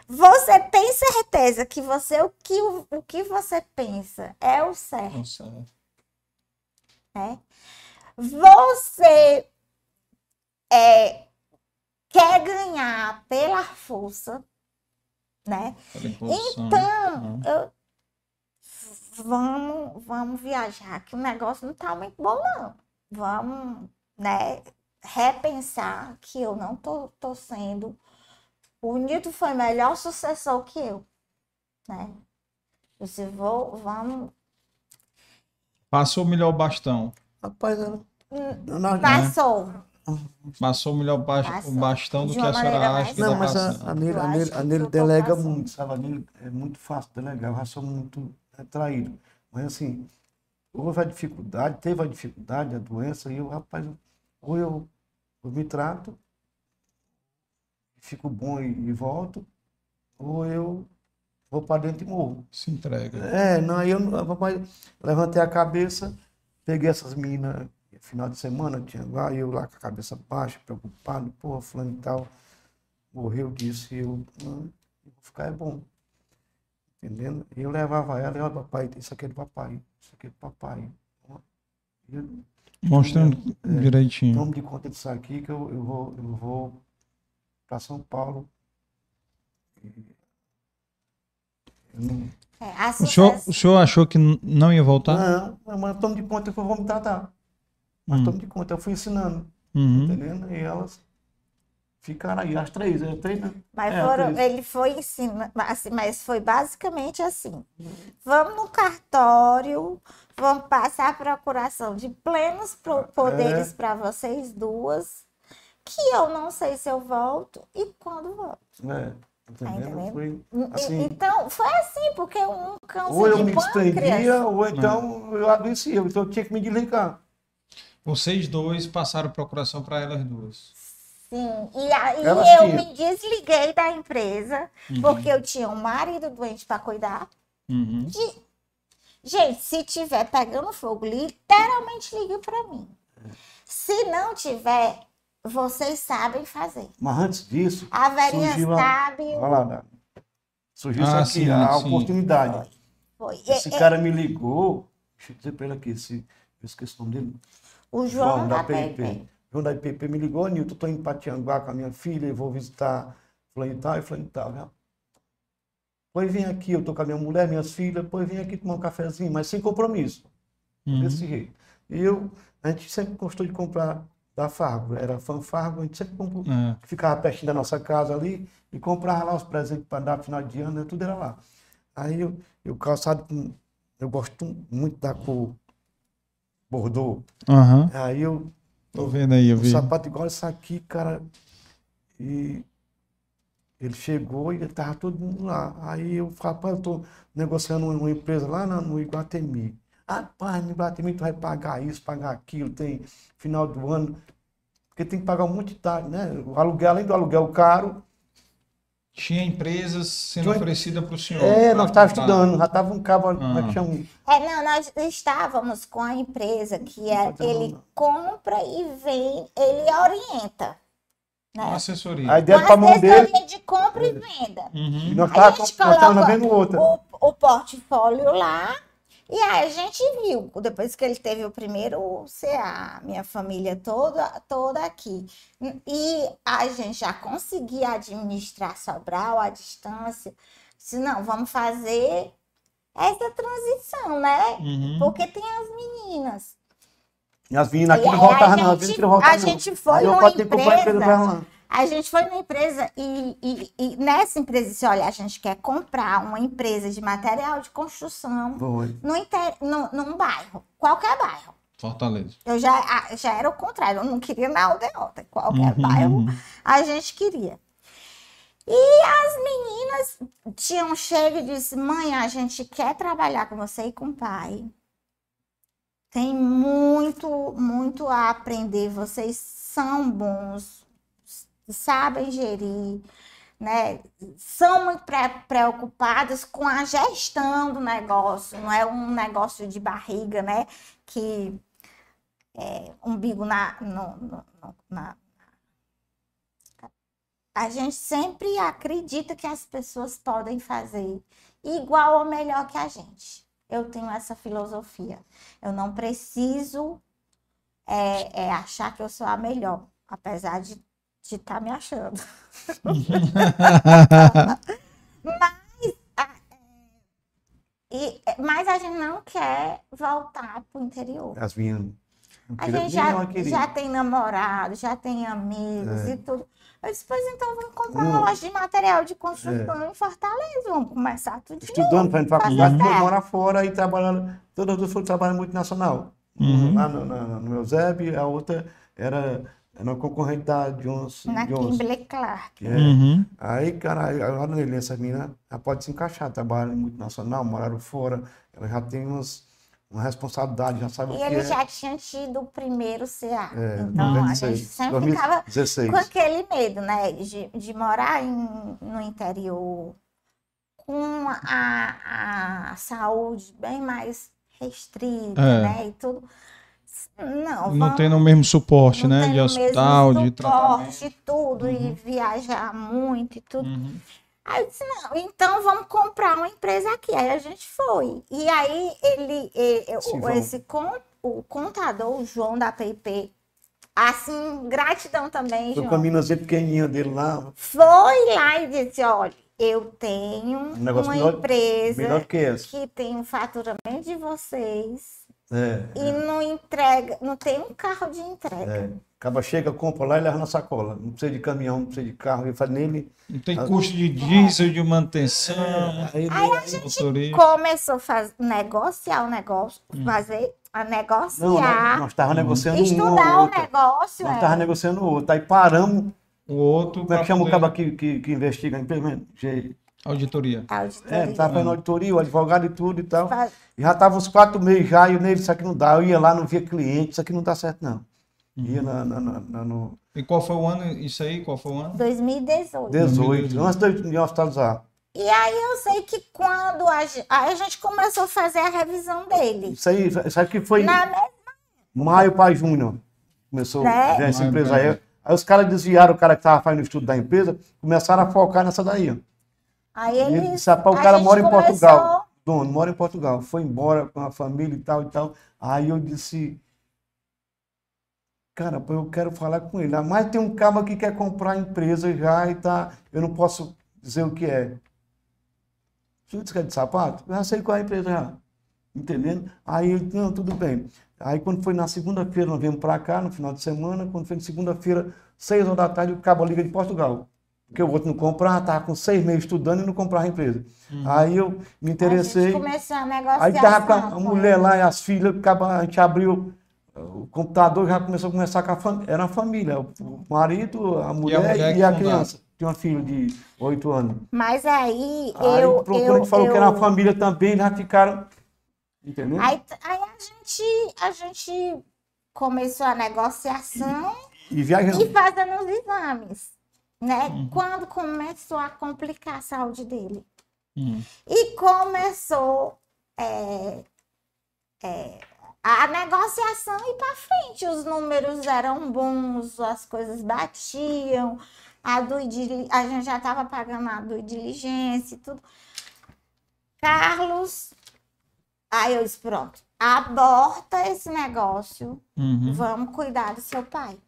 Você tem certeza que você o que, o, o que você pensa é o certo, Nossa, né? Você é, quer ganhar pela força, né? Então, Uhum. eu vamos, vamos viajar, que o negócio não tá muito bom, não. Vamos, né, repensar que eu não tô, tô sendo. O Nito foi melhor sucessor que eu, né? Eu disse, vou, vamos. Passou o melhor bastão. Rapaz, eu, Hum, eu não, Passou. Passou o melhor ba- Passou. bastão do que a senhora acha mais que não, mas a, a a que a tô delega passando. muito, sabe? A Nele é muito fácil delegar, eu já sou muito retraído. Mas assim, houve a dificuldade, teve a dificuldade, a doença, e eu, rapaz, ou eu, eu me trato, fico bom e, e volto, ou eu vou para dentro e morro. Se entrega. É, não, aí eu, rapaz, levantei a cabeça, peguei essas meninas, final de semana, tinha lá, eu lá com a cabeça baixa, preocupado, porra, fulano e tal, morreu disso, e eu, eu vou ficar é bom. Entendendo? E eu levava ela, olha, papai, isso aqui é do papai, isso aqui é do papai. E eu, Mostrando É. direitinho. Tome de conta disso aqui que eu, eu vou, eu vou para São Paulo. Eu não, É, O senhor, o senhor achou que não ia voltar? não, mas tome de conta que eu vou me tratar. Mas Hum. tome de conta, eu fui ensinando, Uhum. entendendo? E elas ficaram aí, as três, as três, né? Mas É, foram- três. ele foi ensinando, assim, mas foi basicamente assim. Vamos no cartório, vamos passar a procuração de plenos pro- poderes É. para vocês duas, que eu não sei se eu volto e quando volto. É, entendendo? entendendo? Foi assim, Então, foi assim, porque um câncer ou eu de me pâncreas. ou então eu adoecia, então eu tinha que me desligar. Vocês dois passaram procuração para elas duas. Sim, e aí Elas eu tinham. me desliguei da empresa, Uhum. porque eu tinha um marido doente para cuidar. Uhum. Gente, se tiver pegando fogo, literalmente ligue para mim. Se não tiver, vocês sabem fazer. Mas antes disso, A velhinha Surgiu a- sabe. olha lá, surgiu isso Ah, aqui, sim, a sim. oportunidade. Foi. Esse E- e- cara me ligou, deixa eu dizer pra ele aqui, esse, eu esqueci o nome dele. o João, João da da PP. PIP. João da IPP me ligou, Nilton, tô indo para Tianguá com a minha filha, eu vou visitar fulano e tal, e fulano e tal. né? Pois vem aqui, eu tô com a minha mulher, minhas filhas, pois vem aqui tomar um cafezinho, mas sem compromisso, Uhum. desse jeito. E eu, a gente sempre gostou de comprar da Fargo, era fã Fargo, a gente sempre É. ficava pertinho da nossa casa ali e comprava lá os presentes para dar final de ano, né, tudo era lá. Aí eu, eu calçado, com- eu gosto muito da cor Bordeaux. Aham. Aí eu Tô vendo aí, eu um vi. sapato igual esse aqui, cara. E ele chegou e ele tava todo mundo lá. Aí eu falei, rapaz, eu tô negociando uma empresa lá no Iguatemi. Rapaz, no tu vai pagar isso, pagar aquilo, tem final do ano. Porque tem que pagar um monte de tarde, né? O aluguel, além do aluguel caro, Tinha empresas sendo Tinha- oferecidas para o senhor. é, pra nós estávamos comprar. estudando, já estava um cabo, como é Ah. que chama? É, não, nós estávamos com a empresa que é, ele não. compra e vem, ele orienta. Uma Né? assessoria. Aí deram Com para a mão dele assessoria de compra e venda. e Uhum. nós Aí a estávamos gente nós estávamos coloca vendo outra. o, o portfólio lá. E aí a gente viu, depois que ele teve o primeiro CA, minha família toda, toda aqui. E a gente já conseguia administrar Sobral à distância. Se não, vamos fazer essa transição, né? Uhum. Porque tem as meninas. E as meninas aqui E não a voltavam, não, as gente- não a gente foi numa a empresa-. A gente foi na empresa e, e- e nessa empresa disse, olha, a gente quer comprar uma empresa de material de construção Foi. no, inter- no, num bairro, qualquer bairro. Fortaleza. Eu já, já era o contrário, eu não queria na aldeota, qualquer Uhum. bairro a gente queria. E as meninas tinham chego e disse, mãe, a gente quer trabalhar com você e com o pai. Tem muito, muito a aprender. Vocês são bons, sabem gerir, né? São muito pre- preocupadas com a gestão do negócio. Não é um negócio de barriga, né? Que é, umbigo na, no- no- no- na- A gente sempre acredita que as pessoas podem fazer igual ou melhor que a gente. Eu tenho essa filosofia. Eu não preciso é, é, achar que eu sou a melhor, apesar de estar me achando. E, mas a gente não quer voltar para o interior. As não A gente já, já tem namorado, já tem amigos É. e tudo. Eu disse, pois então vamos comprar uma loja de material de construção em Fortaleza. Vamos começar tudo de novo. Estudando, fazendo faculdade, certo. morar fora e trabalhando. Todas duas foram trabalhar multinacional. Uhum. Lá no, na- no Eusébio, a outra era, era uma concorrente da Jones. Na Jones. Kimberly Clark. É. Uhum. Aí, cara, agora nele, essa menina ela pode se encaixar, trabalha em multinacional, moraram fora, ela já tem umas, uma responsabilidade, já sabe o E que ele é. já tinha tido o primeiro CA. É, então a 96, gente sempre ficava 2016. com aquele medo, né? De, de morar em, no interior com a, a saúde bem mais restrita, É. né? E tudo. Não, Não vamos- tendo o mesmo suporte, não né? De hospital, de tratamento. suporte, tudo, e viajar muito e tudo. Uhum. Aí eu disse, não, então vamos comprar uma empresa aqui. Aí a gente foi. E aí ele, ele- Sim, o, esse con- o contador, o João da PIP, assim, gratidão também, Foi João. com a meninazinha pequenininha dele lá, Foi lá e disse, olha, eu tenho Um uma melhor- empresa melhor que essa. que tem o faturamento de vocês É, e não entrega, não tem um carro de entrega. é. Acaba chega, compra lá e leva na sacola. Não precisa de caminhão, não precisa de carro. Ele faz nele. Não tem custo de diesel, de manutenção, Aí, Aí a gente motorista. começou a faz- negociar o negócio, fazer a não, negociar, nós, nós estávamos negociando um estudar o outro. negócio. Nós é. estávamos negociando o outro. Aí paramos. O outro Como é que chama o poder- cabo que, que, que investiga a empresa? Auditoria. A É, auditoria. estava fazendo auditoria, o advogado e tudo e tal. Faz- E já estava uns quatro meses já, e eu nele, isso aqui não dá. Eu ia lá, não via cliente, isso aqui não dá certo, não. Ia na, na, na- na- no E qual foi o ano? Isso aí, qual foi o ano? 2018. 18, antes de eu hospitalizar. E aí eu sei que quando a gente, aí a gente começou a fazer a revisão dele. Isso aí, isso aqui foi Na mesma maio para junho. Começou Né? já essa empresa aí. Aí os caras desviaram o cara que estava fazendo o estudo da empresa, começaram a focar nessa daí. ó. Aí E ele ele disse, rapaz, o cara mora em Portugal. Dono, mora em Portugal. Foi embora com a família e tal e tal. Aí eu disse, cara, eu quero falar com ele. Mas tem um cara que quer comprar a empresa já e tá. Eu não posso dizer o que é. Você é de sapato? Eu já sei qual é a empresa já. Entendendo? Aí ele, não, tudo bem. Aí quando foi na segunda-feira, nós viemos para cá, no final de semana, quando foi na segunda-feira, seis horas da tarde, o cabo liga de Portugal. Porque o outro não comprava, estava com seis meses estudando e não comprava a empresa. Aí eu me A interessei. gente começou a negociação. Aí tava com a com mulher lá e as filhas, a gente abriu o computador, já começou a conversar com a família. Era a família, o marido, a mulher e mulher a, que fundava. criança. Tinha uma filha de oito anos. Mas aí Aí eu. procura, eu, a falou eu, que era uma família também, já ficaram. Entendeu? Aí, aí a, gente, a gente começou a negociação E viajando. e fazendo os exames, né? Uhum. Quando começou a complicar a saúde dele. Hum. E começou é, é, a negociação ir para frente. Os números eram bons, as coisas batiam, a, do, a gente já estava pagando a do diligência e tudo. Carlos, aí eu disse, pronto, aborta esse negócio, Uhum. vamos cuidar do seu pai.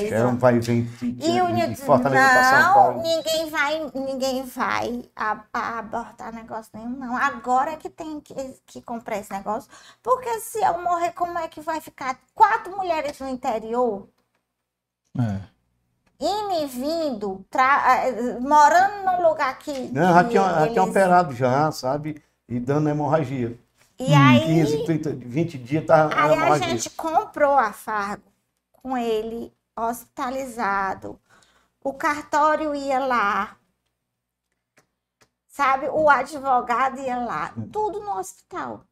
Seis era um vai e vem E o de Fortaleza para São não, Paulo. ninguém vai, ninguém vai a- a abortar negócio nenhum, não. Agora é que tem que, que comprar esse negócio. Porque se eu morrer, como é que vai ficar quatro mulheres no interior, É. indo e vindo, tra- eh, morando num lugar que. Não, já que tinha, já tinha eles- operado já, sabe? E dando hemorragia. E aí, 15, 30, 20 dias tá aí a gente comprou a Fargo com ele hospitalizado. O cartório ia lá. Sabe? O advogado ia lá. Hum. Tudo no hospital.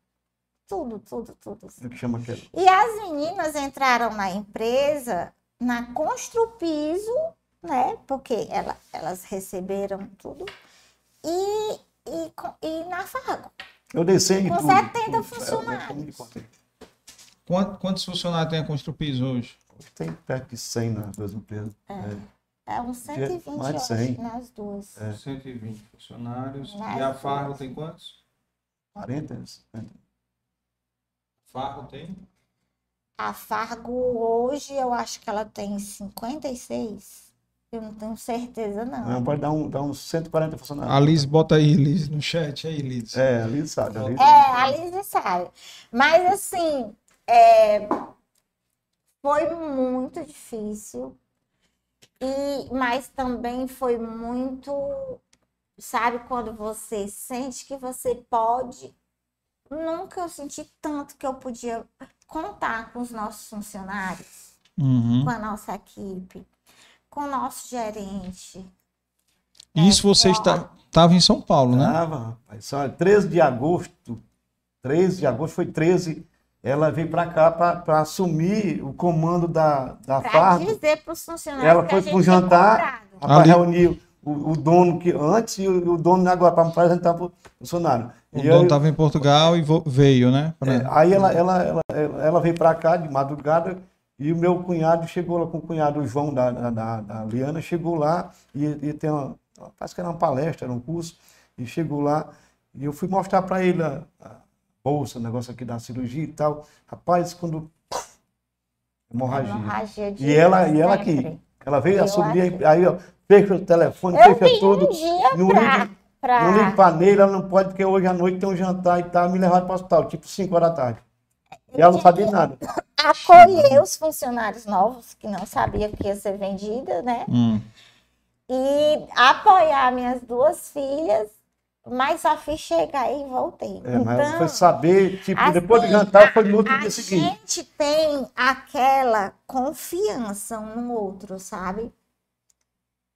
Tudo, tudo, tudo. Aquele? E as meninas entraram na empresa na Construpiso, né? Porque ela, elas receberam tudo. E, e, e na Fargo. Eu desci de Com tudo. 70 tudo. funcionários. É, contei. Quant- Quantos funcionários tem a Construpiso hoje? Tem perto de 100 nas duas empresas. É. É uns 120 Mais de eu 100. acho, nas duas. É. 120 funcionários. Mas- E a Farro tem quantos? 40, 50. Farro tem? A Fargo hoje eu acho que ela tem 56. Eu não tenho certeza, não. Não, pode dar, um, dar uns 140 funcionários. A Liz, bota aí, Liz, no chat aí, Liz. É, ali sabe. Ali, É, a Liz sabe. Mas assim, é, foi muito difícil. E, mas também foi muito, sabe, quando você sente que você pode. Nunca eu senti tanto que eu podia contar com os nossos funcionários, Uhum. com a nossa equipe, com o nosso gerente. Isso você está, estava em São Paulo, né? Tava, rapaz. Só 13 de agosto, 13 de agosto, foi 13, ela veio para cá para assumir o comando da, da Para Fargo. dizer para os funcionários Ela que foi a gente pro tinha jantar, para Ali- reunir o, o dono que antes e o, o dono agora, para me apresentar para o funcionário. O E dono estava em Portugal e veio, né? Pra- É, aí ela, ela, ela, ela, ela veio para cá de madrugada e o meu cunhado chegou lá com o cunhado o João da, da, da- da Liana, chegou lá e, e tem uma, parece que era uma palestra, era um curso, e chegou lá e eu fui mostrar para ele a, a bolsa, negócio aqui da cirurgia e tal. Rapaz, quando hemorragia. Hemorragia de E ela, e ela aqui, ela veio Eu assumir, aí ó, fecha o telefone, Eu fecha tudo. um dia Não pra, ligue, pra- não ligue para Neila, ela não pode, porque hoje à noite tem um jantar e tal, me levar para o hospital, tipo 5 horas da tarde. E ela não sabia nada. acolher os funcionários novos que não sabiam que ia ser vendida, né? Hum. E apoiar minhas duas filhas, mas só fiz chegar e voltei. É, mas então, foi saber, tipo, assim, depois do jantar foi no outro a dia seguinte. gente tem aquela confiança um no outro, sabe?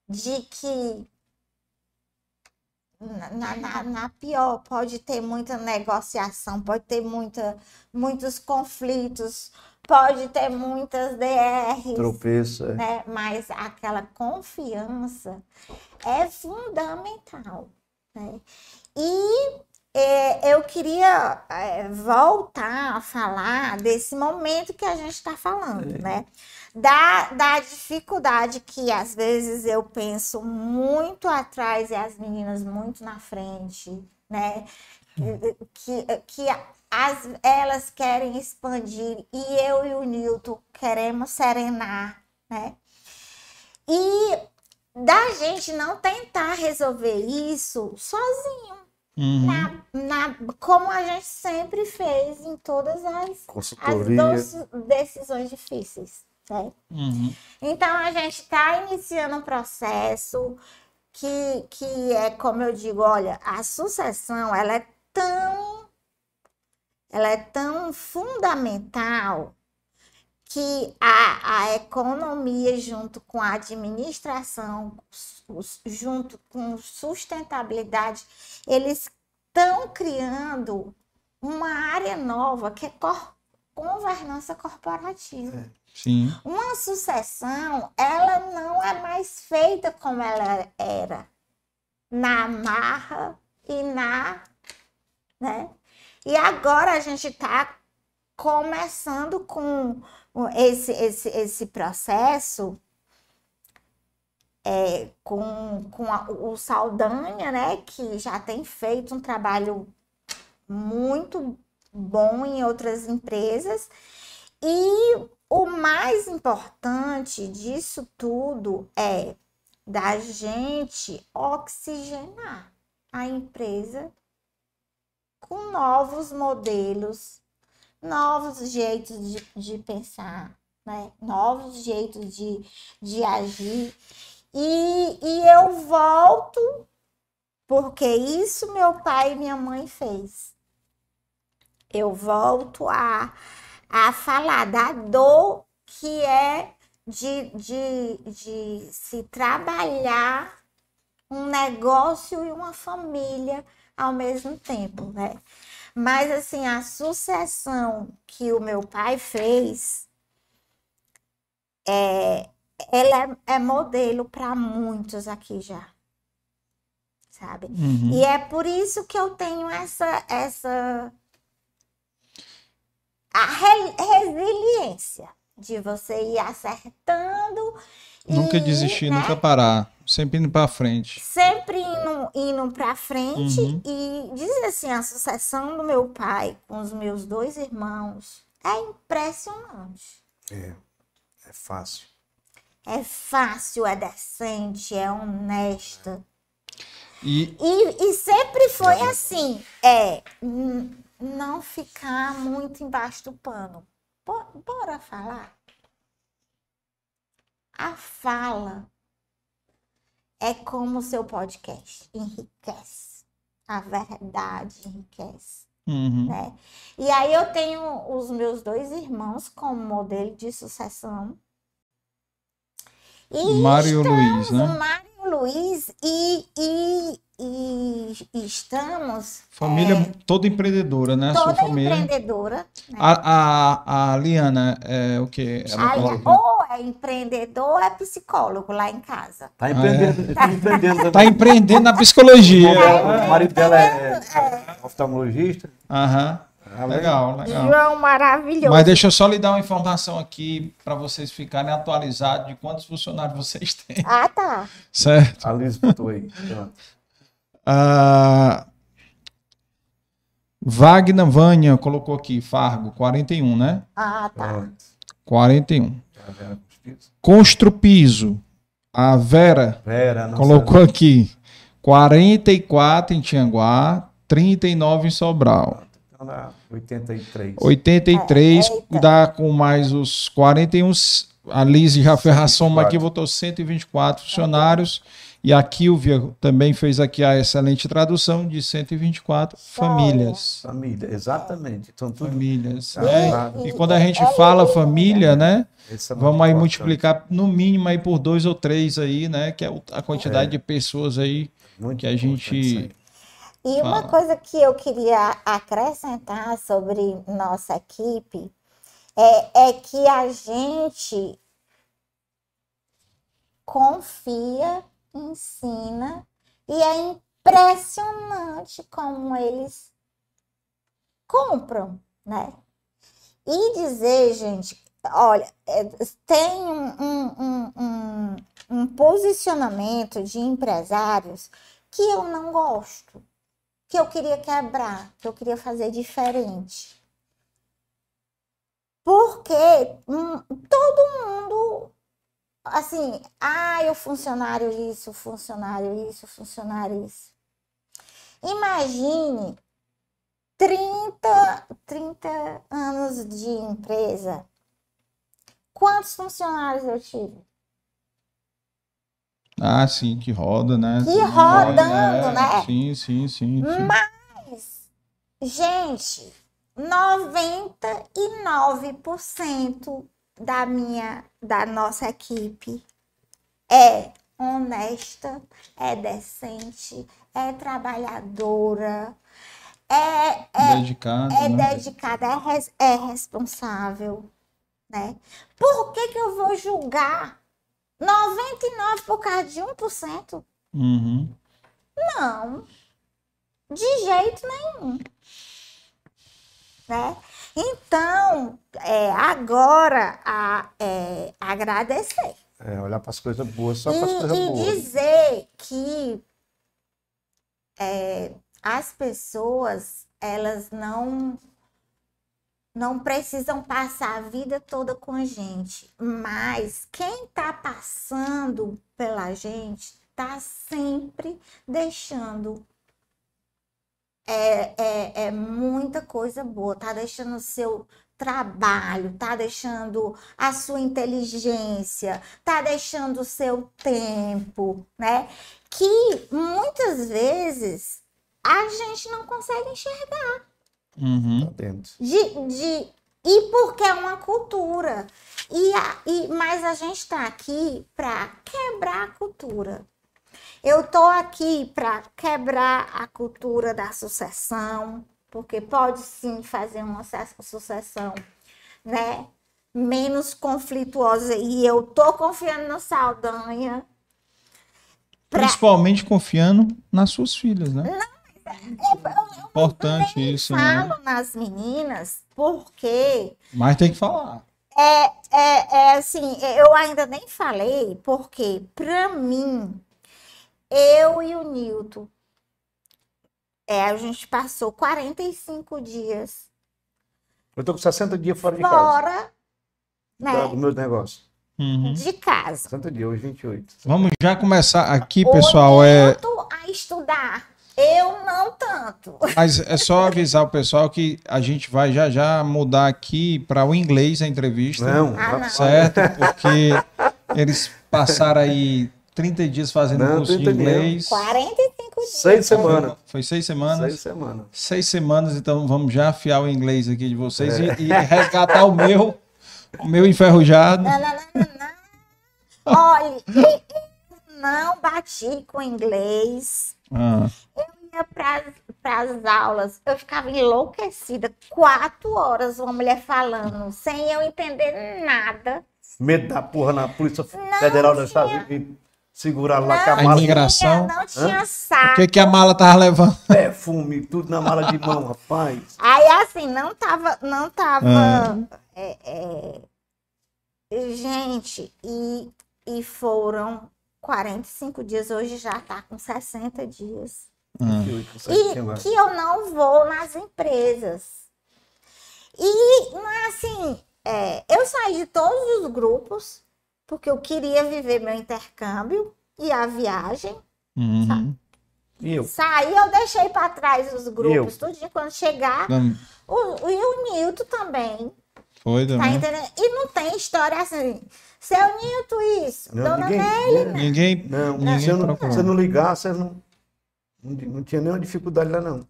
De que na, na, na pior pode ter muita negociação, pode ter muita, muitos conflitos, pode ter muitas DRs, Tropeço, é. né? Mas aquela confiança é fundamental, né? E é, eu queria é, voltar a falar desse momento que a gente está falando, né? Da, da dificuldade que às vezes eu penso muito atrás e as meninas muito na frente, né? Que, que as, elas querem expandir e eu e o Newton queremos serenar, né? E da gente não tentar resolver isso sozinho, Uhum. na, na, como a gente sempre fez em todas as, as decisões difíceis, né? Uhum. Então a gente está iniciando um processo que, que é como eu digo, olha, a sucessão ela é tão ela é tão fundamental que a, a economia junto com a administração, junto com sustentabilidade, eles estão criando uma área nova que é cor- governança corporativa. Sim. Uma sucessão, ela não é mais feita como ela era, na marra e na, né? E agora a gente está começando com esse, esse, esse processo é, com, com a- o Saldanha, né? Que já tem feito um trabalho muito bom em outras empresas. E o mais importante disso tudo é da gente oxigenar a empresa com novos modelos, novos jeitos de, de pensar, né? novos jeitos de, de agir. E, e eu volto porque isso meu pai e minha mãe fez. Eu volto a, a falar da dor que é de, de, de se trabalhar um negócio e uma família ao mesmo tempo, né? Mas assim, a sucessão que o meu pai fez é, ela é, é modelo para muitos aqui já. Sabe? Uhum. E é por isso que eu tenho essa essa a re- resiliência de você ir acertando Nunca e, desistir, né, nunca parar. Sempre indo pra frente. sempre indo, indo para frente Uhum. e dizer assim, a sucessão do meu pai com os meus dois irmãos é impressionante. É, é fácil. É fácil, é decente, é honesta. E E, e sempre foi assim, é não ficar muito embaixo do pano. Bo- Bora falar? A fala é como o seu podcast, enriquece. A verdade enriquece, uhum. né? E aí eu tenho os meus dois irmãos como modelo de sucessão. E Mário Luiz, né? Mário Luiz e, e, e- e estamos Família toda empreendedora, né? A sua toda família. empreendedora. Né? A, a, a Liana é o quê? Ela ou é empreendedor ou é psicólogo lá em casa. Tá empreendendo, tá empreendendo Tá empreendendo na psicologia. O marido dela é oftalmologista. Aham. Ah, Legal, legal. João maravilhoso. Mas deixa eu só lhe dar uma informação aqui para vocês ficarem atualizados de quantos funcionários vocês têm. Ah, tá. Certo? A Liz botou aí. Pronto. Ah, Wagner Vânia colocou aqui, Fargo, 41, né? Ah, tá. Pronto. 41. A Vera Cuspido. Constru Piso, a Vera Vera, não colocou aqui 44 em Tianguá, 39 em Sobral. Então dá 83. 83 É, eita. dá com mais os 41. A Liz já fez a soma 124. aqui, botou 124 funcionários. E a Kilvia também fez aqui a excelente tradução de 124 famílias. Família, exatamente. Então tudo. Famílias. Tá né? claro. E quando a gente fala família, né? É Vamos aí importante. multiplicar no mínimo aí por dois ou três aí, né? Que é a quantidade É. de pessoas aí Muito que a gente-. E uma Fala. coisa que eu queria acrescentar sobre nossa equipe é, é que a gente confia, ensina e é impressionante como eles compram, né? E dizer, gente, olha, é, tem um, um, um, um, posicionamento de empresários que eu não gosto que eu queria quebrar, que eu queria fazer diferente. Porque hum, todo mundo, assim, ah, o funcionário isso, funcionário isso, funcionário isso. Imagine 30, 30 anos de empresa. Quantos funcionários eu tive? Ah, sim, que roda, né? Que Sim, rodando, é, né? Sim, sim, sim. sim. Mas, gente, 99% da minha, da nossa equipe é honesta, é decente, é trabalhadora, é, é, Dedicado. é né? dedicada, é, res- é responsável, né? Por que, que eu vou julgar 99 por causa de 1%? Uhum. Não, de jeito nenhum. Né? Então, é, agora, a, é, agradecer. É, olhar para as coisas boas, só para as E, coisas e boas. dizer que é, as pessoas, elas não não precisam passar a vida toda com a gente, mas quem está passando pela gente está sempre deixando é, é, é muita coisa boa, tá deixando o seu trabalho, tá deixando a sua inteligência, tá deixando o seu tempo, né? Que muitas vezes a gente não consegue enxergar. Uhum. De, de, e porque é uma cultura. E, a, e, mas a gente está aqui para quebrar a cultura. Eu estou aqui para quebrar a cultura da sucessão, porque pode sim fazer uma su- sucessão né, menos conflituosa. E eu estou confiando no Saldanha. pra- Principalmente confiando nas suas filhas, né? Importante isso, né? Falo nas meninas porque Mas tem que falar. É, é, é assim, eu ainda nem falei, porque pra mim, eu e o Nilton, é, a gente passou 45 dias Eu tô com 60 dias fora de casa. fora né, Do meu negócio. Uhum. de casa. 60 dias, hoje 28. Vamos já começar aqui, O pessoal. É, Nilton a estudar, eu não tanto. mas é só avisar o pessoal que a gente vai já já mudar aqui para o inglês a entrevista. Não, Ah, não. Certo? Porque eles passaram aí 30 dias fazendo Não, curso de 30 dias. inglês. 45 dias. Seis semanas. Foi seis semanas? Seis semanas. Seis semanas, então vamos já afiar o inglês aqui de vocês e, e resgatar o meu, o meu enferrujado. Não, não, não, não. Olha, eu não bati com inglês. Ah, ia para as aulas, eu ficava enlouquecida. Quatro horas uma mulher falando, sem eu entender nada. Medo da porra na Polícia Federal dos Estados Unidos. Segurar lá com a A mala. imigração. Tinha- não tinha o saco. que, que a mala tava levando? Perfume, tudo na mala de mão, rapaz. Aí assim, não tava, não tava. Ah. é, é, gente, e, e foram 45 dias, hoje já tá com 60 dias. Ah. E que eu não vou nas empresas. E não é assim, é, eu saí de todos os grupos, porque eu queria viver meu intercâmbio e a viagem. uhum. E eu? Saí, eu deixei para trás os grupos, eu? tudinho. Quando chegar, Não, o, e o Nilton também, Foi tá também. entendendo? E não tem história assim, seu Nilton isso, Não, dona ninguém. Nelly? Ninguém, Não, ninguém se eu não, se eu não ligar, você não, não, não tinha nenhuma dificuldade lá, não.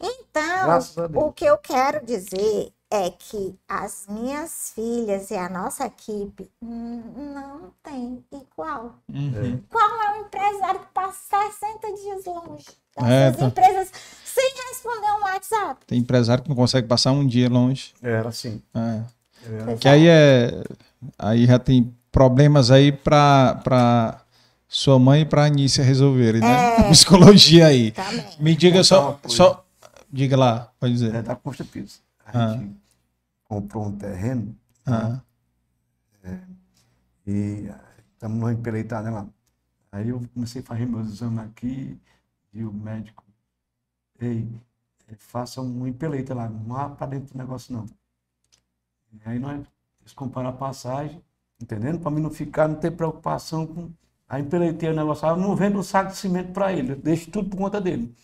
Então, o que eu quero dizer é que as minhas filhas e a nossa equipe não tem igual. Uhum. Qual é o empresário que passa 60 dias longe É, dessas tá. empresas sem responder um WhatsApp? Tem empresário que não consegue passar um dia longe. Era assim. É. Era. Que aí é. Aí já tem problemas aí pra, pra sua mãe e pra Anícia resolverem, né? É. Psicologia aí. Também. Me diga só, só. Diga lá, pode dizer. É da Costa Pires. A gente comprou um terreno Ah, e estamos numa empeleitada lá. Aí eu comecei a fazer meus exames aqui e o médico, ei, eh, faça um empeleita lá, não vá para dentro do negócio não. E aí nós eles a passagem, entendendo? Para mim não ficar, não ter preocupação com. Aí empeleitei o negócio, ah, eu não vendo um saco de cimento para ele, eu deixo tudo por conta dele.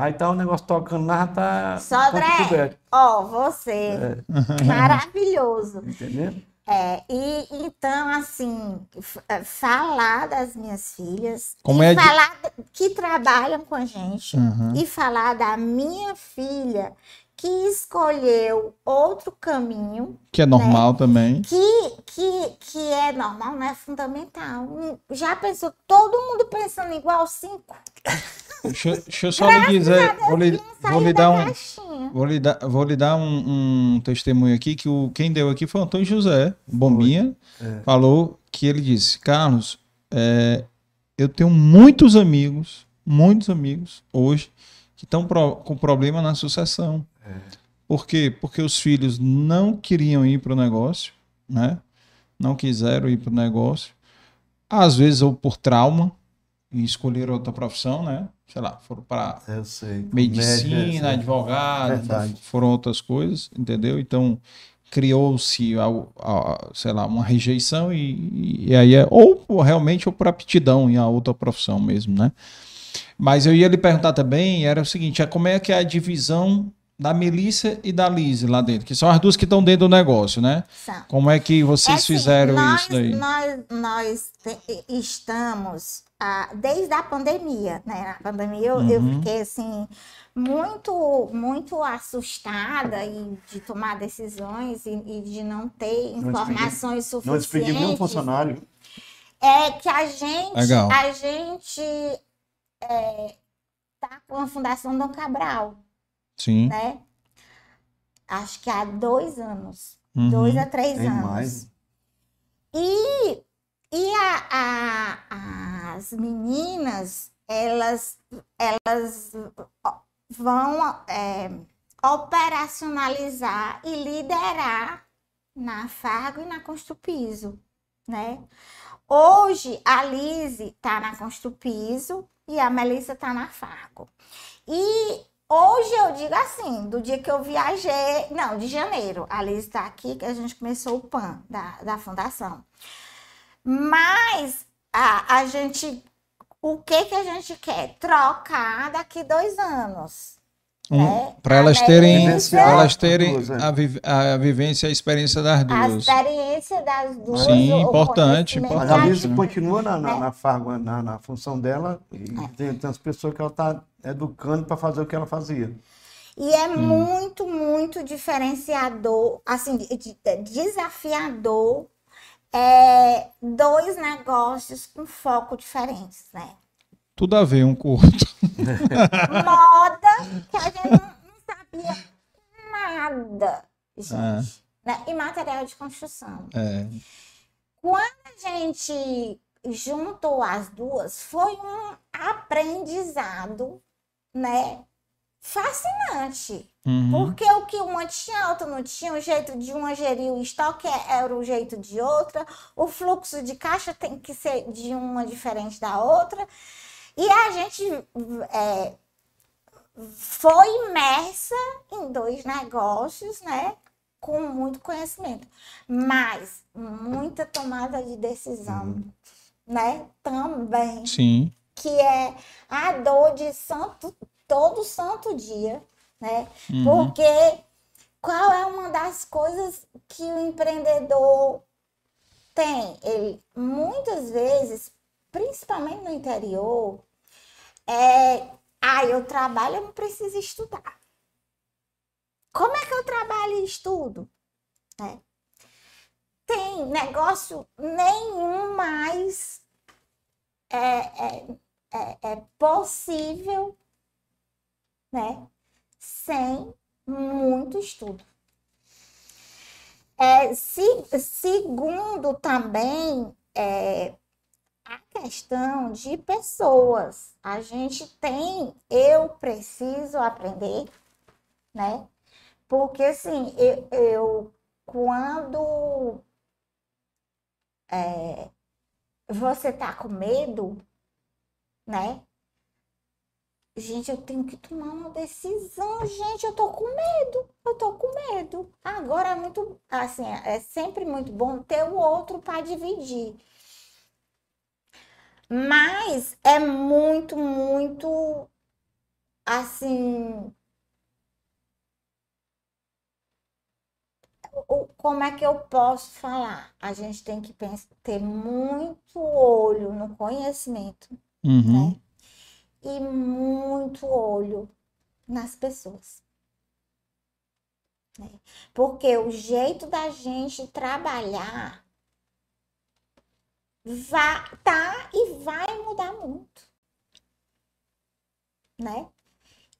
Aí tá o negócio tocando lá, tá. Sodré, tá ó, você, maravilhoso. Entendendo? É, e então, assim, é, falar das minhas filhas, Como e é de- falar d- que trabalham com a gente, Uhum. e falar da minha filha que escolheu outro caminho, que é normal também. que, que, que é normal, não é fundamental. Hum, Já pensou, todo mundo pensando igual cinco? Deixa, deixa eu só lhe dizer, vou lhe, vou lhe dar um, vou lhe dar, vou lhe dar um, um testemunho aqui que o quem deu aqui foi o Antônio José, Bombinha, é. falou que ele disse, Carlos, é, eu tenho muitos amigos, muitos amigos hoje que estão pro, com problema na sucessão. É. Por quê? Porque os filhos não queriam ir para o negócio, né? Não quiseram ir para o negócio. Às vezes ou por trauma e escolheram outra profissão, né? Sei lá, foram para medicina, Média, advogado, foram outras coisas, entendeu? Então criou-se, sei lá, uma rejeição e, e aí é ou realmente ou por aptidão em a outra profissão mesmo, né? Mas eu ia lhe perguntar também, era o seguinte, é como é que é a divisão da Melissa e da Lise lá dentro, que são as duas que estão dentro do negócio, né? São. Como é que vocês é assim, fizeram nós, isso daí? Nós, nós estamos ah, desde a pandemia, né? Na pandemia eu, uhum. eu fiquei assim muito, muito assustada e de tomar decisões e, e de não ter informações suficientes. Não despedi nenhum funcionário. É que a gente, Legal. a gente é, tá com a Fundação Dom Cabral. Sim. Né? Acho que há dois anos. Uhum. Dois a três Tem anos. Mais. E, e a, a, as meninas, elas, elas vão é, operacionalizar e liderar na Fargo e na Construpiso, né? Hoje, a Lise está na Construpiso e a Melissa está na Fargo. E Hoje eu digo assim, do dia que eu viajei, não, de janeiro, a Liz está aqui, que a gente começou o PAN da, da fundação. Mas a, a gente, o que que a gente quer? Trocar daqui dois anos. Um, né? Para elas terem, elas terem a, vi, a vivência, a experiência das duas. A experiência das duas. Sim, importante. importante. Mas a Lisa continua na, na, na, Fargo, na, na função dela e é. tem, tem as pessoas que ela está educando para fazer o que ela fazia. E é hum. muito, muito diferenciador, assim, desafiador, é, dois negócios com foco diferentes, né? Tudo a ver um com o outro. Moda, que a gente não, não sabia nada, gente. É. Né? E material de construção. É. Quando a gente juntou as duas, foi um aprendizado, né? Fascinante. Uhum. Porque o que uma tinha, a outra não tinha, o jeito de uma gerir o estoque era o jeito de outra, o fluxo de caixa tem que ser de uma diferente da outra. E a gente é, foi imersa em dois negócios, né? Com muito conhecimento, mas muita tomada de decisão, uhum. né? Também. Sim. Que é a dor de santo, todo santo dia, né? Uhum. Porque qual é uma das coisas que o empreendedor tem? Ele muitas vezes, principalmente no interior, é, ah, eu trabalho, eu não preciso estudar. Como é que eu trabalho e estudo? É. Tem negócio nenhum mais é, é, é, é possível, né? Sem muito estudo. É, se, segundo também, é, a questão de pessoas. A gente tem, eu preciso aprender, né? Porque assim, eu, eu quando é, você tá com medo, né? Gente, eu tenho que tomar uma decisão, gente, eu tô com medo, eu tô com medo. Agora é muito, assim, é sempre muito bom ter o outro para dividir. Mas é muito, muito assim. Como é que eu posso falar? A gente tem que pensar, ter muito olho no conhecimento, uhum. né? E muito olho nas pessoas. Né? Porque o jeito da gente trabalhar vai, tá e vai mudar muito. né?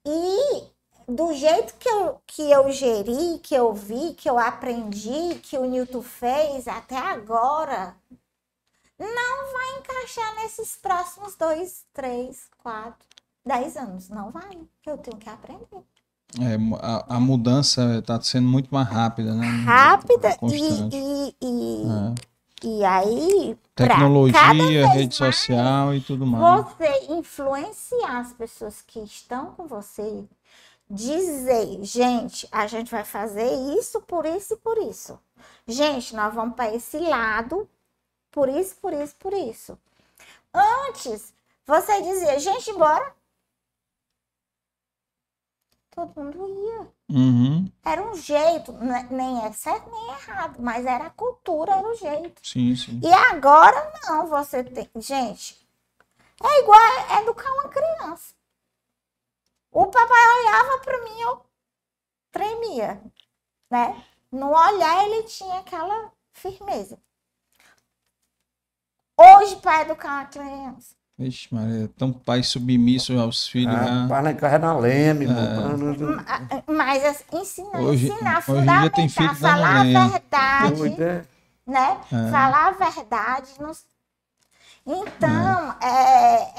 E do jeito que eu, que eu geri, que eu vi, que eu aprendi, que o Newton fez até agora, não vai encaixar nesses próximos dois, três, quatro, dez anos. Não vai. Eu tenho que aprender. É, a, a mudança está sendo muito mais rápida, né? Rápida Constante. e, e, e, É. e aí. Tecnologia, rede social e tudo mais. Você influenciar as pessoas que estão com você, dizer, gente, a gente vai fazer isso, por isso e por isso. Gente, nós vamos para esse lado, por isso, por isso, por isso. Antes, você dizia, gente, bora. Todo mundo ia. Uhum, Era um jeito, né, nem é certo nem é errado, mas era a cultura, era o jeito. sim, sim. E agora não, você tem. Gente, é igual educar uma criança. O papai olhava para mim, eu tremia, né? No olhar ele tinha aquela firmeza. Hoje, para educar uma criança, Vixe, Maria, tão pai submisso aos filhos. Ah, né? Para lá em casa é na leme, É. irmão. ma- mas assim, ensinar, Hoje- ensinar, hoje dia tem fundamentar, filho falar a leme. verdade. Doido, é. né? É. Falar a verdade. não- Então, é.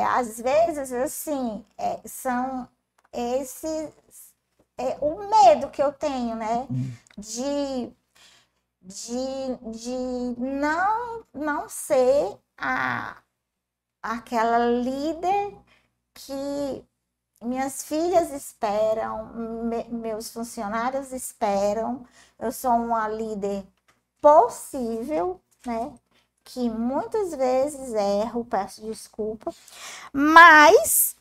É, às vezes, assim, é, são esses. é, o medo que eu tenho, né? De, de, de não, não ser a, aquela líder que minhas filhas esperam, me- meus funcionários esperam. Eu sou uma líder possível, né? Que muitas vezes erro, peço desculpa, mas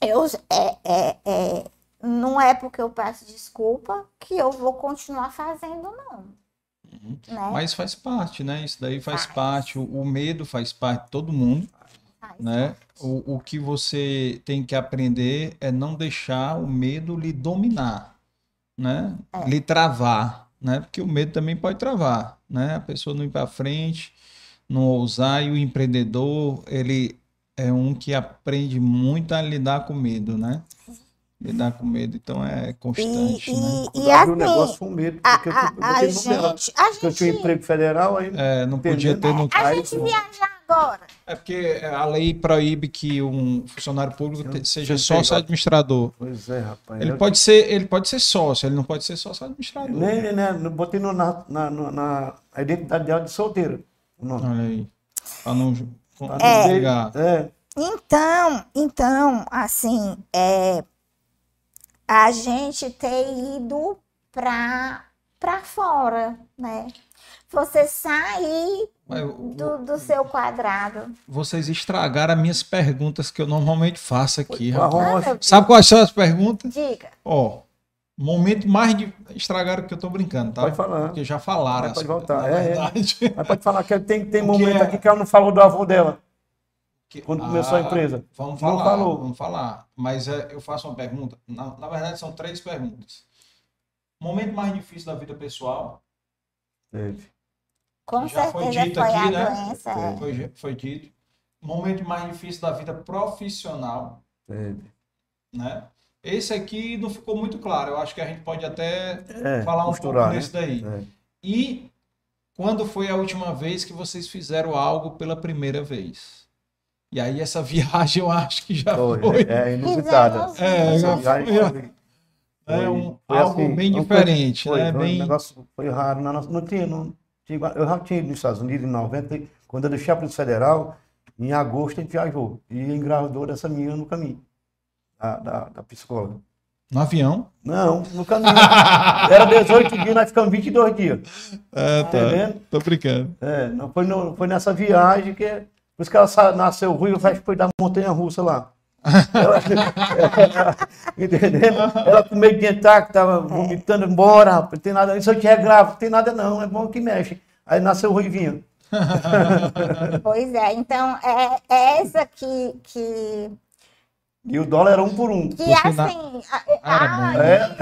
eu é, é, é, não é porque eu peço desculpa que eu vou continuar fazendo, não. Né? Mas faz parte, né? Isso daí faz, Faz. parte. O, o medo faz parte de todo mundo, Faz né? O, o que você tem que aprender é não deixar o medo lhe dominar, né? É. Lhe travar, né? Porque o medo também pode travar, né? A pessoa não ir para frente, não ousar e o empreendedor, ele é um que aprende muito a lidar com medo, né? Lidar com medo, então é E, constante, né? e, e abriu o assim, negócio foi um medo. Porque eu, a, eu a gente, a Porque eu tinha um gente, emprego federal, aí É, não podia ter no a gente pô. viajar agora. É porque a lei proíbe que um funcionário público te- seja sócio administrador. Pois é, rapaz. Ele Eu- pode ser, ele pode ser sócio, ele não pode ser sócio administrador. Nem, né? Eu botei no, na, na, na, identidade dela de solteira. o nome. Olha aí. Pra não Pra não não pegar. É, Então, então, assim, é, a gente ter ido para para fora, né? Você sair Mas do, do seu quadrado. Vocês estragaram as minhas perguntas que eu normalmente faço aqui. com a rapaz. rocha. Sabe quais são as perguntas? Diga. Ó, momento mais de estragaram que eu tô brincando, tá? Pode falar. Porque já falaram. Mas pode voltar, é, é. verdade. Mas pode falar que tem, tem momento é? aqui que ela não falou do avô dela, Que- quando começou a Ah, empresa. Vamos Não falar, falou. vamos falar. Mas é, eu faço uma pergunta. Na, na verdade, são três perguntas. Momento mais difícil da vida pessoal. Teve. Com já foi certeza dito foi aqui, a né? doença. é. Foi, foi dito. Momento mais difícil da vida profissional, Teve. né? Esse aqui não ficou muito claro. Eu acho que a gente pode até É, falar um pouco né? desse daí. É. E quando foi a última vez que vocês fizeram algo pela primeira vez? E aí essa viagem eu acho que já foi. Foi, é, é inusitada. É, Essa já viagem foi. foi- É um, foi algo assim, bem diferente, Foi, né? foi Bem... um negócio foi raro. Na nossa, não tinha, não tinha, eu já tinha ido nos Estados Unidos em 90, e quando eu deixei a Polícia Federal, em agosto a gente viajou e engravidou dessa menina no caminho, da, da, da psicóloga. No avião? Não, no caminho. Era 18 dias, nós ficamos 22 dias. É, Tá entendendo? Tô brincando. É, não foi, no- foi nessa viagem que. Por isso que ela nasceu ruim, eu acho que foi da montanha russa lá. Ela, entendendo? Ela com medo de entrar, que tava vomitando, embora, rapaz, não tem nada. Isso eu tinha grave, não tem nada não, é bom que mexe. Aí nasceu ruivinha. Pois é, então é é essa que, que, E o dólar era um por um. que assim. a- Era a- bom. É.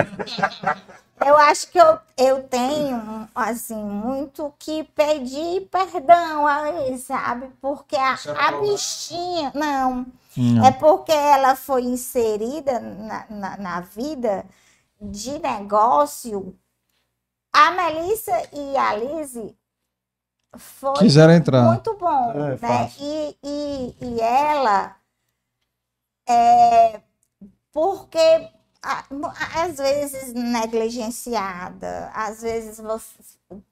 Eu acho que eu, eu tenho, assim, muito que pedir perdão aí, sabe? Porque a, a bichinha. Não. Hum. É porque ela foi inserida na, na, na vida de negócio. A Melissa e a Lizzie foi Quiseram entrar. muito bom, É, né? E, e, e ela é porque às vezes negligenciada, às vezes você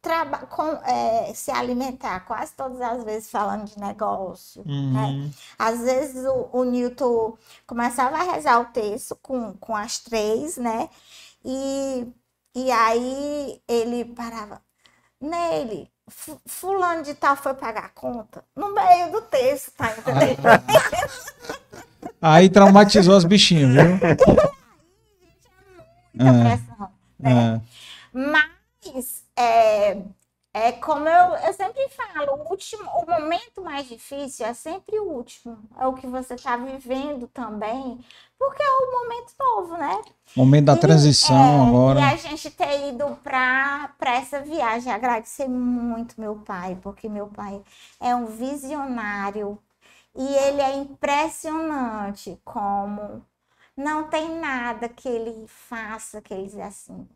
traba, com, é, se alimentar quase todas as vezes falando de negócio. né? Uhum. Às vezes o, o Newton começava a rezar o texto com, com as três, né? E, e aí ele parava. Nele, fu- fulano de tal foi pagar a conta. No meio do texto, tá entendendo? Aí traumatizou as bichinhas, viu? Muita É, pressão. né? é. Mas é, é como eu, eu sempre falo, o último, o momento mais difícil é sempre o último. É o que você está vivendo também, porque é o momento novo, né? Momento da E, transição é, agora. E a gente ter ido para essa viagem, agradecer muito meu pai, porque meu pai é um visionário e ele é impressionante como não tem nada que ele faça que ele diz assim,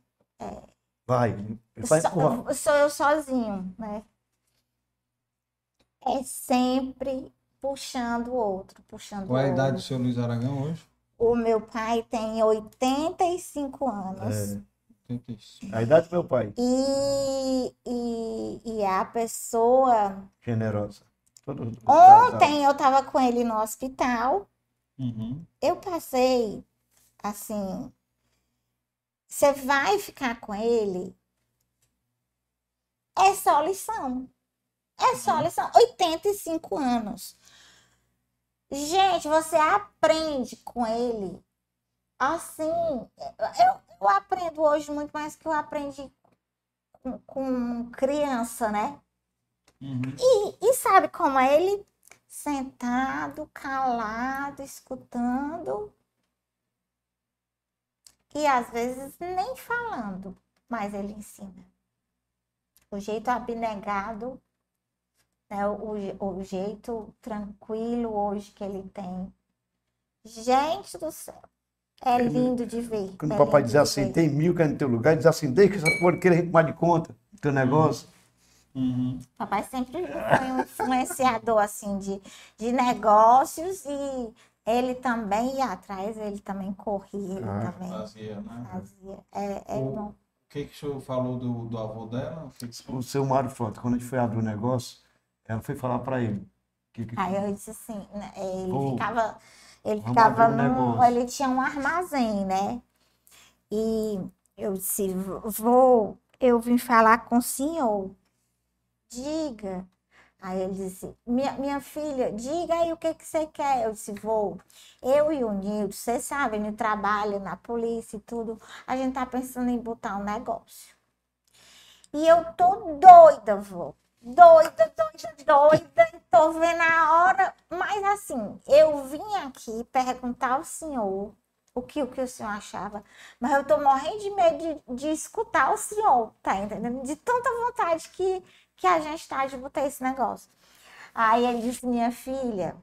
Vai. Ele vai só- empurrar. sou eu sozinho, né? É sempre puxando o outro, puxando Qual é a o idade do outro. seu Luiz Aragão hoje? O meu pai tem 85 anos. É, 85. a idade do meu pai, E, e, e a pessoa. generosa. Ontem eu tava com ele no hospital. Uhum. Eu passei assim. Você vai ficar com ele? É só lição. É só lição. 85 anos. Gente, você aprende com ele. Assim, eu, eu aprendo hoje muito mais que eu aprendi com, com criança, né? Uhum. E, e sabe como é ele? Sentado, calado, escutando. E às vezes nem falando, mas ele ensina. O jeito abnegado, né? o, o jeito tranquilo hoje que ele tem. Gente do céu, é lindo de ver. Quando é o papai diz assim, ver. tem mil que é no teu lugar, ele diz assim, deixa que essa porra querer tomar de conta do teu negócio. Uhum. Papai sempre foi um influenciador assim de, de negócios e ele também ia atrás, ele também corria, ele Ah. também Fazia, né? fazia. É, é O- bom. O que, que o senhor falou do, do avô dela? O que que- O seu Mário Frota, quando a gente foi abrir o negócio, ela foi falar para ele. Que, que- Aí eu disse assim, né, ele Pô, ficava, ele ficava um num, ele tinha um armazém, né? E eu disse, vou, eu vim falar com o senhor. Diga. Aí ele disse, minha, minha filha, diga aí o que, que você quer. Eu disse, vou. Eu e o Nildo, você sabe, ele trabalha na polícia e tudo. A gente tá pensando em botar um negócio. E eu tô doida, vô. Doida, doida, doida. Tô vendo a hora. Mas assim, eu vim aqui perguntar ao senhor o que, o que o senhor achava. Mas eu tô morrendo de medo de, de escutar o senhor, tá entendendo? De tanta vontade que, que a gente tá de botar esse negócio. Aí ele disse, minha filha,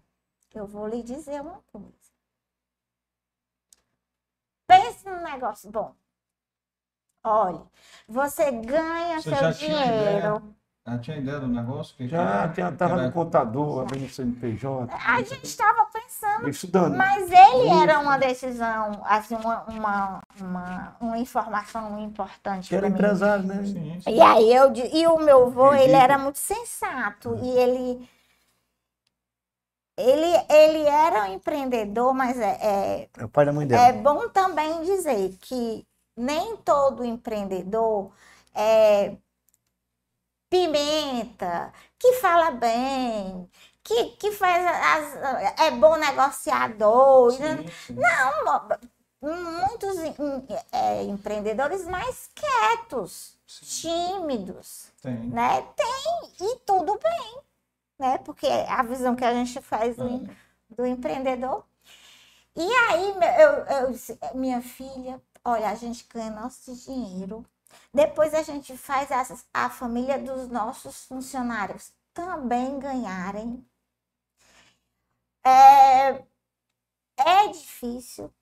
eu vou lhe dizer uma coisa. Pense num negócio bom. Olha, você ganha Você seu dinheiro. Ela tinha ideia do negócio? Que Já que- tava era- no contador, abrindo CNPJ. A gente estava pensando Estudando. Mas ele era uma decisão, assim, uma, uma, uma, uma informação importante Que era para mim. empresário, né? Sim, sim. E aí eu e o meu avô, ele era muito sensato e ele ele ele era um empreendedor, mas é, é, É o pai da mãe é dela. bom também dizer que nem todo empreendedor é pimenta, que fala bem, que, que faz as, é bom negociador. Sim, sim. Muitos em- é, empreendedores mais quietos, Sim, tímidos, tem. né? Tem, e tudo bem, né? Porque é a visão que a gente faz do, do empreendedor. E aí, eu, eu minha filha, olha, a gente ganha nosso dinheiro. Depois a gente faz a, a família dos nossos funcionários também ganharem. É, é difícil.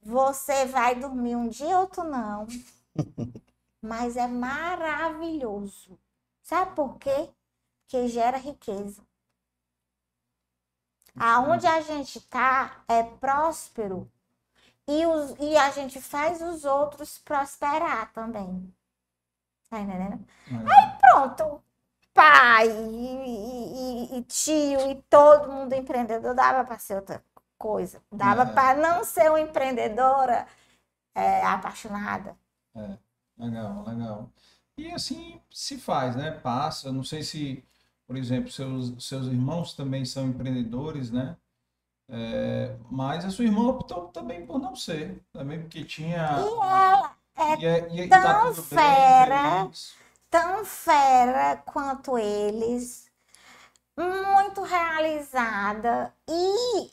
Você vai dormir um dia, outro não. Mas é maravilhoso. Sabe por quê? Porque gera riqueza. Aonde a gente está é próspero e, os, e a gente faz os outros prosperar também. Tá entendendo? É. Aí pronto, pai e, e- e tio e todo mundo empreendedor dava para ser outra coisa. Dava É. para não ser uma empreendedora é, apaixonada. Legal, legal. E assim se faz, né? Passa. Não sei se, por exemplo, seus, seus irmãos também são empreendedores, né? É, mas a sua irmã optou também por não ser, também porque tinha. E ela é e é- e- tá tão bem, fera. feliz. tão fera quanto eles, muito realizada e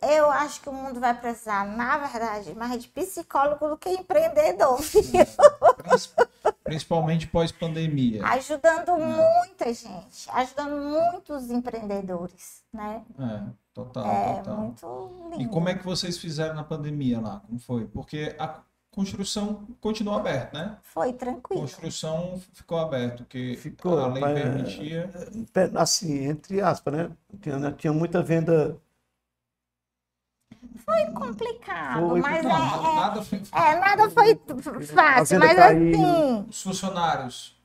eu acho que o mundo vai precisar, na verdade, mais de psicólogo do que empreendedor, Princi- Principalmente pós-pandemia. ajudando muita gente, ajudando muitos empreendedores, né? É, total, É total. muito lindo. E como é que vocês fizeram na pandemia lá? Como foi? Porque a construção continuou aberta, né? Foi A tranquilo. construção ficou aberta, porque Ficou, a lei mas- permitia. Pe- Assim, entre aspas, né? Tinha, tinha muita venda. Foi complicado, Foi mas Não, é, nada foi. é, é, nada foi fácil, mas caiu. assim, Os funcionários,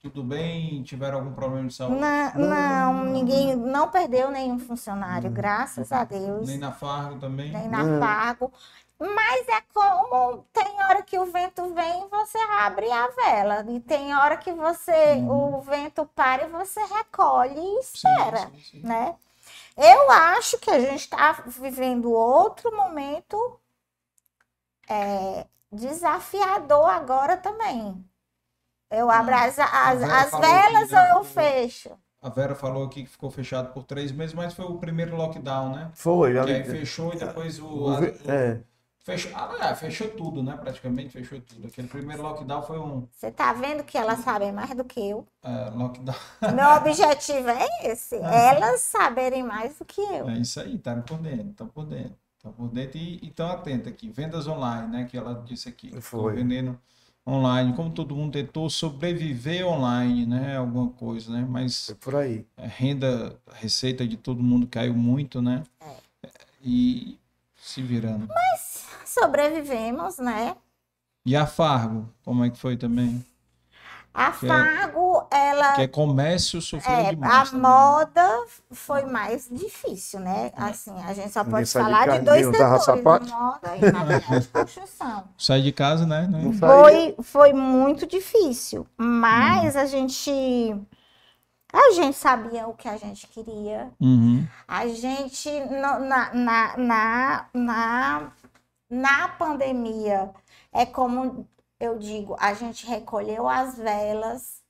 tudo bem? Tiveram algum problema de saúde? Não, não, ninguém não perdeu nenhum funcionário, graças a Deus, Nem na Fargo também? nem na Não. Fargo. Mas é como tem hora que o vento vem e você abre a vela. E tem hora que você, o vento para e você recolhe e Sim, espera, sim, sim. né? Eu acho que a gente está vivendo outro momento é, desafiador agora também. Eu abro as, as, as velas ou eu fecho? A Vera falou aqui que ficou fechado por três meses, mas foi o primeiro lockdown, né? Foi. Que ali- aí fechou e depois o. o a- é, fechou, ah, é, fechou tudo, né? Praticamente fechou tudo. Aquele primeiro lockdown foi um Você tá vendo que elas sabem mais do que eu? é, lockdown. Meu objetivo é esse, elas saberem mais do que eu. É isso aí, tá por dentro, tá por dentro. Tá por dentro e estão atenta aqui. Vendas online, né? Que ela disse aqui. Tô Foi. vendendo online. Como todo mundo tentou sobreviver online, né? Alguma coisa, né? Mas foi por aí. a renda, a receita de todo mundo caiu muito, né? E se virando. Sobrevivemos, né? E a Fargo, como é que foi também? A é- Fargo, ela Que é comércio sofreu É, demais. a também. moda foi mais difícil, né? Assim, a gente só Ninguém pode de falar de, casa, dois setores, sapato. moda e material de construção. Sai de casa, né? Não- saía. Foi, foi muito difícil, mas a gente a gente sabia o que a gente queria. Uhum. A gente na, na, na, na, na pandemia é como eu digo, a gente recolheu as velas,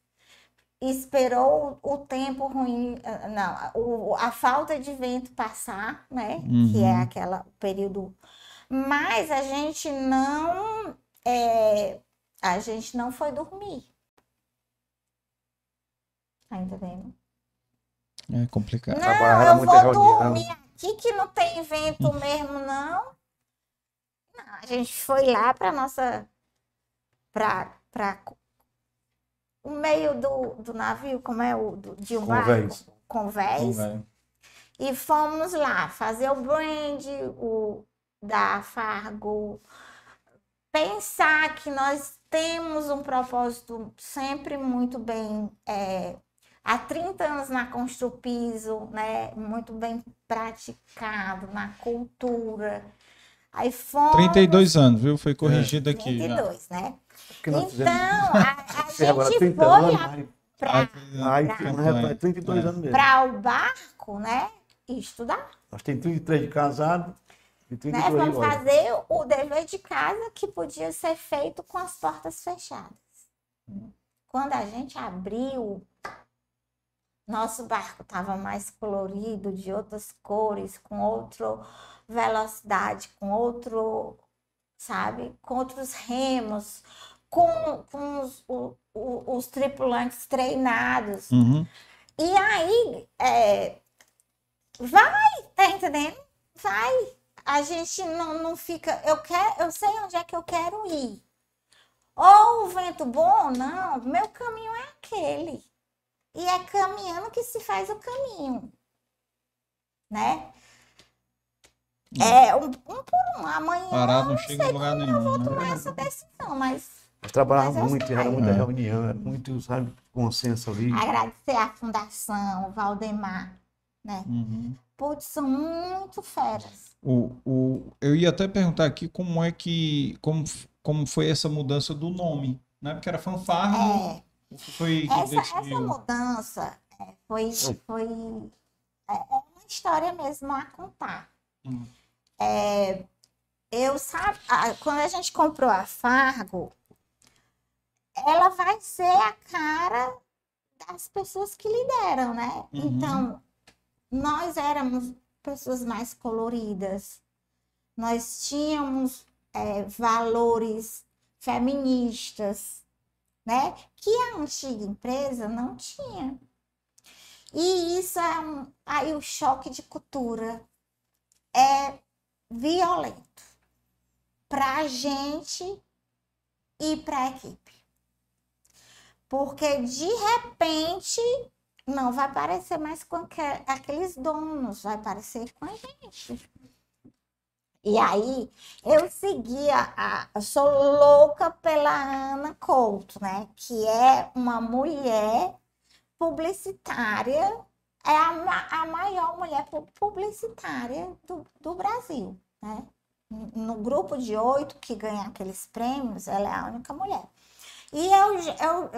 esperou o, tempo ruim, ah, não, o- a falta de vento passar, né? Que é Uhum. aquela período. Mas a gente não é, a gente não foi dormir. Tá entendendo? É complicado. Não, eu vou reunião. dormir aqui que não tem vento mesmo, não. Não, a gente foi lá para nossa. para para o meio do, do navio, como é o do, de um Convés. barco, convés, Vai. e fomos lá fazer o brand, o da Fargo, pensar que nós temos um propósito sempre muito bem é, há 30 anos na Construpiso, né? Muito bem praticado na cultura. Aí fomos 32 anos, viu? Foi corrigido aqui. já. 32, né? Porque nós Então, fizemos. a, a gente 30 foi para aí pra- ficamos repleto, 32 É. anos mesmo. para o barco, né? Estudar. Nós temos 33 de casado e né? 32 de Vamos fazer o dever de casa que podia ser feito com as portas fechadas. Quando a gente abriu, nosso barco estava mais colorido, de outras cores, com outro, velocidade, com outro, sabe, com outros remos, com, com os, o- o- os tripulantes treinados. Uhum. E aí, é, vai, tá entendendo? Vai. A gente não, não fica. Eu, quero, eu sei onde é que eu quero ir. Ou o vento bom, não. Meu caminho é aquele. E é caminhando que se faz o caminho. Né? É um, um por um. Amanhã Parado não eu chega em lugar nenhum. tomar Né? essa decisão, mas Nós trabalhávamos muito, era muita É. reunião, era muito, sabe, consenso ali. agradecer à Fundação, o Valdemar, né? Uhum. Putz, são muito feras. O, o, eu ia até perguntar aqui como é que. Como, como foi essa mudança do nome, né? Porque era fanfarra. É. Foi Essa, essa mudança é, foi, foi é, é uma história mesmo a contar. Hum. É, eu sabe, quando a gente comprou a Fargo, ela vai ser a cara das pessoas que lideram, né? Uhum. Então, nós éramos pessoas mais coloridas, nós tínhamos é, valores feministas, né? Que a antiga empresa não tinha. E isso é um. Aí o choque de cultura é violento para a gente e para a equipe. Porque de repente não vai parecer mais com aque- aqueles donos, vai parecer com a gente. E aí, eu seguia, a, eu sou louca pela Ana Couto, né? Que é uma mulher publicitária, é a, a maior mulher pu- publicitária do, do Brasil, né? No grupo de oito que ganha aqueles prêmios, ela é a única mulher. E eu, eu,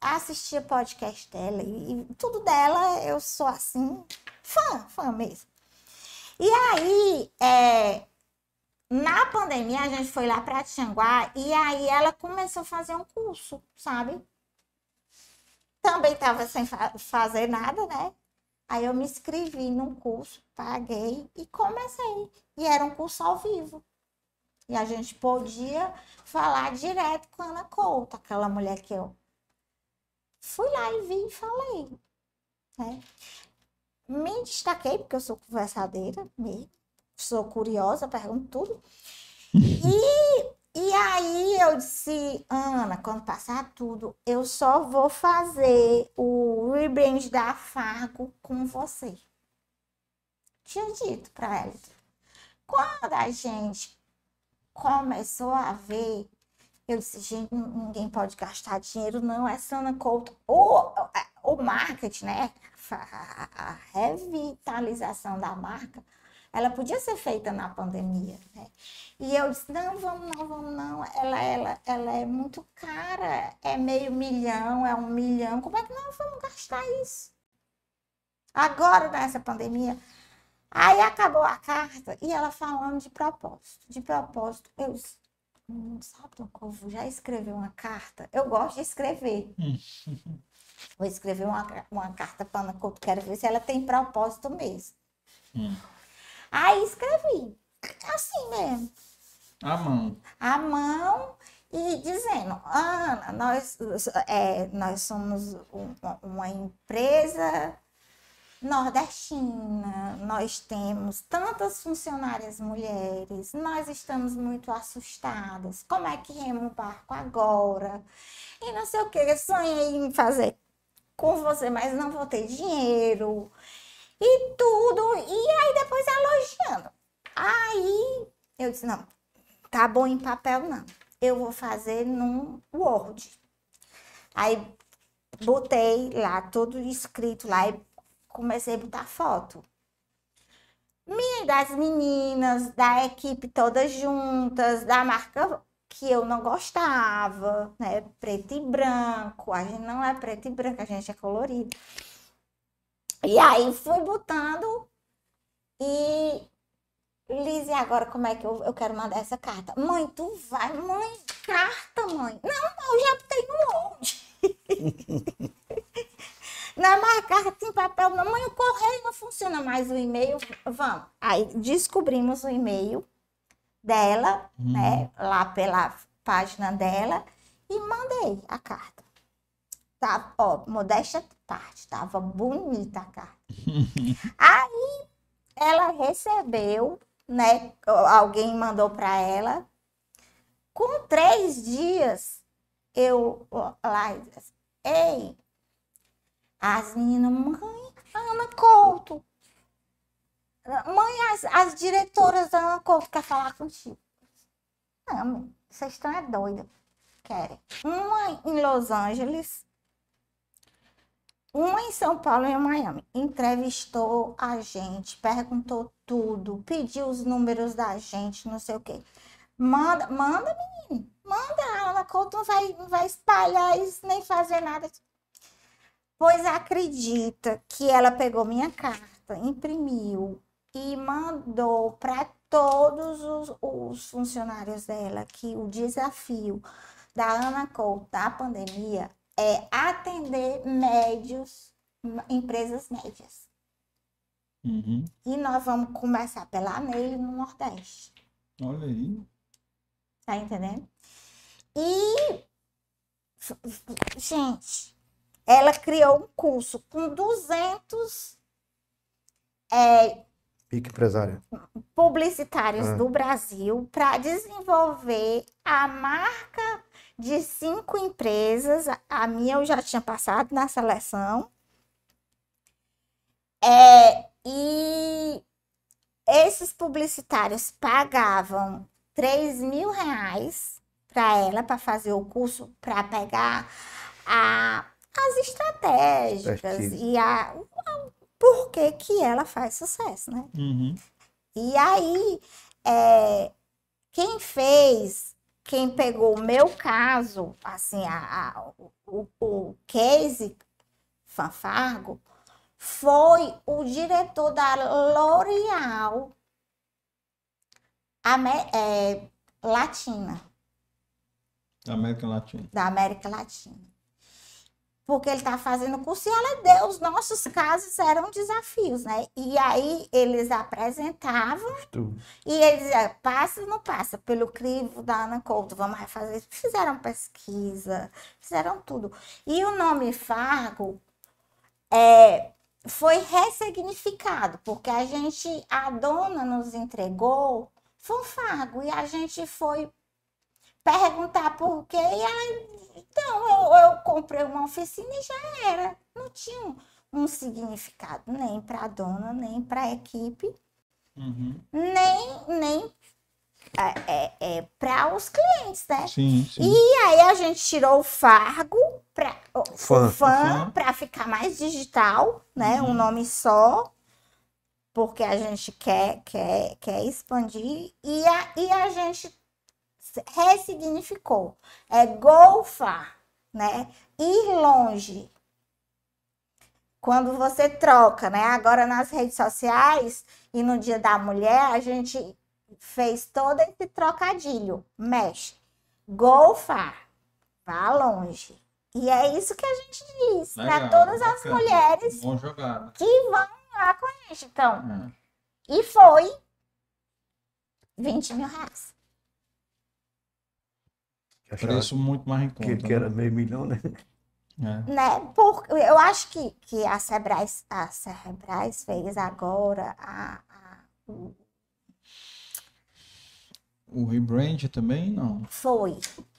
assistia podcast dela e, e tudo dela, eu sou assim, fã, fã mesmo. E aí, é, na pandemia, a gente foi lá para Tianguá e aí ela começou a fazer um curso, sabe? Também estava sem fa- fazer nada, né? Aí eu me inscrevi num curso, paguei e comecei. E era um curso ao vivo. E a gente podia falar direto com a Ana Couto, aquela mulher que eu fui lá e vi e falei. Né? Me destaquei, porque eu sou conversadeira mesmo, sou curiosa, pergunto tudo. E, e aí eu disse, Ana, quando passar tudo, eu só vou fazer o rebrand da Fargo com você. Tinha dito para ela. Quando a gente começou a ver, eu disse, gente, ninguém pode gastar dinheiro, não, é Sana Couto. O, o marketing, né? A, a revitalização da marca, ela podia ser feita na pandemia, né? E eu disse, não, vamos não, vamos não. Ela, ela, ela é muito cara, é meio milhão, é um milhão. Como é que nós vamos gastar isso? Agora, nessa pandemia, Aí acabou a carta e ela falando de propósito. De propósito, eu disse, hum, sabe, Dom Corvo, já escreveu uma carta? Eu gosto de escrever. Vou escrever uma, uma carta para Ana Couto, quero ver se ela tem propósito mesmo. Hum. Aí escrevi, assim mesmo, A mão. a mão e dizendo, Ana, nós, é, nós somos um- uma empresa nordestina, nós temos tantas funcionárias mulheres, nós estamos muito assustadas. Como é que remo o barco agora? E não sei o que, eu sonhei em fazer com você, mas não vou ter dinheiro. E tudo, e aí depois elogiando. Aí eu disse, não, tá bom em papel não. Eu vou fazer num Word. Aí botei lá tudo escrito lá e comecei a botar foto. Minha e das meninas, da equipe todas juntas, da marca que eu não gostava, né? Preto e branco. A gente não é preto e branco, a gente é colorido. E aí fui botando e Liz, e agora como é que eu, eu quero mandar essa carta? Mãe, tu vai, mãe, carta, mãe. Não, eu já tenho um. Não é mais carta em papel, não. Mãe, o correio não funciona mais, o e-mail. Vamos. Aí descobrimos o e-mail dela, Hum. né? Lá pela página dela. E mandei a carta. Tá, ó, modéstia parte, tava bonita a carta. Aí ela recebeu, né? Alguém mandou para ela. Com três dias, eu ó, lá, disse, ei, as meninas, mãe, a Ana Couto. Mãe, as, as diretoras da Ana Couto quer falar contigo. Não, vocês estão é doida. Querem. Uma em Los Angeles, uma em São Paulo e em Miami. Entrevistou a gente, perguntou tudo, pediu os números da gente, não sei o quê. Manda, manda, menino. Manda, a Ana Couto não vai, não vai espalhar isso, nem fazer nada. Pois acredita que ela pegou minha carta, imprimiu e mandou para todos os, os funcionários dela que o desafio da Ana Couto da pandemia é atender médios, empresas médias. Uhum. E nós vamos começar pela nele no Nordeste. Olha aí. Tá entendendo? E, gente, ela criou um curso com 200 é, Pique empresário. publicitários Ah. do Brasil para desenvolver a marca de cinco empresas. A- A minha eu já tinha passado na seleção. É, e esses publicitários pagavam 3 mil reais para ela, para fazer o curso, para pegar a- as estratégicas Expertise. e a, por que que ela faz sucesso, né? Uhum. E aí, é, quem fez, quem pegou o meu caso, assim, a, a- o, o case Fanfargo, foi o diretor da L'Oréal é, Latina, Da América Latina. da América Latina. Porque ele está fazendo curso e ela deu, os nossos casos eram desafios, né? E aí eles apresentavam Tu. e eles diziam, passa ou não passa pelo crivo da Ana Couto, vamos refazer. Fizeram pesquisa, fizeram tudo. E o nome Fargo é, foi ressignificado, porque a gente, a dona nos entregou, foi um Fargo, e a gente foi perguntar por quê, e ela, então, eu, eu comprei uma oficina e já era. Não tinha um, um significado, nem para a dona, nem para a equipe Uhum. nem, nem é, é, é, para os clientes, né? Sim, sim. E aí a gente tirou o fargo para Fã. o fã para ficar mais digital, né? Um nome só, porque a gente quer quer, quer expandir e a, e a gente ressignificou. É golfar, né? Ir longe. Quando você troca, né? Agora nas redes sociais e no Dia da Mulher, a gente fez todo esse trocadilho. Mexe. Golfar. Vá longe. E é isso que a gente diz para todas as bacana. mulheres jogada. que vão lá com a gente. Então, É. e foi 20 mil reais. Que Preço muito mais em que, conta. que era meio milhão, né? né? né? Por, eu acho que, que a Sebrais, a fez agora a, a- o- O rebrand também, não. foi.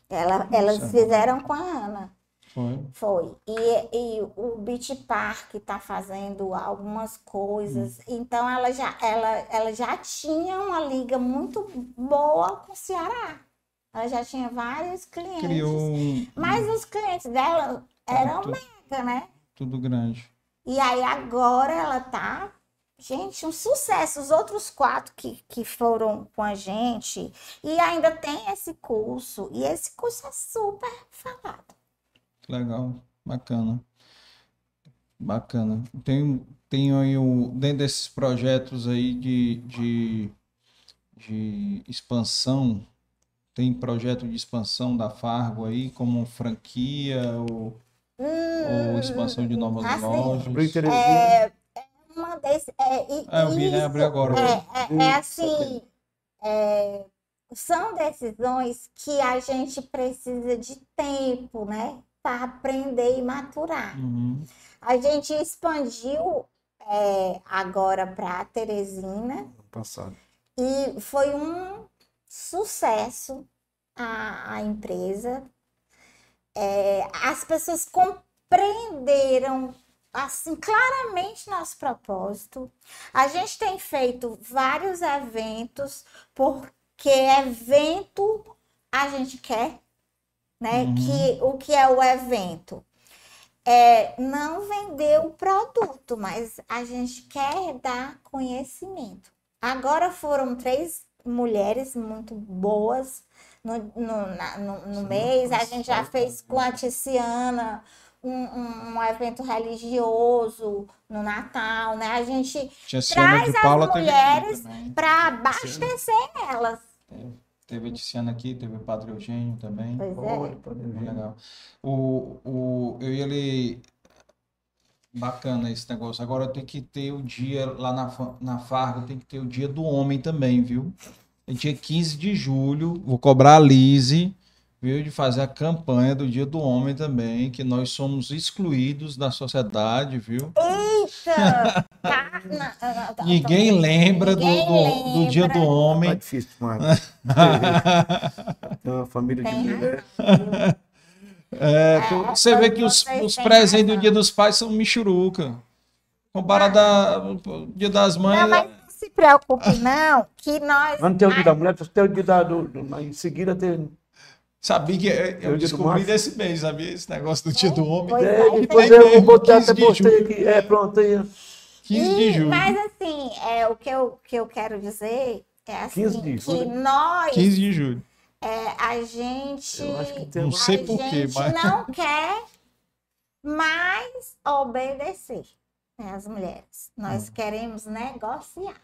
Ela, elas fizeram com a Ana. Foi. Foi. E, e o Beach Park está fazendo algumas coisas. Então ela já, ela, ela já tinha uma liga muito boa com o Ceará. Ela já tinha vários clientes. Criou Mas os clientes dela eram tudo, mega, né? tudo grande. E aí agora ela tá, gente, um sucesso. Os outros quatro que, que foram com a gente e ainda tem esse curso. E esse curso é super falado. Legal, bacana. Bacana. Tem, tem aí o, dentro desses projetos aí de, de, de expansão, tem projeto de expansão da Fargo aí, como franquia ou Ou Hum, expansão de novas assim, lojas? Teresina. É, uma desse, é, e- Ah, eu vi, né? Abriu agora. É, é- é assim, é, são decisões que a gente precisa de tempo, né? Para aprender e maturar. Uhum. A gente expandiu é, agora para Teresina Passado. e foi um sucesso a, empresa. É, as pessoas compreenderam assim claramente nosso propósito. A gente tem feito vários eventos porque evento a gente quer, né? Uhum. Que o que é o evento? É não vender o produto, mas a gente quer dar conhecimento. Agora foram três mulheres muito boas no, no, na- no- no mês. A gente já fez com a Tiziana um, um- um evento religioso no Natal, né? A gente de Paula, teve mulheres para abastecer elas. Teve a Tiziana aqui, teve o Padre Eugênio também. Pois é. ver. legal. O, o, eu e ele. Bacana esse negócio. Agora eu tenho que ter o dia lá na, na Fargo, tem que ter o dia do homem também, viu? É dia 15 de julho, vou cobrar a Lise, viu? De fazer a campanha do dia do homem também, que nós somos excluídos da sociedade, viu? Eita! Tá, tá- Ninguém lembra do, Ninguém do, do dia do lembra. Tá homem. difícil demais. Tem uma família de Tem mulher. É, tu- É, você vê que os, os presentes do. Dia dos Pais são michuruca. Comparado ao Dia das Mães. Não, mas não se preocupe, não, que nós. Não tem o dia da mulher, tem o dia da. Do, do- em seguida tem. Sabia que é- É eu do descobri desse mês, sabia? Esse negócio do Dia do Homem. Pois É, é, depois tem eu mesmo, botei 15 até de postei julho. aqui. É, pronto aí. 15 de E- julho. Mas assim, é, o que eu, que eu quero dizer é assim, 15 de que julho. nós, 15 de julho. É, a gente, Não sei mas- não quer mais obedecer né, as mulheres. Hum. Nós queremos negociar.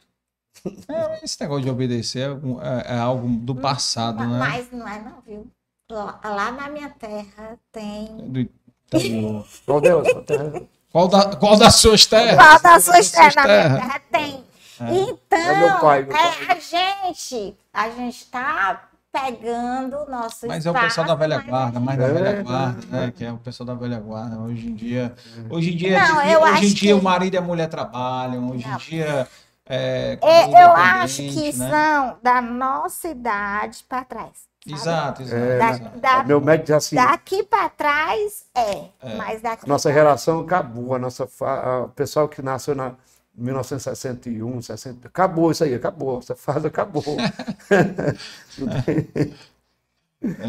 É, esse negócio de obedecer é, é- é algo do passado, né? Mas não é não, viu? Lá, lá na minha terra tem... Do- tá bom. Qual delas? Até- Qual, da, qual das suas terras? Qual Das suas terra? Na minha terras? terra tem. É Então, meu pai, meu é, pai. a gente, a gente tá pegando o nosso Mas é o pessoal da velha a guarda, mais da É, velha é, guarda, né? é. Que é o pessoal da velha guarda. Hoje em dia, hoje em dia, Não, é hoje em dia que- o marido e a mulher trabalham. Hoje em Não. dia é, É, eu acho que né? são da nossa idade para trás. sabe? Exato, exato. É, Da- da- Meu médico diz assim: daqui para trás é, É. mas daqui nossa pra- geração acabou. A nossa, fa- o pessoal que nasceu na 1961, 60, acabou isso aí, acabou. Essa fase acabou.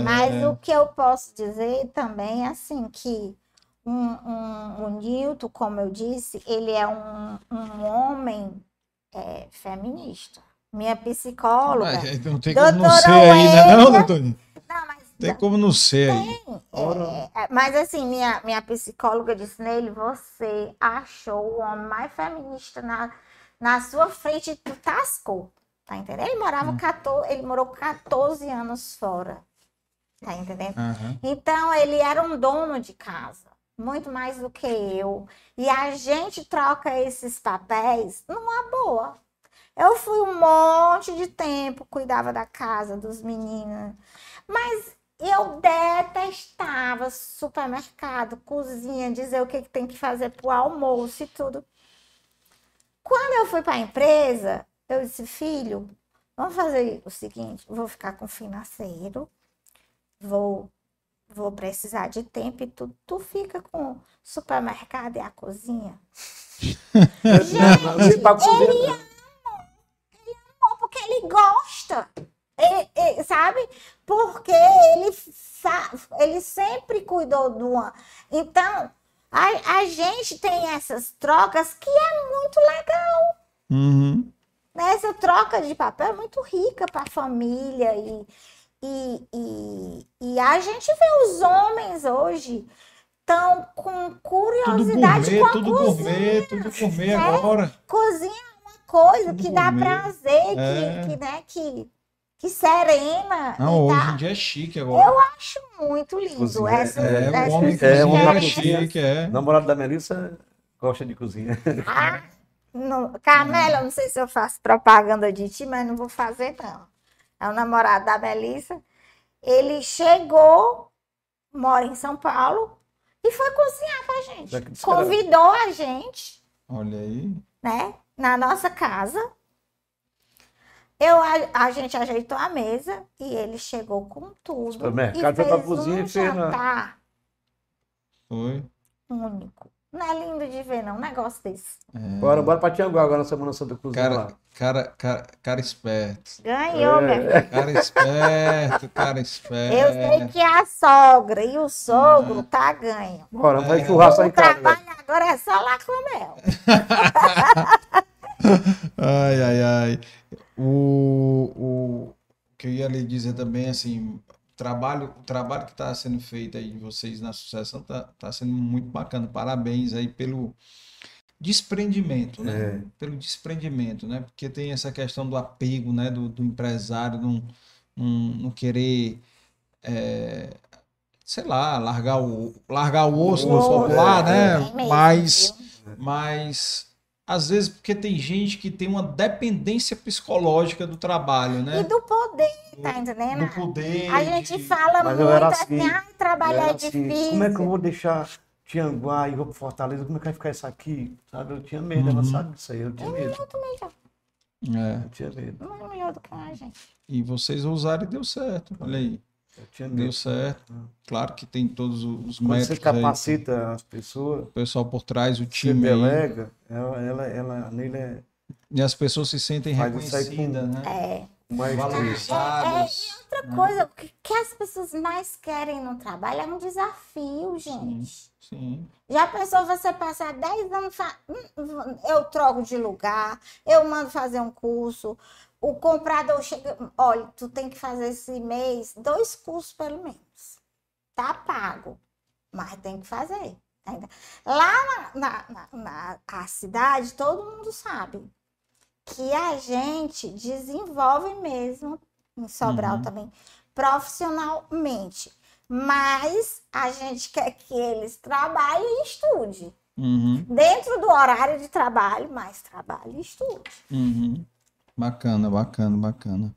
Mas o que eu posso dizer também é assim que um, um- o Newton, como eu disse, ele é um, um homem é, feminista. Minha psicóloga. Mas não tem como não ser aí, né? Não, doutor? Tem como não ser aí. É, é, mas assim, minha, minha psicóloga disse nele, você achou o homem mais feminista na, na sua frente e tu tascou. Tá entendendo? Ele morava 14, ele morou 14 anos fora. Tá entendendo? Aham. Então ele era um dono de casa, muito mais do que eu. E a gente troca esses papéis numa boa. Eu fui um monte de tempo, cuidava da casa, dos meninos. Mas eu detestava supermercado, cozinha, dizer o que, que tem que fazer pro almoço e tudo. Quando eu fui para a empresa, eu disse, filho, vamos fazer o seguinte, vou ficar com o financeiro, vou, vou precisar de tempo e tudo. Tu fica com o supermercado e a cozinha. Gente, pra comer, né? Não, porque ele gosta. Ele- ele- sabe? Porque ele, ele sempre cuidou do uma. Então, a, a gente tem essas trocas que é muito legal. Uhum. né? Essa troca de papel é muito rica para a família. E, e, e, e a gente vê os homens hoje estão com Tudo curiosidade gourmet, com a tudo cozinha. gourmet, tudo gourmet É. agora. Cozinha é uma coisa Tudo que dá gourmet. prazer, que, É. que, né, que, que serena. Não, e hoje tá- em dia é chique agora. Eu acho muito lindo. Essa, É, essa o homem É, é chique, é. O namorado da Melissa gosta de cozinha. Ah, não, Carmela, não sei se eu faço propaganda de ti, mas não vou fazer, não. É o namorado da Melissa. Ele chegou, mora em São Paulo, e foi cozinhar pra gente. Convidou a gente, Olha aí. né, na nossa casa. Eu, a, a gente ajeitou a mesa e ele chegou com tudo. Supermercado, e foi pra fez cozinha um e fez na- jantar Foi. único. Não é lindo de ver, não, um negócio desse. Bora, bora pra Tianguá agora na Semana Santa Cruz. Cara, cara, cara, cara esperto. Ganhou, É. minha filha. Cara esperto, cara esperto. Eu sei que a sogra e o sogro tá ganho. Bora, vai É. churrasco aí O em casa. velho. trabalho agora é só lá com mel. Ai, ai, ai. O, o que eu ia lhe dizer também, assim, o trabalho, o trabalho que está sendo feito aí de vocês na sucessão tá, tá sendo muito bacana. Parabéns aí pelo desprendimento, né? É. Pelo desprendimento, né? Porque tem essa questão do apego, né? Do, do empresário não, não, não querer, é, sei lá, largar o, largar o osso no osso, popular, é, né? É Mas mas às vezes porque tem gente que tem uma dependência psicológica do trabalho, E né? do poder, tá entendendo? Do poder. A gente de- fala Mas eu muito era assim, assim. ai, trabalhar Era é assim, difícil. Como é que eu vou deixar Tianguá e vou pro Fortaleza? Como é que vai ficar isso aqui? Sabe? Eu tinha medo, Uhum. ela sabe disso aí. Eu tinha medo. É, Eu tinha medo. Muito melhor do que a gente. e vocês usaram e deu certo. Olha aí, Eu tinha deu certo. Claro que tem todos os Quando você métodos aí, capacita as pessoas, o pessoal por trás, o você time aí, delega, ela, ela, ela, a Neila é e as pessoas se sentem aí reconhecidas, né? É. mais Valorizadas. Outra coisa, o que, que as pessoas mais querem no trabalho é um desafio, gente. Sim. Já pensou você passar 10 anos, fa- hum, eu troco de lugar, eu mando fazer um curso, o comprador chega, olha, tu tem que fazer esse mês dois cursos pelo menos. Tá pago, mas tem que fazer. Lá na, na, na- na- a cidade, todo mundo sabe que a gente desenvolve mesmo, em Sobral Uhum. também, profissionalmente. Mas a gente quer que eles trabalhem e estudem. Uhum, Dentro do horário de trabalho, mas trabalhe e estude. uhum. Bacana, bacana, bacana.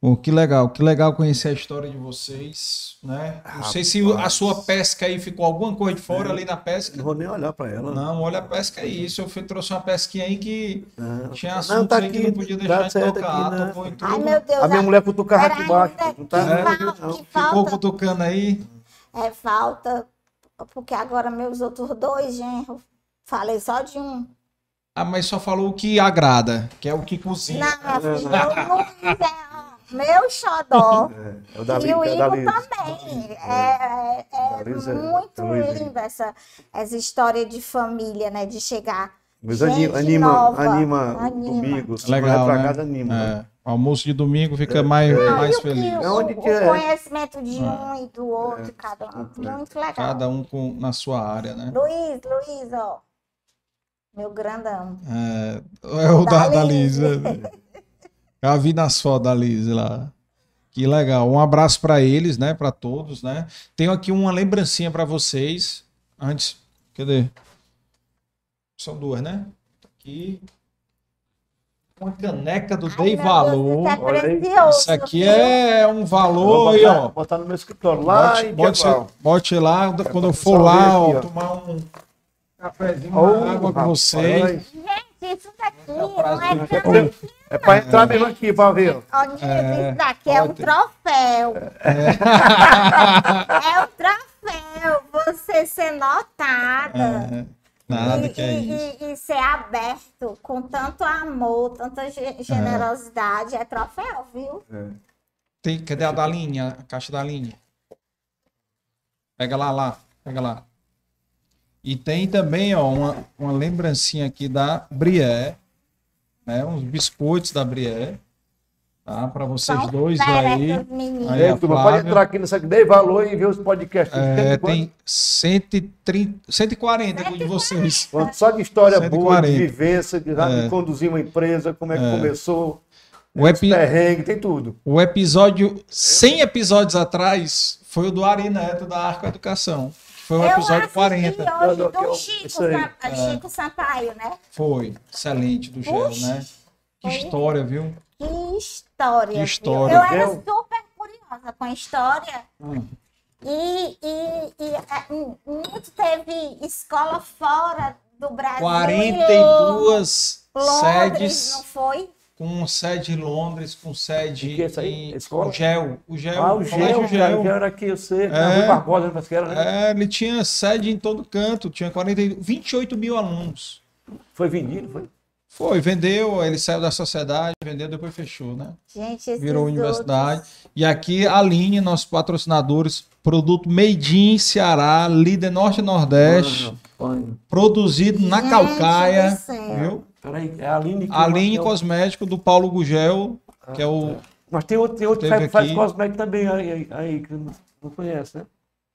Pô, que legal, que legal conhecer a história de vocês, né? Não sei se a sua pesca aí ficou alguma coisa de fora ali na pesca. Não vou nem olhar pra ela. Não, olha a pesca aí. Se eu fui- trouxe uma pesquinha aí que Não. tinha Não, assunto tá aí que aqui, não podia tá deixar de certo tocar. aqui, né? tocou em Ai, meu Deus. A minha mulher cutucava aqui embaixo. Não tá fal- não. que Ficou falta, cutucando aí. é falta, porque agora meus outros dois genros, falei só de um. Ah, mas só falou o que agrada, que é o que cozinha. Não, meu filho, o Luiz é meu xodó. É o da E o é Igor Liz. também. É, é- é é- muito é linda essa, essa história de família, né? De chegar. Mas Gente anima, anima, nova, anima, anima. domingo. se Legal, vai pra né? casa, anima. né? É, o almoço de domingo fica mais, Não, mais que feliz. o- É onde o que é? conhecimento de um e do outro, cada um. completo. Muito legal. Cada um com, na sua área, né? Luiz, Luiz, ó. Meu grandão. É, é o da, Da da Liz. Né? Já vi nas fotos da Liz lá. Que legal. Um abraço para eles, né? Para todos, né? Tenho aqui uma lembrancinha para vocês. Antes, cadê? São duas, né? Tá Aqui. Uma caneca do Ai, Dei Deus, valor. Isso é Olha aí. precioso. Isso aqui é um valor aí, botar, ó. botar no meu escritório lá Bote, em bote, bote lá, quando eu for lá, ó. tomar um cafezinho, uma água com vocês. olha. Gente, isso daqui É não é pra... É pra entrar mesmo aqui, pra ver. Ó, Nilson, É, isso daqui é um troféu. É um troféu. Você ser notada. É, nada e, que é e- isso. e- e ser aberto com tanto amor, tanta ge- generosidade. É troféu, viu? Tem, cadê a da linha? A caixa da linha. Pega lá, lá. Pega lá. E tem também, ó, uma, uma lembrancinha aqui da Brié. Né? Uns biscoitos da Brié. Tá? Para vocês São dois aí. Aí, a turma, pode entrar aqui nessa aqui, dei valor e ver os podcasts. É, Tem tem 130, 140 aqui de vocês. Só de história boa, 140. de vivência, de, de É. conduzir uma empresa, como é que É. começou. O, epi... Perrengue, tem tudo. o episódio, 100 episódios atrás, foi o do Ari Neto da Arco Educação. Foi o Eu episódio assisti 40. hoje Eu- eu- do Chico. Sa- Chico Sampaio, né? Foi. Excelente do Gel, Puxa. né? Que Foi. história, viu? Que história. Que viu? história. Eu era Eu- super curiosa com a história. Hum. E, e, e é, muito teve escola fora do Brasil. 42 Londres, sedes. não foi? Com sede em Londres, com sede O que é isso aí? em Escola? o GEL. O GEL, ah, o Colégio gel, o gel era aqui, eu sei, É. Barbosa, parece que era, né? É, ele tinha sede em todo canto, tinha 40, 28 mil alunos. Foi vendido, foi? Foi, vendeu, ele saiu da sociedade, vendeu, depois fechou, né? Gente, Virou universidade. outros- E aqui a Aline, nossos patrocinadores, produto Made in Ceará, líder Norte e Nordeste, Ah, produzido na Gente Calcaia, do céu. viu? Peraí, é a Aline. que- Aline é Cosmético do Paulo Gugel, que é o Mas tem outro, tem outro que faz, aqui. cosmético também aí, aí, aí, que não, não conhece, né?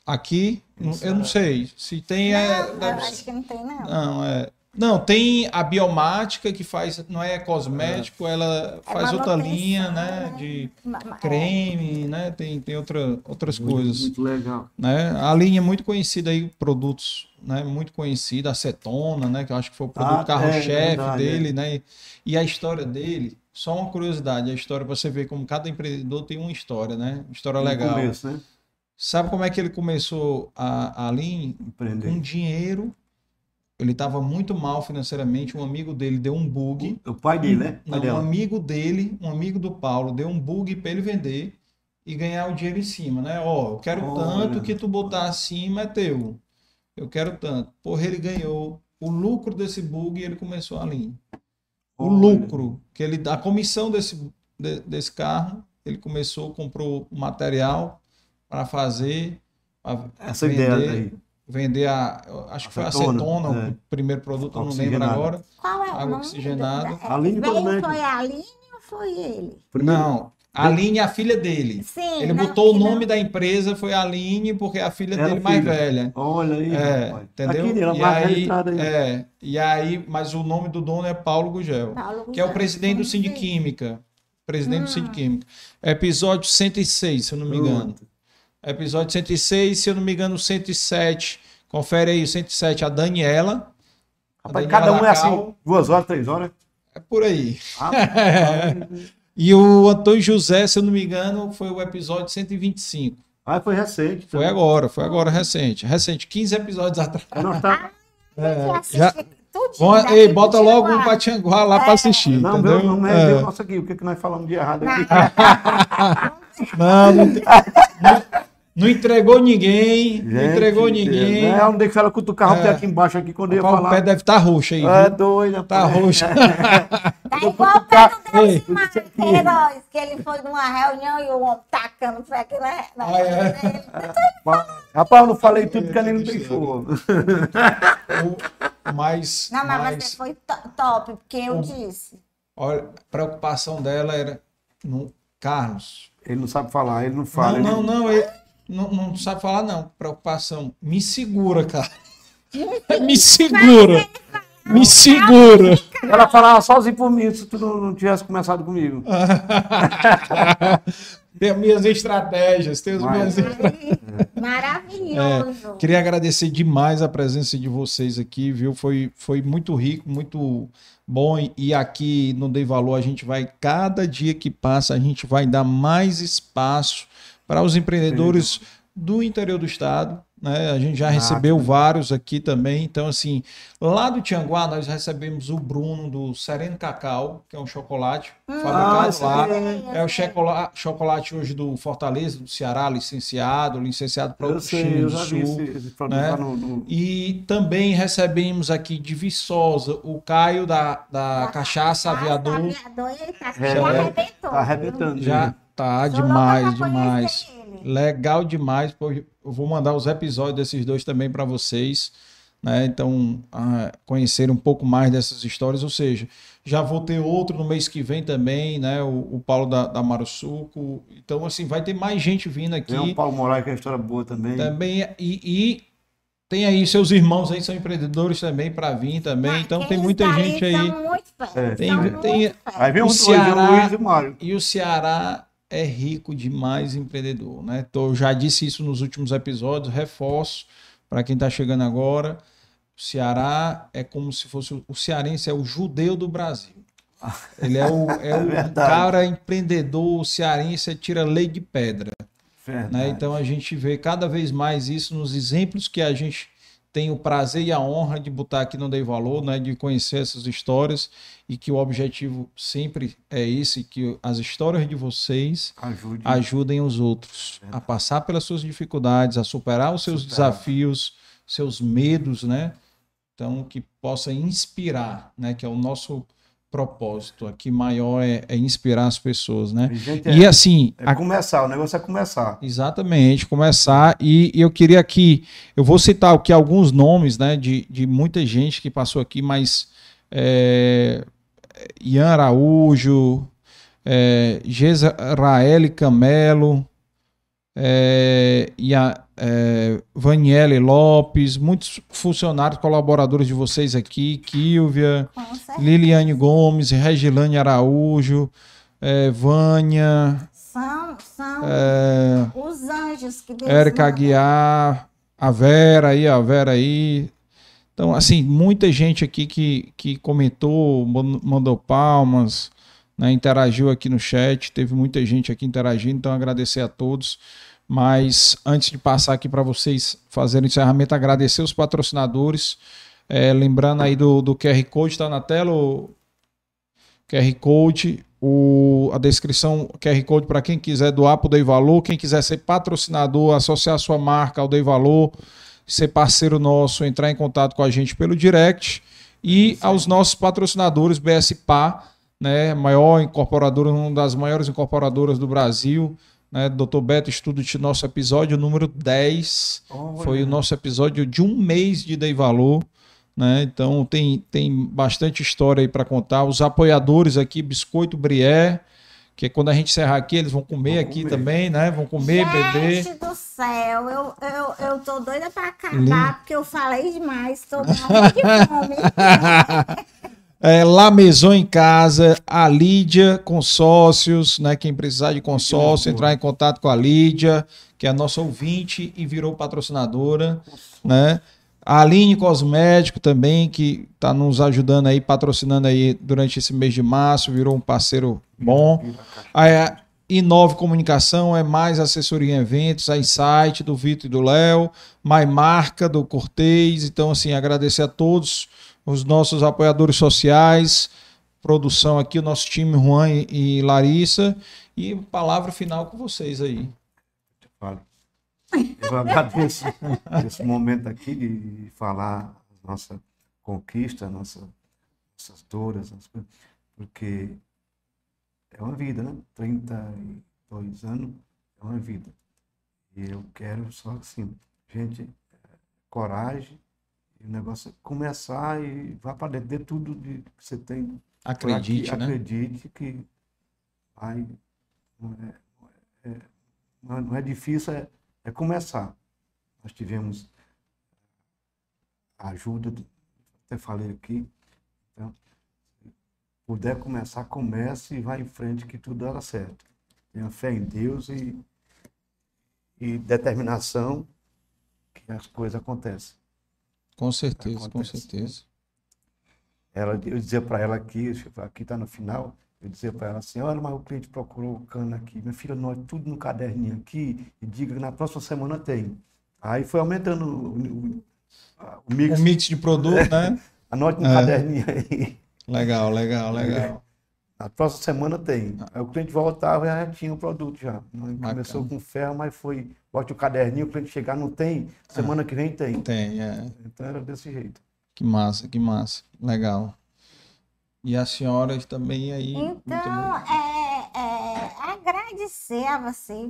aqui, eu não sei, se tem é, Não, eu deve acho que não tem, não. Não, é. Não, tem a biomática que faz, não é cosmético, ela É faz outra linha, né, né? de ma- creme, né, tem, tem outra, outras coisas, Muito legal. né. A linha é muito conhecida aí, produtos, né, muito conhecida, acetona, né, que eu acho que foi o produto Ah, é, carro-chefe verdade, dele, né, e a história dele, só uma curiosidade, a história pra você ver como cada empreendedor tem uma história, né, história legal. começo, né? Sabe como é que ele começou a, a linha? Empreender. com dinheiro. Ele estava muito mal financeiramente. Um amigo dele deu um bug. O pai dele, né? Não, um amigo dele, um amigo do Paulo, deu um bug para ele vender e ganhar o dinheiro em cima, né? Ó, eu quero tanto que tu botar acima é teu. Eu quero tanto. Porra, ele ganhou o lucro desse bug e ele começou a linha. O Olha. lucro que ele, a comissão desse, de- desse carro, ele começou, comprou material para fazer, pra Essa ideia vender, daí. Vender a, acho que foi a Acetona, acetona, é. o primeiro produto, eu não lembro agora. Qual é o Água nome? oxigenada. do- é, Aline veio-. Foi a Aline ou foi ele? Não, a Aline é a filha dele. Sim. Ele não, botou o nome não- da empresa, foi a Aline, porque é a filha Era dele mais filha. velha. Olha aí, É, rapaz. entendeu? Aqui, ela e, mais aí, é, e aí, mas o nome do dono é Paulo Gugel, Paulo que é o Gugel, presidente do. Sindiquímica. Presidente do Hum. Sindiquímica. Episódio 106, se eu não me engano. Pronto. Episódio 106, se eu não me engano, 107. Confere aí, o 107, a Daniela. Rapaz, Daniela cada um é assim, duas horas, três horas. É por aí. Ah, E o Antônio José, se eu não me engano, foi o episódio 125. ah, foi recente. Foi agora, foi agora recente. Recente, 15 episódios atrás. Nós tá... Eu assisti já- tudinho Vão, daqui ei, bota logo um Tijuana. pra Tianguá lá pra assistir. Não, entendeu? meu, não é, É. meu, nossa aqui, o que, que nós falamos de errado aqui? Não, não, tem- não- não entregou ninguém. não Gente, entregou ninguém. Não, onde é que ela cutucar o É. pé aqui embaixo aqui quando eu ia Rapaz, o falar. pé deve estar roxo aí. É viu? doido, Tá roxo. Tá igual o Ei. Deus Queiroz, que ele foi numa reunião e o homem tacando foi aqui na, na Ah, é? dele. Rapaz, eu não falei tudo porque ele não tem fogo. O- Mas, Não, mas, mas você foi to- top, porque eu O- disse. olha, a preocupação dela era no Carlos. Ele não sabe falar, ele não fala. não, ele- não, não, ele não, não sabe falar, não. Preocupação. Me segura, cara. Me segura. Me segura. Ela falava sozinha por mim, se tu não, não tivesse começado comigo. Tem as minhas estratégias, tem as minhas estratégias. Maravilhoso. Queria agradecer demais a presença de vocês aqui, viu? Foi, foi muito rico, muito bom. E- E aqui no Dei Valor, a gente vai, cada dia que passa, a gente vai dar mais espaço para os empreendedores do interior do estado. Né? A gente já recebeu vários aqui também. Então, assim, lá do Tianguá, nós recebemos o Bruno do Sereno Cacau, que é um chocolate fabricado esse lá. aí É o chocola- chocolate hoje do Fortaleza, do Ceará, licenciado, licenciado para o Chile do Sul. esse, né? no, no- E também recebemos aqui de Viçosa o Caio da, da Cachaça Aviador. Aviador, ele tá É, já é. arrebentou. Tá arrebentando. Já tá demais, demais. Legal demais. pô, Eu vou mandar os episódios desses dois também para vocês. Né? Então, ah, conhecer um pouco mais dessas histórias. Ou seja, já vou ter outro no mês que vem também, né? O, o Paulo da, da Maruçuco. Então, assim, vai ter mais gente vindo aqui. Tem um Paulo Moraes que é uma história boa também. Também, e, e tem aí seus irmãos aí são empreendedores também para vir também. Ah, então tem muita gente aí. são muito É. Tem- são muito tem-. Aí vem O o, Ceará- o Luiz e o Mário. E o Ceará é rico demais em empreendedor, né? Tô, eu já disse isso nos últimos episódios, reforço para quem está chegando agora. O Ceará é como se fosse o, cearense é o judeu do Brasil. Ele é o, é o verdade. cara empreendedor, o cearense é tira lei de pedra. Né? Então a gente vê cada vez mais isso nos exemplos que a gente tem o prazer e a honra de botar aqui no Dei Valor, né? de conhecer essas histórias e que o objetivo sempre é esse, que as histórias de vocês Ajude. ajudem os outros a passar pelas suas dificuldades, a superar os seus Superar. desafios, seus medos, né? Então que possa inspirar, né? Que é o nosso propósito aqui maior é, é inspirar as pessoas, né? E, gente, E é, assim, é começar, o negócio é começar. Exatamente, começar. E, e eu queria aqui, eu vou citar aqui alguns nomes né, de, de muita gente que passou aqui, mas é, Ian Araújo, é, Gesrael Camelo, é, e a, é, Vaniele Lopes, muitos funcionários, colaboradores de vocês aqui, Kilvia. Liliane Gomes, Regilane Araújo, é, Vânia, São, são é, os anjos que Deus Érica manda. Aguiar, a Vera aí, a Vera aí. Então, assim, muita gente aqui que, que comentou, man- mandou palmas, né, interagiu aqui no chat, teve muita gente aqui interagindo, então agradecer a todos. Mas antes de passar aqui para vocês fazerem o encerramento, agradecer os patrocinadores. É, lembrando aí do, do QR Code, está na tela o QR Code, o, a descrição QR Code para quem quiser doar para o Dei Valor, quem quiser ser patrocinador, associar sua marca ao Dei Valor, ser parceiro nosso, entrar em contato com a gente pelo direct e aos nossos patrocinadores BSPA, né, maior incorporadora, uma das maiores incorporadoras do Brasil, né, Dr. Beto Estudo de nosso episódio número 10. Foi o nosso episódio de um mês de Dei Valor. Né? Então tem, tem bastante história aí para contar. Os apoiadores aqui, Biscoito Brié, que é quando a gente encerrar aqui, eles vão comer Vão aqui comer. também, né? Vão comer, beber. Gente do céu, eu, eu, eu tô doida pra acabar, Lindo. porque eu falei demais, tô morrendo de fome. É, La Maison em casa, a Lídia Consórcios, né? Quem precisar de consórcio, entrar em contato com a Lídia, que é a nossa ouvinte e virou patrocinadora, né? A Aline Cosmético também, que está nos ajudando aí, patrocinando aí durante esse mês de março, virou um parceiro bom. A Inove Comunicação é mais assessoria em eventos, a Insight do Vitor e do Léo, My Marca do Cortez. Então, assim, agradecer a todos os nossos apoiadores sociais, produção aqui, o nosso time Juan e Larissa. E palavra final com vocês aí. Eu agradeço esse momento aqui de falar nossa conquista, nossa, nossas dores, porque é uma vida, né? 32 anos é uma vida. E eu quero só assim, gente, é, coragem, o negócio é começar e vá para dentro, dê tudo de, que você tem Acredite, que, né? Acredite que vai. Não é, é- não é- é difícil, é, é começar. Nós tivemos a ajuda, até falei aqui. Então, se puder começar, comece e vá em frente que tudo dará certo. Tenha fé em Deus e, e determinação que as coisas acontecem. Com certeza, com Acontece, né? certeza. Ela, eu dizia para ela aqui, aqui está no final, eu dizia para ela assim, olha, mas o cliente procurou o cano aqui, minha filha, nós tudo no caderninho aqui, e diga que na próxima semana tem. Aí foi aumentando o, o- o mix, Um mix de produto, né? anote no É. caderninho aí. Legal, legal, legal. Na próxima semana tem. Aí o cliente voltava e já tinha o produto já. Bacana. Começou com ferro, mas foi, bote o caderninho, o cliente chegar, não tem, semana que vem tem. Tem, é. Então era desse jeito. Que massa, que massa. Legal. E as senhoras também aí. Então, é, é, agradecer a você,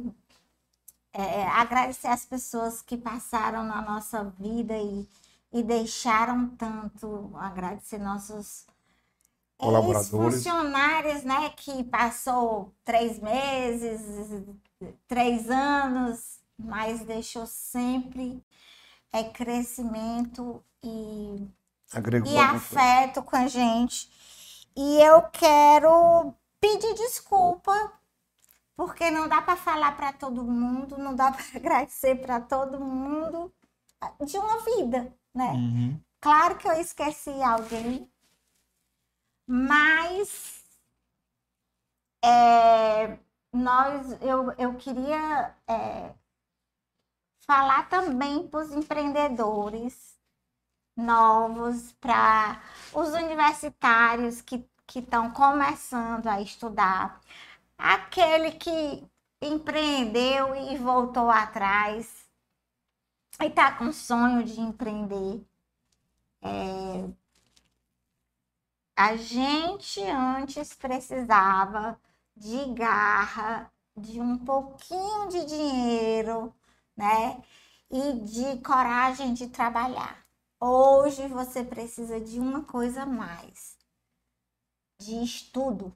é, agradecer as pessoas que passaram na nossa vida e, e deixaram tanto, agradecer nossos Colaboradores. funcionários, né, que passou três meses, três anos, mas deixou sempre é crescimento e, Agregou e afeto com a gente. E eu quero pedir desculpa, porque não dá para falar para todo mundo, não dá para agradecer para todo mundo de uma vida, né? Uhum. Claro que eu esqueci alguém, mas é, nós, eu, eu queria é, falar também para os empreendedores novos, para os universitários que estão começando a estudar, aquele que empreendeu e voltou atrás e está com sonho de empreender. É, a gente antes precisava de garra, de um pouquinho de dinheiro, né? E de coragem de trabalhar. Hoje você precisa de uma coisa mais, de estudo.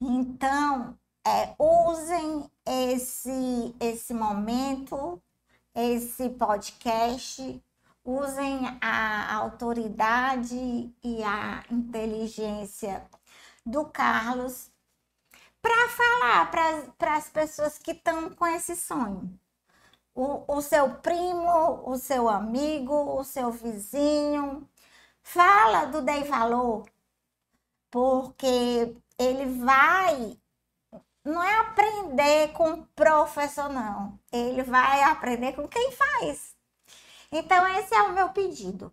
Então, é, usem esse, esse momento, esse podcast, usem a autoridade e a inteligência do Carlos para falar para as pessoas que estão com esse sonho. O, o seu primo, o seu amigo, o seu vizinho, fala do Dei Valor, porque ele vai não é aprender com o professor, não. Ele vai aprender com quem faz. Então, esse é o meu pedido,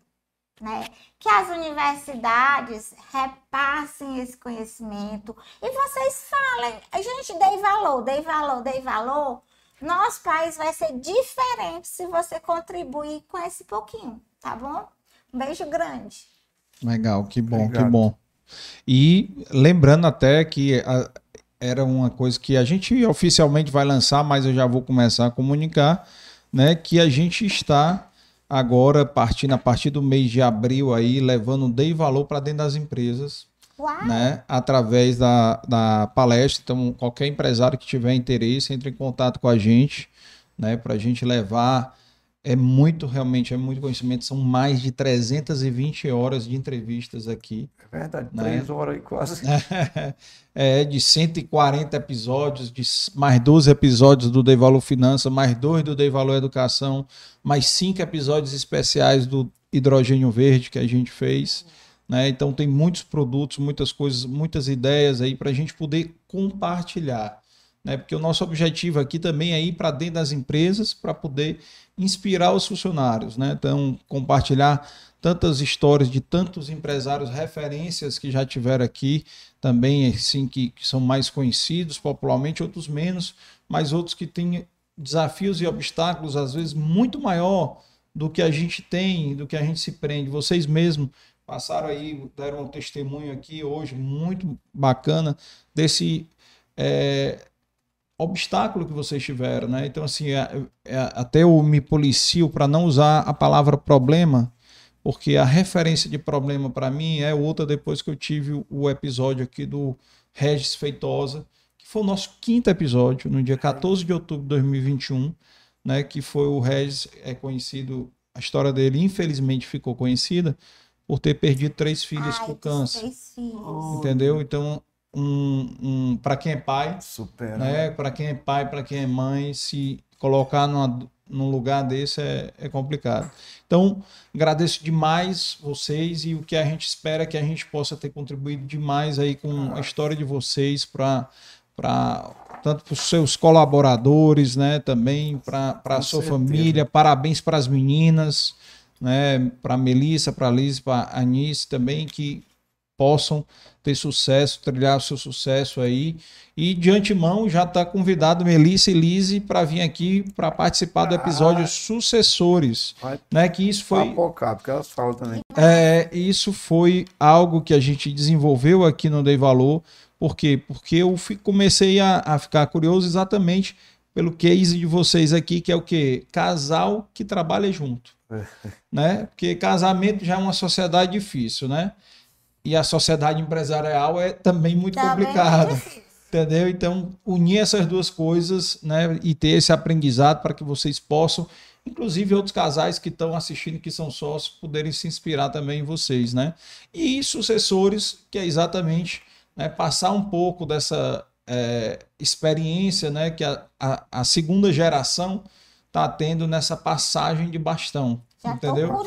né? Que as universidades repassem esse conhecimento e vocês falem, gente, dei valor, dei valor, dei valor. Nosso país vai ser diferente se você contribuir com esse pouquinho, tá bom? Um beijo grande. Legal, que bom, Obrigado. que bom. E lembrando até que a- era uma coisa que a gente oficialmente vai lançar, mas eu já vou começar a comunicar, né? Que a gente está agora partindo a partir do mês de abril aí levando o Dei Valor para dentro das empresas, Uau! né? Através da, da palestra. Então, qualquer empresário que tiver interesse, entre em contato com a gente, né? Para a gente levar. É muito, realmente, é muito conhecimento. São mais de 320 horas de entrevistas aqui. É verdade, Né? três horas e quase. É, de 140 episódios, de mais 12 episódios do Dei Valor Finança, mais dois do Dei Valor Educação, mais cinco episódios especiais do Hidrogênio Verde que a gente fez. Né? Então tem muitos produtos, muitas coisas, muitas ideias aí para a gente poder compartilhar. Né? Porque o nosso objetivo aqui também é ir para dentro das empresas para poder inspirar os funcionários. Né? Então, compartilhar tantas histórias de tantos empresários, referências que já tiveram aqui, também assim que, que são mais conhecidos popularmente, outros menos, mas outros que têm desafios e obstáculos às vezes muito maior do que a gente tem, do que a gente se prende. Vocês mesmos passaram aí, deram um testemunho aqui hoje muito bacana desse é, obstáculo que vocês tiveram, né? Então assim, é- é- até eu me policio para não usar a palavra problema, porque a referência de problema para mim é outra depois que eu tive o- episódio aqui do Regis Feitosa, que foi o nosso quinto episódio, no dia 14 de outubro de 2021, né, que foi o Regis, é conhecido, a história dele infelizmente ficou conhecida por ter perdido três filhas Ai, dos câncer, três filhos. Entendeu? Então, um, um, para quem é pai, Supera. né? Para quem é pai, para quem é mãe, se colocar numa, num lugar desse é, é complicado. Então, agradeço demais vocês e o que a gente espera é que a gente possa ter contribuído demais aí com a história de vocês para para tanto para os seus colaboradores, né, também para a sua certeza. família. Parabéns para as meninas, né, para Melissa, para Liz, para Anice também que possam ter sucesso, trilhar o seu sucesso aí. E de antemão já está convidado Melissa e Lise para vir aqui para participar do episódio Ah. Sucessores, Vai né? Que isso foi papocar, porque elas falam também. é, isso foi algo que a gente desenvolveu aqui no Dei Valor. Por quê? Porque eu comecei a, a ficar curioso exatamente pelo case de vocês aqui, que é o quê? Casal que trabalha junto. né? Porque casamento já é uma sociedade difícil, né? E a sociedade empresarial é também muito Também é complicada. difícil. Entendeu? Então, unir essas duas coisas, né? E ter esse aprendizado para que vocês possam, inclusive outros casais que estão assistindo, que são sócios, poderem se inspirar também em vocês, né? E sucessores, que é exatamente né, passar um pouco dessa é, experiência, né? Que a, a, a segunda geração está tendo nessa passagem de bastão. Já entendeu?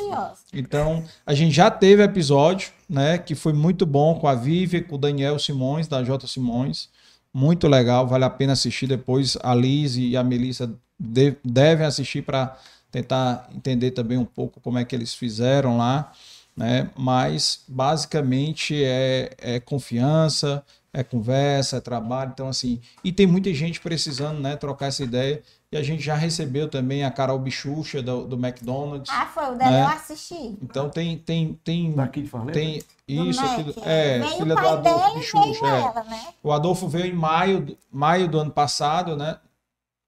Então, a gente já teve episódio, né, que foi muito bom com a Vivi, com o Daniel Simões, da J Simões. Muito legal, vale a pena assistir depois. A Liz e a Melissa de- devem assistir para tentar entender também um pouco como é que eles fizeram lá, né? Mas basicamente é, é confiança, é conversa, é trabalho. Então, assim, e tem muita gente precisando, né, trocar essa ideia. E a gente já recebeu também a Carol Bichucha do, do McDonald's. Ah, foi o dela É. eu assisti. Então tem tem tem Daqui de Fortaleza? tem Do isso aqui, Mac. é, veio filha o do Adolfo dele Bichucha, é. ela, né? O Adolfo veio em maio, do- maio do ano passado, né?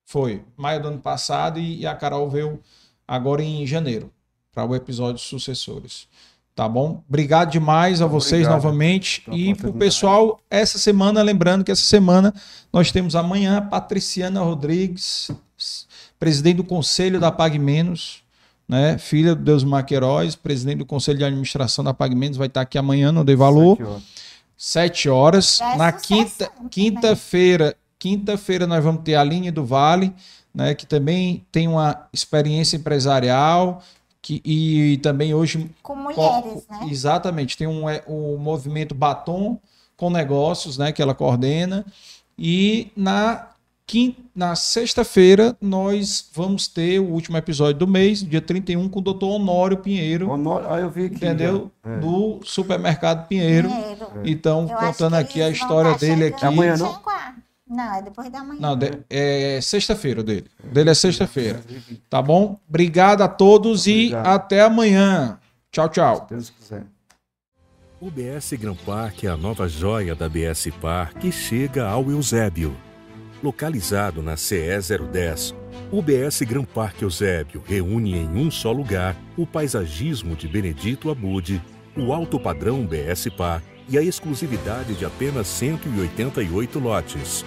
Foi, maio do ano passado e, e a Carol veio agora em janeiro para o episódio Sucessores. Tá bom? Obrigado demais a vocês Obrigado novamente. pela E pro oportunidade. pessoal, essa semana, lembrando que essa semana nós temos amanhã a Patriciana Rodrigues, presidente do Conselho da Pague Menos, né? Filha do Deus Maqueiroz, presidente do Conselho de Administração da Pague Menos, vai estar aqui amanhã no Dei Valor. Sete horas. É Na quinta, quinta-feira, quinta-feira nós vamos ter a Aline do Vale, né, que também tem uma experiência empresarial que, e também hoje Com mulheres, co- né? Exatamente, tem um, é, o movimento Batom com Negócios, né, que ela coordena. E na quin- na sexta-feira nós vamos ter o último episódio do mês, dia 31, com o doutor Honório Pinheiro, Honório, aí eu vi aqui. entendeu? É. Do supermercado Pinheiro. Dinheiro. Então, Eu contando aqui a história tá dele aqui. É amanhã, não? Não, é depois da manhã. Não, de- é sexta-feira o dele. Dele é sexta-feira. Tá bom? Obrigado a todos Obrigado. e até amanhã. Tchau, tchau. Se Deus quiser. O BS Gran Park é a nova joia da BS Par que chega ao Eusébio. Localizado na CE 010, o BS Gran Park Eusébio reúne em um só lugar o paisagismo de Benedito Abude, o alto padrão BS Par e a exclusividade de apenas 188 lotes.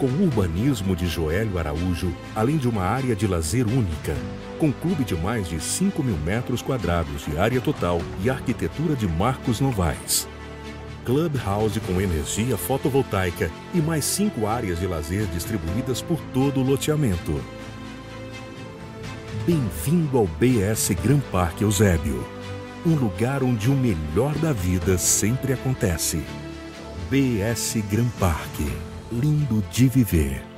Com o urbanismo de Joélio Araújo, além de uma área de lazer única, com clube de mais de 5 mil metros quadrados de área total e arquitetura de Marcos Novaes. Clubhouse com energia fotovoltaica e mais cinco áreas de lazer distribuídas por todo o loteamento. Bem-vindo ao BS Gran Parque Eusébio, um lugar onde o melhor da vida sempre acontece. BS Gran Parque, lindo de viver.